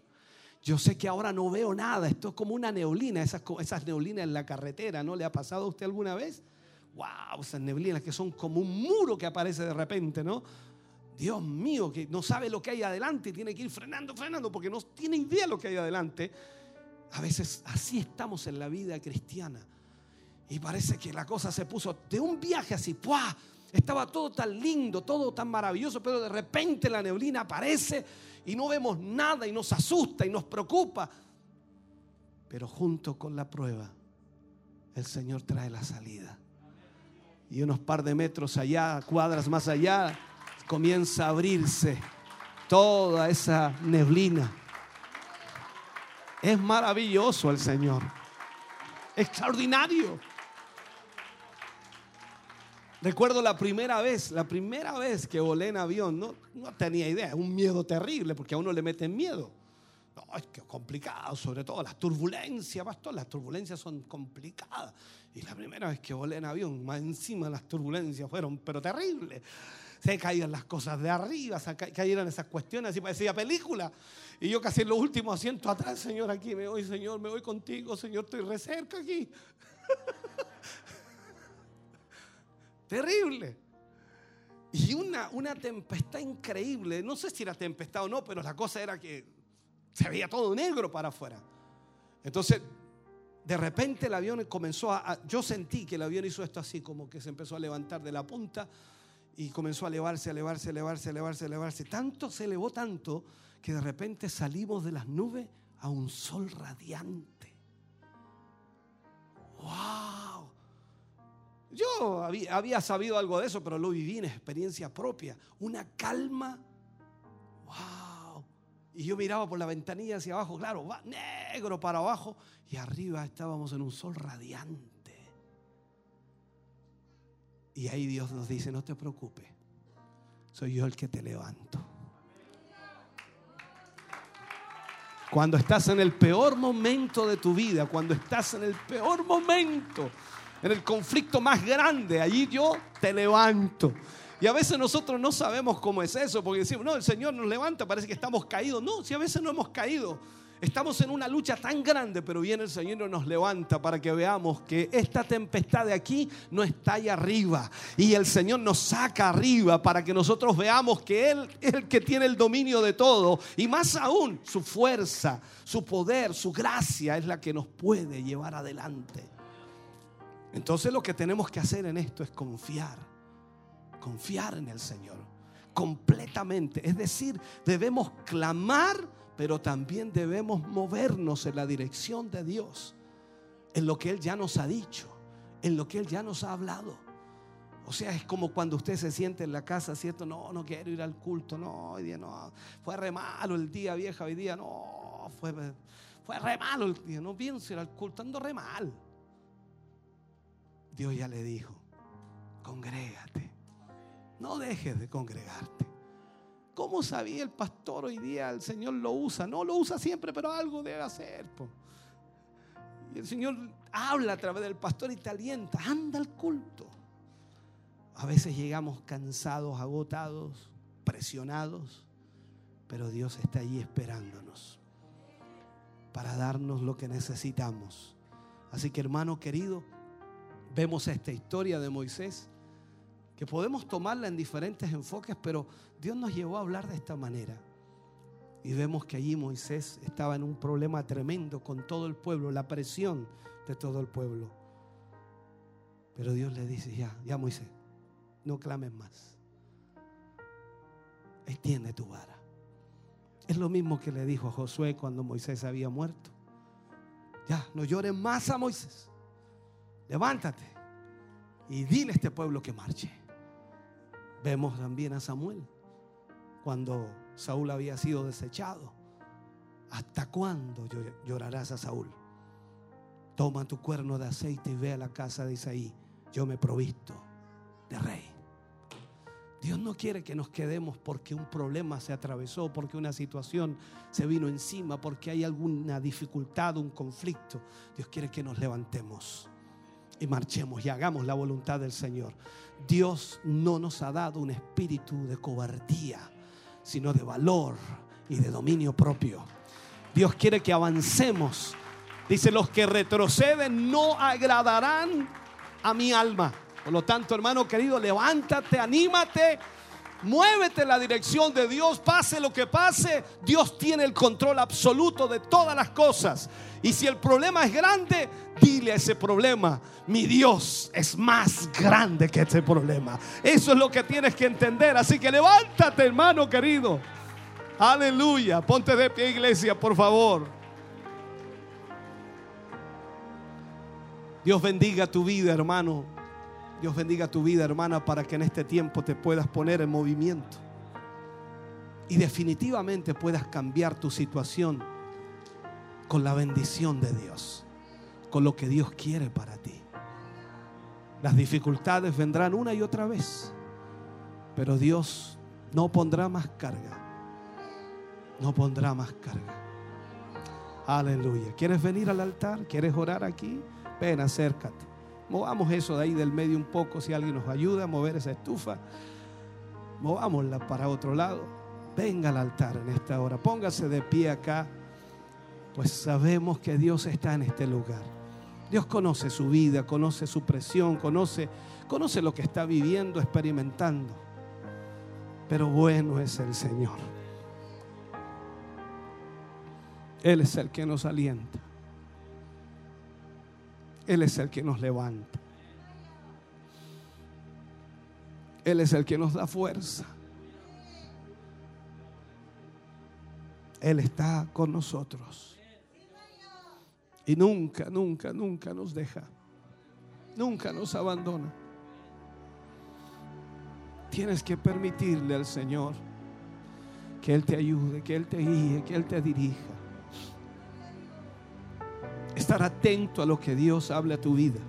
D: Yo sé que ahora no veo nada. Esto es como una neblina, esas, esas neblinas en la carretera, ¿no le ha pasado a usted alguna vez? Wow, esas neblinas que son como un muro que aparece de repente, ¿no? Dios mío, que no sabe lo que hay adelante tiene que ir frenando, frenando, porque no tiene idea de lo que hay adelante. A veces así estamos en la vida cristiana. Y parece que la cosa se puso de un viaje así, ¡puah! Estaba todo tan lindo, todo tan maravilloso, pero de repente la neblina aparece y no vemos nada y nos asusta y nos preocupa. Pero junto con la prueba, el Señor trae la salida. Y unos par de metros allá, cuadras más allá, comienza a abrirse toda esa neblina. Es maravilloso el Señor. Extraordinario. Recuerdo la primera vez, la primera vez que volé en avión, no, no tenía idea, un miedo terrible, porque a uno le meten miedo. No, es que complicado, sobre todo las turbulencias, pastor, las turbulencias son complicadas. Y la primera vez que volé en avión, más encima las turbulencias fueron, pero terribles. Se caían las cosas de arriba, se ca- cayeron esas cuestiones, así parecía película. Y yo casi en los últimos asientos atrás, Señor, aquí me voy, Señor, me voy contigo, Señor, estoy re cerca aquí. Terrible. Y una, una tempestad increíble. No sé si era tempestad o no, pero la cosa era que se veía todo negro para afuera. Entonces, de repente el avión comenzó a, Yo sentí que el avión hizo esto así, como que se empezó a levantar de la punta y comenzó a elevarse, elevarse, elevarse, elevarse, elevarse. Tanto se elevó tanto que de repente salimos de las nubes a un sol radiante. ¡Wow! Yo había, sabido algo de eso, pero lo viví en experiencia propia. Una calma. ¡Wow! Y yo miraba por la ventanilla hacia abajo, claro, va negro para abajo. Y arriba estábamos en un sol radiante. Y ahí Dios nos dice, no te preocupes, soy yo el que te levanto. Cuando estás en el peor momento de tu vida, cuando estás en el peor momento, en el conflicto más grande, allí yo te levanto. Y a veces nosotros no sabemos cómo es eso, porque decimos, no, el Señor nos levanta, parece que estamos caídos. No, si a veces no hemos caído. Estamos en una lucha tan grande, pero viene el Señor y nos levanta para que veamos que esta tempestad de aquí no está allá arriba. Y el Señor nos saca arriba para que nosotros veamos que Él es el que tiene el dominio de todo. Y más aún, su fuerza, su poder, su gracia es la que nos puede llevar adelante. Entonces lo que tenemos que hacer en esto es confiar. Confiar en el Señor. Completamente. Es decir, debemos clamar pero también debemos movernos en la dirección de Dios, en lo que Él ya nos ha dicho, en lo que Él ya nos ha hablado. O sea, es como cuando usted se siente en la casa, ¿cierto? No, no quiero ir al culto, no, hoy día no, fue re malo el día, vieja, hoy día no, fue, fue re malo el día, no pienso ir al culto, ando re mal. Dios ya le dijo, congrégate, no dejes de congregarte. ¿Cómo sabía el pastor hoy día? El Señor lo usa. No lo usa siempre, pero algo debe hacer. Y el Señor habla a través del pastor y te alienta. Anda al culto. A veces llegamos cansados, agotados, presionados, pero Dios está allí esperándonos para darnos lo que necesitamos. Así que hermano querido, vemos esta historia de Moisés que podemos tomarla en diferentes enfoques, pero Dios nos llevó a hablar de esta manera. Y vemos que allí Moisés estaba en un problema tremendo con todo el pueblo, la presión de todo el pueblo. Pero Dios le dice, ya, ya Moisés, no clames más. Extiende tu vara. Es lo mismo que le dijo a Josué cuando Moisés había muerto. Ya, no llores más a Moisés. Levántate y dile a este pueblo que marche. Vemos también a Samuel cuando Saúl había sido desechado. ¿Hasta cuándo llorarás a Saúl? Toma tu cuerno de aceite y ve a la casa de Isaí. Yo me provisto de rey. Dios no quiere que nos quedemos porque un problema se atravesó, porque una situación se vino encima, porque hay alguna dificultad, un conflicto. Dios quiere que nos levantemos y marchemos y hagamos la voluntad del Señor. Dios no nos ha dado un espíritu de cobardía, sino de valor y de dominio propio. Dios quiere que avancemos. Dice, los que retroceden no agradarán a mi alma. Por lo tanto, hermano querido, levántate, anímate. Muévete en la dirección de Dios, pase lo que pase, Dios tiene el control absoluto de todas las cosas. Y si el problema es grande, dile a ese problema, mi Dios es más grande que ese problema. Eso es lo que tienes que entender. Así que levántate, hermano querido. Aleluya. Ponte de pie, iglesia, por favor. Dios bendiga tu vida, hermano. Dios bendiga tu vida, hermana, para que en este tiempo te puedas poner en movimiento. Y definitivamente puedas cambiar tu situación con la bendición de Dios, con lo que Dios quiere para ti. Las dificultades vendrán una y otra vez, pero Dios no pondrá más carga, no pondrá más carga. Aleluya. ¿Quieres venir al altar? ¿Quieres orar aquí? Ven, acércate. Movamos eso de ahí del medio un poco si alguien nos ayuda a mover esa estufa. Movámosla para otro lado. Venga al altar en esta hora. Póngase de pie acá. Pues sabemos que Dios está en este lugar. Dios conoce su vida, conoce su presión, conoce, conoce lo que está viviendo, experimentando. Pero bueno es el Señor. Él es el que nos alienta. Él es el que nos levanta. Él es el que nos da fuerza. Él está con nosotros. Y nunca, nunca, nunca nos deja. Nunca nos abandona. Tienes que permitirle al Señor que Él te ayude, que Él te guíe, que Él te dirija. Estar atento a lo que Dios habla a tu vida.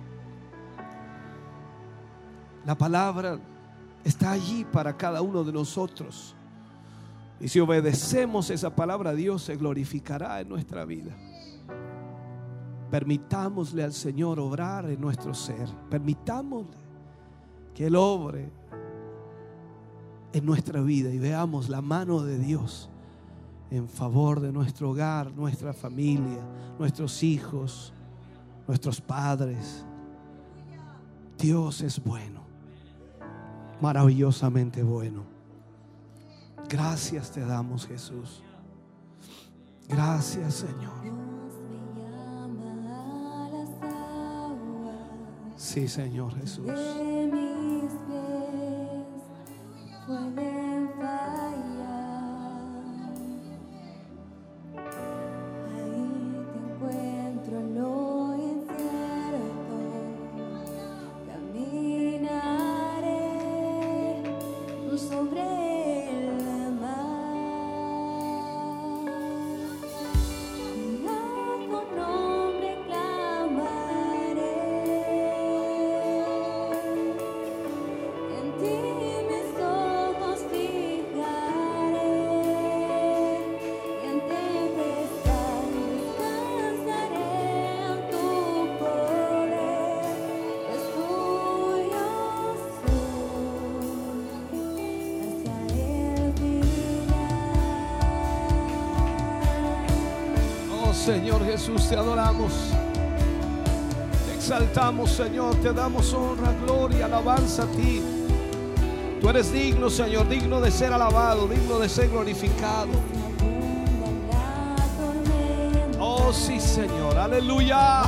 D: La palabra está allí para cada uno de nosotros. Y si obedecemos esa palabra, Dios se glorificará en nuestra vida. Permitámosle al Señor obrar en nuestro ser. Permitámosle que Él obre en nuestra vida y veamos la mano de Dios en favor de nuestro hogar, nuestra familia, nuestros hijos, nuestros padres. Dios es bueno, maravillosamente bueno. Gracias te damos Jesús. Gracias Señor. Sí Señor Jesús.
C: Te
D: adoramos. Te exaltamos, Señor. Te damos honra, gloria, alabanza a ti. Tú eres digno, Señor, digno de ser alabado, digno de ser glorificado. Oh sí, Señor. Aleluya.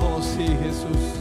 D: Oh sí, Jesús.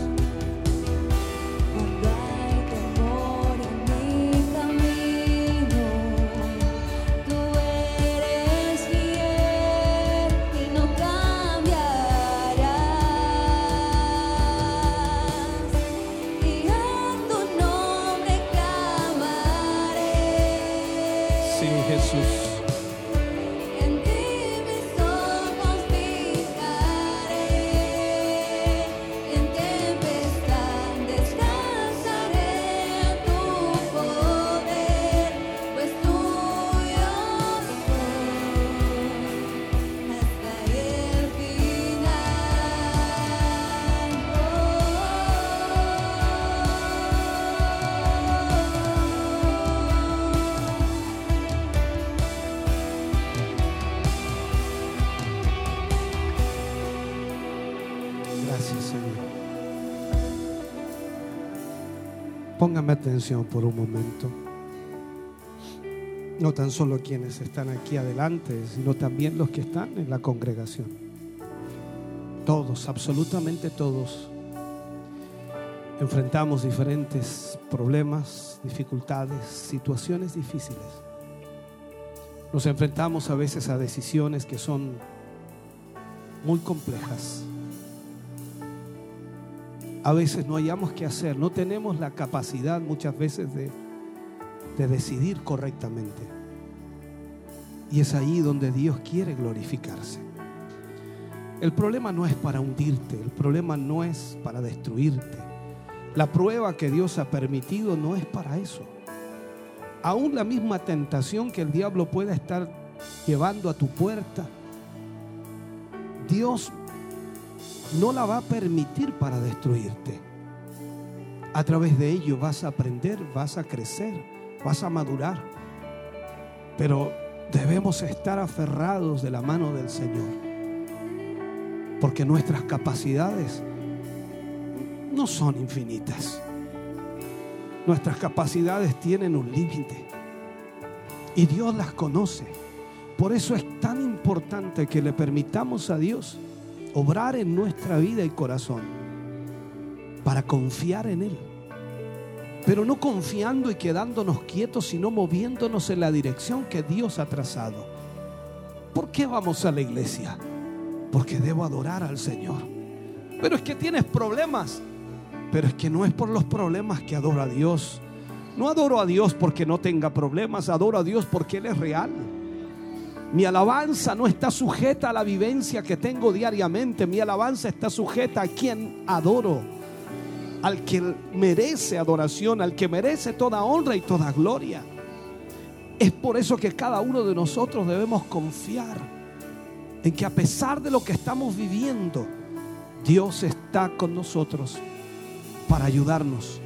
D: Atención por un momento. No tan solo quienes están aquí adelante, sino también los que están en la congregación. Todos, absolutamente todos, enfrentamos diferentes problemas, dificultades, situaciones difíciles. Nos enfrentamos a veces a decisiones que son muy complejas. A veces no hayamos qué hacer, no tenemos la capacidad muchas veces de, de decidir correctamente. Y es ahí donde Dios quiere glorificarse. El problema no es para hundirte, el problema no es para destruirte. La prueba que Dios ha permitido no es para eso. aún la misma tentación que el diablo pueda estar llevando a tu puerta, Dios no la va a permitir para destruirte. A través de ello vas a aprender, vas a crecer, vas a madurar. Pero debemos estar aferrados de la mano del Señor. Porque nuestras capacidades no son infinitas. Nuestras capacidades tienen un límite. Y Dios las conoce. Por eso es tan importante que le permitamos a Dios obrar en nuestra vida y corazón para confiar en Él. Pero no confiando y quedándonos quietos, sino moviéndonos en la dirección que Dios ha trazado. ¿Por qué vamos a la iglesia? Porque debo adorar al Señor. Pero es que tienes problemas. Pero es que no es por los problemas que adoro a Dios. No adoro a Dios porque no tenga problemas, adoro a Dios porque Él es real. Mi alabanza no está sujeta a la vivencia que tengo diariamente. Mi alabanza está sujeta a quien adoro. Al que merece adoración, al que merece toda honra y toda gloria. Es por eso que cada uno de nosotros debemos confiar en que a pesar de lo que estamos viviendo, Dios está con nosotros para ayudarnos.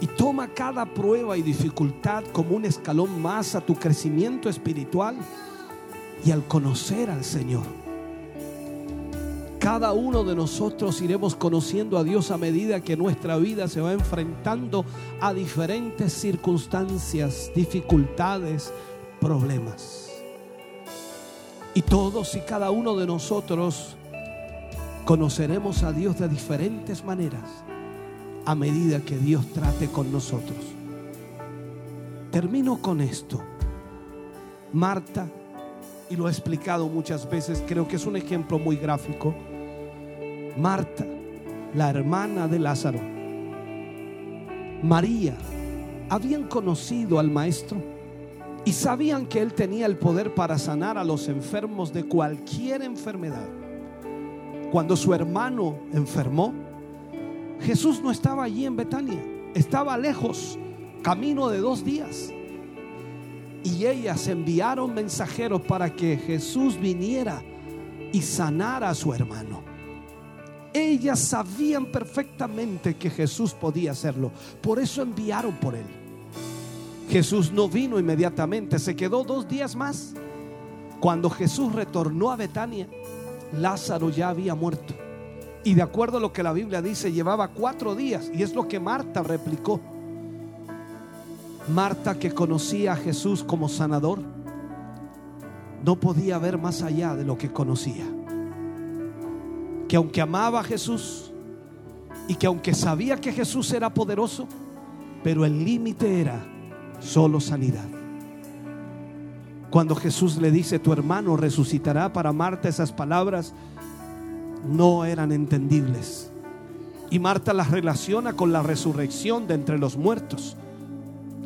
D: Y toma cada prueba y dificultad como un escalón más a tu crecimiento espiritual y al conocer al Señor. Cada uno de nosotros iremos conociendo a Dios a medida que nuestra vida se va enfrentando a diferentes circunstancias, dificultades, problemas. Y todos y cada uno de nosotros conoceremos a Dios de diferentes maneras a medida que Dios trate con nosotros. Termino con esto. Marta, y lo he explicado muchas veces, creo que es un ejemplo muy gráfico. Marta, la hermana de Lázaro, María, habían conocido al maestro y sabían que él tenía el poder para sanar a los enfermos de cualquier enfermedad. Cuando su hermano enfermó, Jesús no estaba allí en Betania, estaba lejos, camino de dos días. Y ellas enviaron mensajeros para que Jesús viniera y sanara a su hermano. Ellas sabían perfectamente que Jesús podía hacerlo, por eso enviaron por él. Jesús no vino inmediatamente, se quedó dos días más. Cuando Jesús retornó a Betania, Lázaro ya había muerto. Y de acuerdo a lo que la Biblia dice, llevaba cuatro días. Y es lo que Marta replicó. Marta que conocía a Jesús como sanador, no podía ver más allá de lo que conocía. Que aunque amaba a Jesús y que aunque sabía que Jesús era poderoso, pero el límite era solo sanidad. Cuando Jesús le dice, tu hermano resucitará, para Marta esas palabras no eran entendibles. Y Marta las relaciona con la resurrección de entre los muertos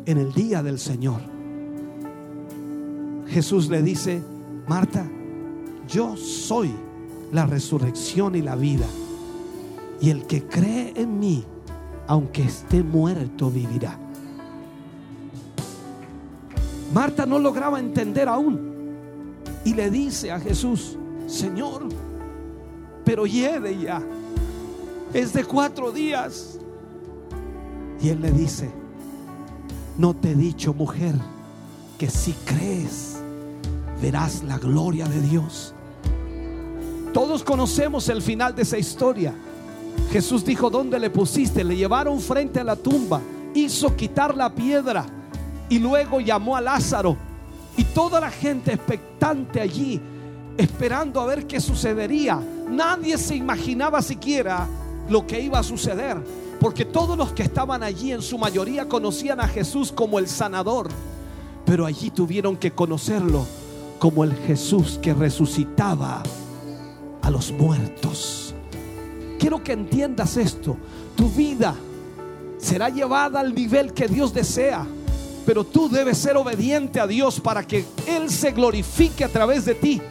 D: en el día del Señor. Jesús le dice, Marta, yo soy la resurrección y la vida. Y el que cree en mí, aunque esté muerto, vivirá. Marta no lograba entender aún. Y le dice a Jesús, Señor, pero hiede ya. Es de cuatro días. Y él le dice, no te he dicho, mujer, que si crees, verás la gloria de Dios. Todos conocemos el final de esa historia. Jesús dijo, ¿dónde le pusiste? Le llevaron frente a la tumba, hizo quitar la piedra y luego llamó a Lázaro. Y toda la gente expectante allí, esperando a ver qué sucedería. Nadie se imaginaba siquiera lo que iba a suceder, porque todos los que estaban allí en su mayoría conocían a Jesús como el sanador, pero allí tuvieron que conocerlo como el Jesús que resucitaba a los muertos. Quiero que entiendas esto, tu vida será llevada al nivel que Dios desea. Pero tú debes ser obediente a Dios para que Él se glorifique a través de ti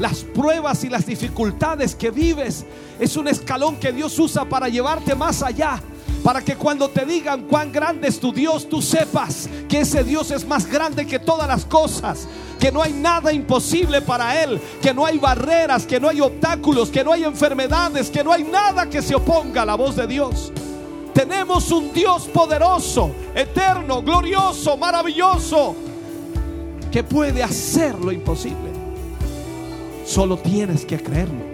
D: las pruebas y las dificultades que vives es un escalón que Dios usa para llevarte más allá. Para que cuando te digan cuán grande es tu Dios, tú sepas que ese Dios es más grande que todas las cosas. Que no hay nada imposible para Él. Que no hay barreras, que no hay obstáculos, que no hay enfermedades, que no hay nada que se oponga a la voz de Dios. Tenemos un Dios poderoso, eterno, glorioso, maravilloso, que puede hacer lo imposible. Solo tienes que creerlo.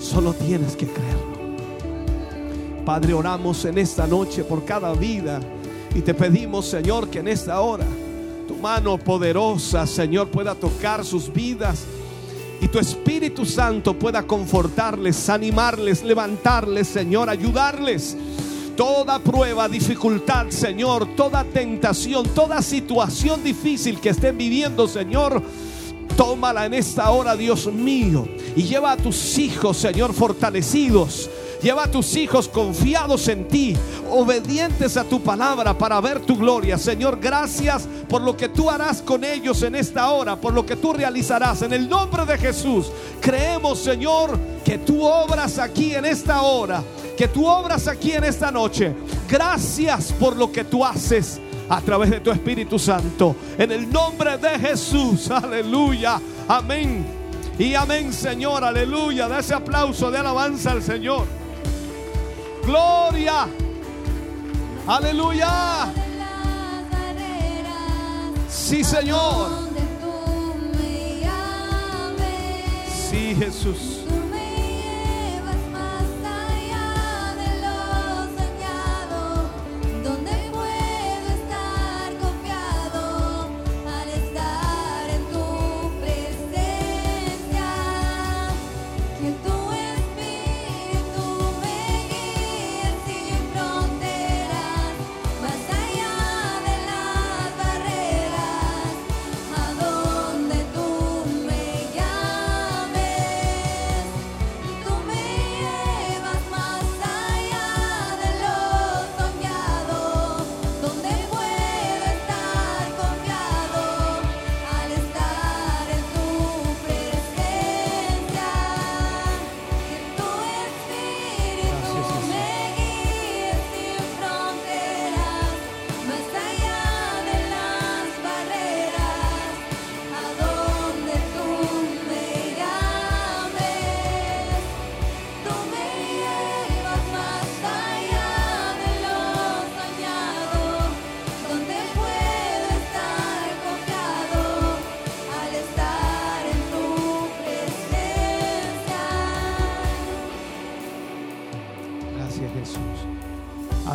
D: Solo tienes que creerlo. Padre, oramos en esta noche por cada vida y te pedimos, Señor, que en esta hora tu mano poderosa, Señor, pueda tocar sus vidas y tu Espíritu Santo pueda confortarles, animarles, levantarles, Señor, ayudarles. Toda prueba, dificultad, Señor, toda tentación, toda situación difícil que estén viviendo, Señor, tómala en esta hora, Dios mío, y lleva a tus hijos, Señor, fortalecidos. Lleva a tus hijos confiados en ti, obedientes a tu palabra para ver tu gloria. Señor, gracias por lo que tú harás con ellos en esta hora, por lo que tú realizarás. En el nombre de Jesús, creemos, Señor, que tú obras aquí en esta hora, que tú obras aquí en esta noche. Gracias por lo que tú haces a través de tu Espíritu Santo. En el nombre de Jesús, aleluya, amén. Y amén, Señor, aleluya. Da ese aplauso de alabanza al Señor. Gloria, aleluya.
C: de
D: Sí, Señor. Sí, Jesús.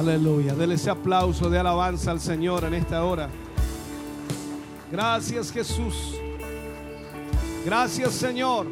D: Aleluya. Dele ese aplauso de alabanza al Señor en esta hora. Gracias Jesús. Gracias Señor.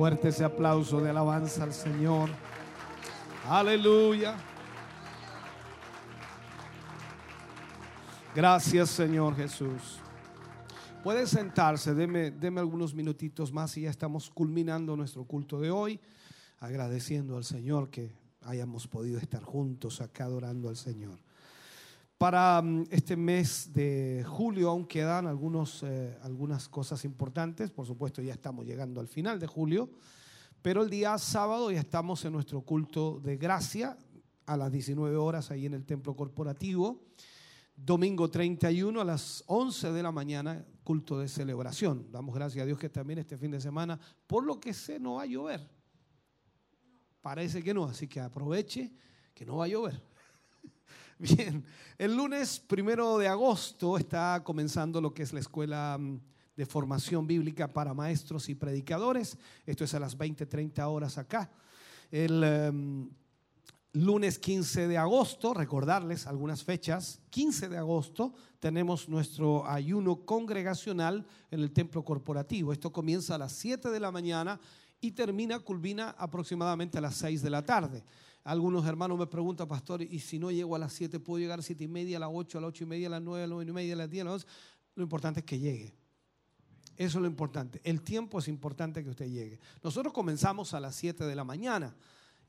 D: Fuerte ese aplauso de alabanza al Señor. Aleluya. Gracias Señor Jesús. Puede sentarse, deme, deme algunos minutitos más y ya estamos culminando nuestro culto de hoy, agradeciendo al Señor que hayamos podido estar juntos acá adorando al Señor. Para mm, este mes de julio aún quedan algunos, eh, algunas cosas importantes, por supuesto ya estamos llegando al final de julio, pero el día sábado ya estamos en nuestro culto de gracia a las 19 horas ahí en el templo corporativo. Domingo 31 a las 11 de la mañana, culto de celebración. Damos gracias a Dios que también este fin de semana, por lo que sé, no va a llover. Parece que no, así que aproveche que no va a llover. Bien, el lunes primero de agosto está comenzando lo que es la escuela mm, de formación bíblica para maestros y predicadores. Esto es a las 20, 30 horas acá. El em, lunes 15 de agosto, recordarles algunas fechas, 15 de agosto tenemos nuestro ayuno congregacional en el templo corporativo. Esto comienza a las 7 de la mañana y termina, culmina aproximadamente a las 6 de la tarde. Algunos hermanos me preguntan, pastor, ¿y si no llego a las 7, puedo llegar a las 7 y media, a las 8, a las 8 y media, a las 9, a las 9 y media, a las 10, a las 11? Lo importante es que llegue. Eso es lo importante. El tiempo es importante que usted llegue. Nosotros comenzamos a las 7 de la mañana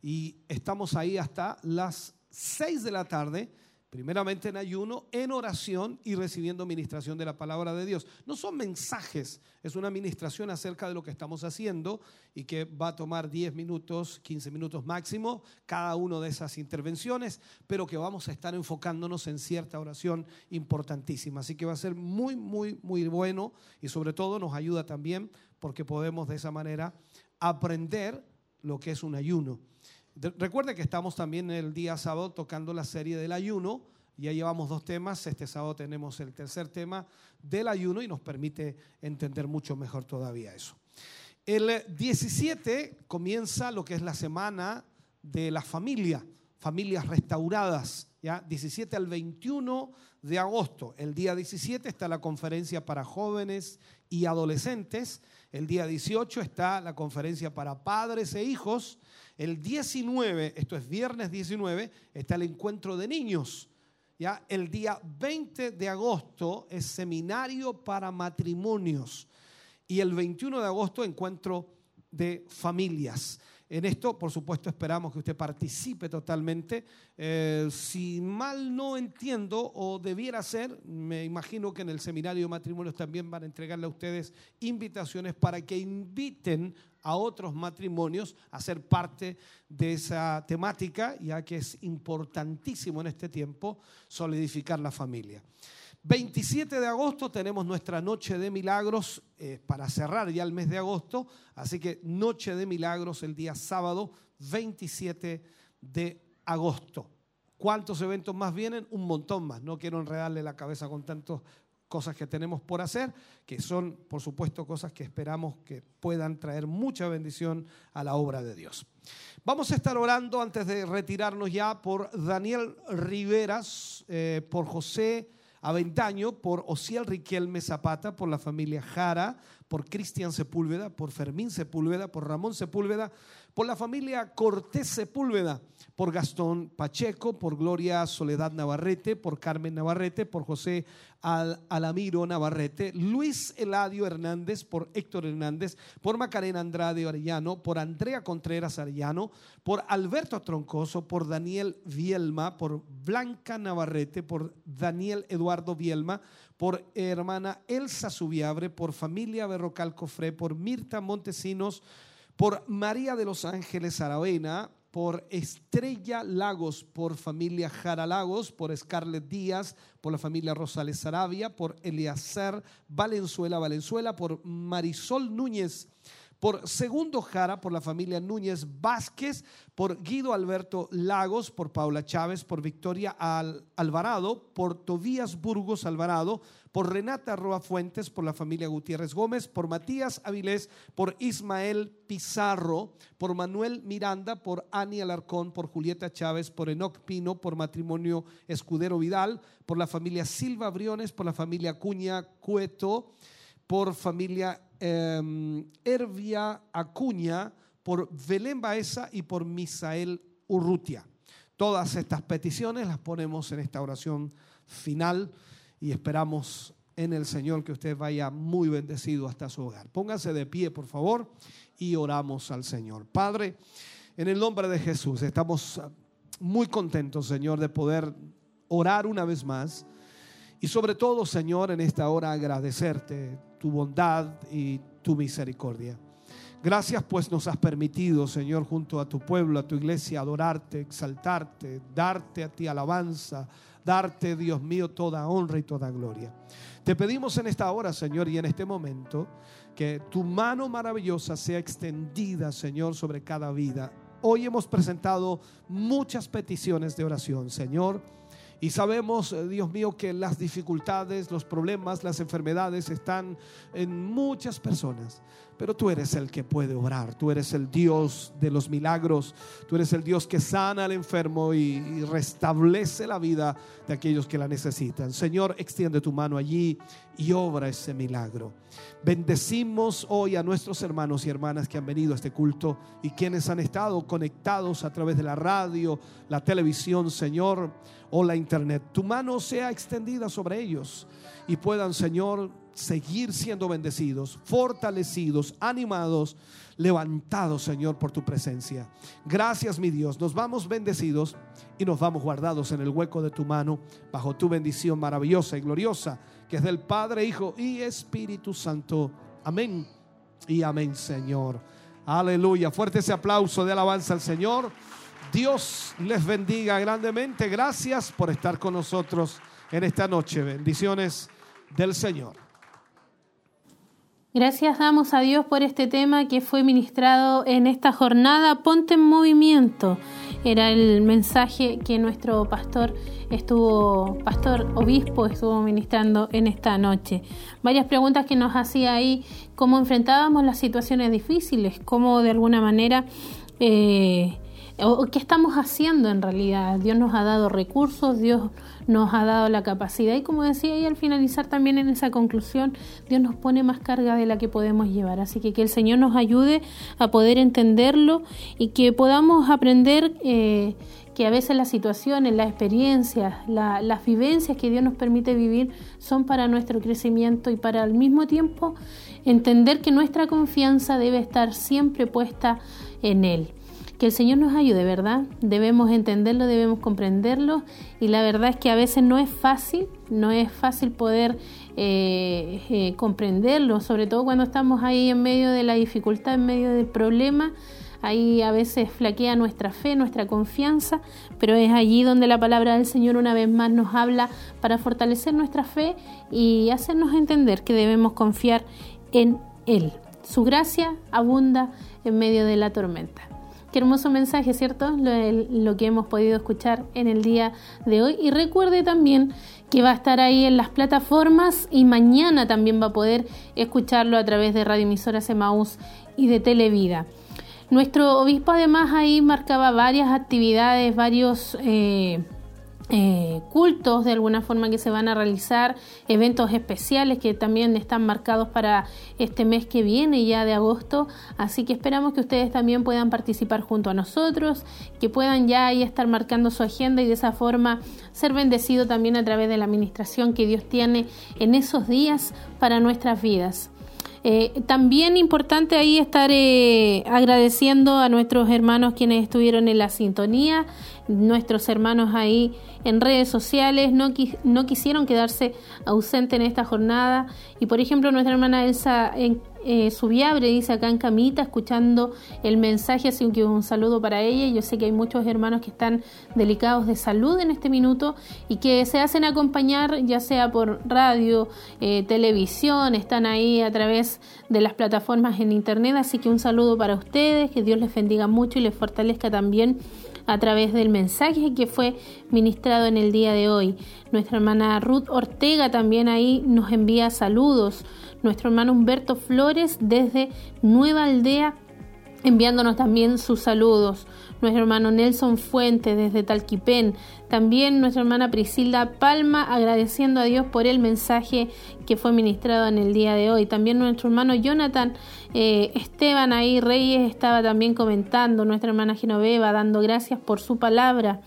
D: y estamos ahí hasta las 6 de la tarde primeramente en ayuno, en oración y recibiendo ministración de la palabra de Dios. No son mensajes, es una administración acerca de lo que estamos haciendo y que va a tomar 10 minutos, 15 minutos máximo cada una de esas intervenciones, pero que vamos a estar enfocándonos en cierta oración importantísima. Así que va a ser muy, muy, muy bueno y sobre todo nos ayuda también porque podemos de esa manera aprender lo que es un ayuno. Recuerde que estamos también el día sábado tocando la serie del ayuno. Ya llevamos dos temas. Este sábado tenemos el tercer tema del ayuno y nos permite entender mucho mejor todavía eso. El 17 comienza lo que es la semana de la familia, familias restauradas. ¿ya? 17 al 21 de agosto. El día 17 está la conferencia para jóvenes y adolescentes. El día 18 está la conferencia para padres e hijos. El 19, esto es viernes 19, está el encuentro de niños. ¿ya? El día 20 de agosto es seminario para matrimonios. Y el 21 de agosto encuentro de familias. En esto, por supuesto, esperamos que usted participe totalmente. Eh, si mal no entiendo o debiera ser, me imagino que en el seminario de matrimonios también van a entregarle a ustedes invitaciones para que inviten a otros matrimonios a ser parte de esa temática, ya que es importantísimo en este tiempo solidificar la familia. 27 de agosto tenemos nuestra noche de milagros eh, para cerrar ya el mes de agosto, así que noche de milagros el día sábado 27 de agosto. ¿Cuántos eventos más vienen? Un montón más. No quiero enredarle la cabeza con tantas cosas que tenemos por hacer, que son, por supuesto, cosas que esperamos que puedan traer mucha bendición a la obra de Dios. Vamos a estar orando antes de retirarnos ya por Daniel Riveras, eh, por José Aventaño, por Ociel Riquelme Zapata, por la familia Jara, por Cristian Sepúlveda, por Fermín Sepúlveda, por Ramón Sepúlveda, por la familia Cortés Sepúlveda, por Gastón Pacheco, por Gloria Soledad Navarrete, por Carmen Navarrete, por José Alamiro Navarrete, Luis Eladio Hernández, por Héctor Hernández, por Macarena Andrade Arellano, por Andrea Contreras Arellano, por Alberto Troncoso, por Daniel Vielma, por Blanca Navarrete, por Daniel Eduardo Vielma, por hermana Elsa Subiabre, por familia Berrocal Cofré, por Mirta Montesinos, por María de los Ángeles Aravena, por Estrella Lagos, por familia Jara Lagos, por Scarlett Díaz, por la familia Rosales Sarabia, por Eleazar Valenzuela Valenzuela, por Marisol Núñez, por Segundo Jara, por la familia Núñez Vázquez, por Guido Alberto Lagos, por Paula Chávez, por Victoria Alvarado, por Tobías Burgos Alvarado, por Renata Roa Fuentes, por la familia Gutiérrez Gómez, por Matías Avilés, por Ismael Pizarro, por Manuel Miranda, por Ani Alarcón, por Julieta Chávez, por Enoc Pino, por matrimonio Escudero Vidal, por la familia Silva Briones, por la familia Cuña Cueto, por familia Hervia Acuña, por Belén Baeza y por Misael Urrutia. Todas estas peticiones las ponemos en esta oración final y esperamos en el Señor que usted vaya muy bendecido hasta su hogar. Póngase de pie, por favor, y oramos al Señor. Padre, en el nombre de Jesús, estamos muy contentos, Señor, de poder orar una vez más. Y sobre todo, Señor, en esta hora agradecerte tu bondad y tu misericordia. Gracias pues nos has permitido, Señor, junto a tu pueblo, a tu iglesia, adorarte, exaltarte, darte a ti alabanza, darte, Dios mío, toda honra y toda gloria. Te pedimos en esta hora, Señor, y en este momento, que tu mano maravillosa sea extendida, Señor, sobre cada vida. Hoy hemos presentado muchas peticiones de oración, Señor. Y sabemos, eh, Dios mío, que las dificultades, los problemas, las enfermedades están en muchas personas. Pero tú eres el que puede obrar, tú eres el Dios de los milagros, tú eres el Dios que sana al enfermo y, restablece la vida de aquellos que la necesitan. Señor, extiende tu mano allí y obra ese milagro. Bendecimos hoy a nuestros hermanos y hermanas que han venido a este culto y quienes han estado conectados a través de la radio, la televisión, Señor, o la internet. Tu mano sea extendida sobre ellos y puedan, Señor, seguir siendo bendecidos, fortalecidos, animados, levantados, Señor, por tu presencia. Gracias, mi Dios. Nos vamos bendecidos y nos vamos guardados en el hueco de tu mano, bajo tu bendición maravillosa y gloriosa, que es del Padre, Hijo y Espíritu Santo. Amén y amén, Señor. Aleluya. Fuerte ese aplauso de alabanza al Señor. Dios les bendiga grandemente. Gracias por estar con nosotros en esta noche. Bendiciones del Señor.
A: Gracias damos a Dios por este tema que fue ministrado en esta jornada. Ponte en movimiento. Era el mensaje que nuestro pastor estuvo, pastor obispo estuvo ministrando en esta noche. Varias preguntas que nos hacía ahí, cómo enfrentábamos las situaciones difíciles, cómo de alguna manera eh, o qué estamos haciendo en realidad. Dios nos ha dado recursos, Dios nos ha dado la capacidad y como decía y al finalizar también en esa conclusión, Dios nos pone más carga de la que podemos llevar. Así que que el Señor nos ayude a poder entenderlo y que podamos aprender eh, que a veces las situaciones, las experiencias, la- las vivencias que Dios nos permite vivir son para nuestro crecimiento y para al mismo tiempo entender que nuestra confianza debe estar siempre puesta en Él. Que el Señor nos ayude, ¿verdad? Debemos entenderlo, debemos comprenderlo y la verdad es que a veces no es fácil, no es fácil poder eh, eh, comprenderlo, sobre todo cuando estamos ahí en medio de la dificultad, en medio del problema. Ahí a veces flaquea nuestra fe, nuestra confianza, pero es allí donde la palabra del Señor una vez más nos habla para fortalecer nuestra fe y hacernos entender que debemos confiar en Él. Su gracia abunda en medio de la tormenta. Qué hermoso mensaje, ¿cierto? Lo, que hemos podido escuchar en el día de hoy. Y recuerde también que va a estar ahí en las plataformas y mañana también va a poder escucharlo a través de Radio Emisoras Emaús y de Televida. Nuestro obispo además ahí marcaba varias actividades, varios... Eh, eh, cultos de alguna forma que se van a realizar, eventos especiales que también están marcados para este mes que viene ya de agosto, así que esperamos que ustedes también puedan participar junto a nosotros, que puedan ya ahí estar marcando su agenda y de esa forma ser bendecido también a través de la administración que Dios tiene en esos días para nuestras vidas. Eh, también importante ahí estar eh, agradeciendo a nuestros hermanos quienes estuvieron en la sintonía, nuestros hermanos ahí en redes sociales. No, no quisieron quedarse ausentes en esta jornada. Y por ejemplo nuestra hermana Elsa en, eh, Subiabre dice acá en camita escuchando el mensaje así que un saludo para ella yo sé que hay muchos hermanos que están delicados de salud en este minuto y que se hacen acompañar ya sea por radio eh, televisión están ahí a través de las plataformas en internet así que un saludo para ustedes que Dios les bendiga mucho y les fortalezca también a través del mensaje que fue ministrado en el día de hoy. Nuestra hermana Ruth Ortega también ahí nos envía saludos. Nuestro hermano Humberto Flores desde Nueva Aldea enviándonos también sus saludos. nuestro hermano Nelson Fuentes desde Talquipén, también nuestra hermana Priscilda Palma agradeciendo a Dios por el mensaje que fue ministrado en el día de hoy, también nuestro hermano Jonathan eh, Esteban ahí Reyes estaba también comentando, nuestra hermana Genoveva dando gracias por su palabra,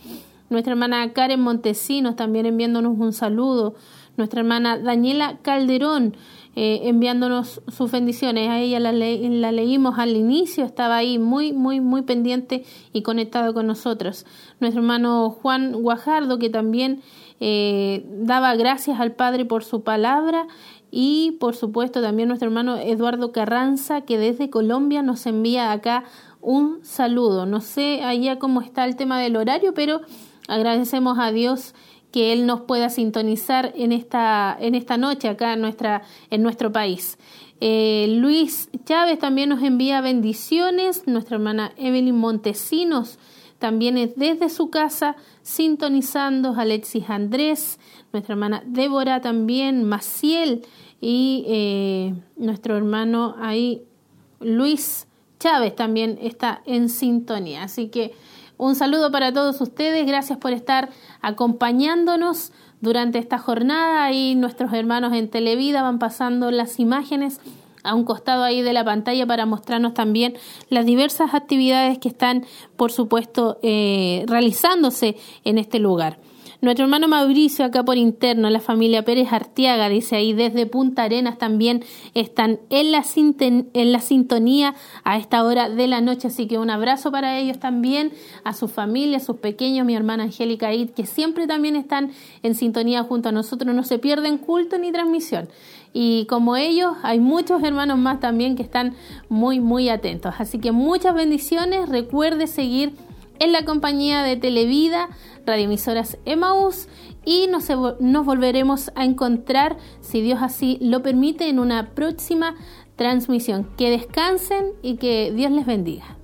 A: nuestra hermana Karen Montesinos también enviándonos un saludo, nuestra hermana Daniela Calderón eh, enviándonos sus bendiciones. A ella la, la, leímos al inicio, estaba ahí muy, muy, muy pendiente y conectado con nosotros. Nuestro hermano Juan Guajardo, que también eh, daba gracias al Padre por su palabra. Y por supuesto también nuestro hermano Eduardo Carranza, que desde Colombia nos envía acá un saludo. No sé allá cómo está el tema del horario, pero agradecemos a Dios que Él nos pueda sintonizar en esta, en esta noche acá en, nuestra, en nuestro país. Eh, Luis Chávez también nos envía bendiciones. Nuestra hermana Evelyn Montesinos también es desde su casa sintonizando. Alexis Andrés, nuestra hermana Débora también, Maciel y eh, nuestro hermano ahí Luis Chávez también está en sintonía. Así que un saludo para todos ustedes, gracias por estar acompañándonos durante esta jornada y nuestros hermanos en Televida van pasando las imágenes a un costado ahí de la pantalla para mostrarnos también las diversas actividades que están, por supuesto, eh, realizándose en este lugar. Nuestro hermano Mauricio acá por interno, la familia Pérez Artiaga, dice ahí desde Punta Arenas también están en la, sintonía a esta hora de la noche, así que un abrazo para ellos también, a sus familias, sus pequeños, mi hermana Angélica Id, que siempre también están en sintonía junto a nosotros, no se pierden culto ni transmisión. Y como ellos, hay muchos hermanos más también que están muy, muy atentos. Así que muchas bendiciones. Recuerde seguir en la compañía de Televida, radioemisoras Emaús y nos, nos volveremos a encontrar, si Dios así lo permite, en una próxima transmisión. Que descansen y que Dios les bendiga.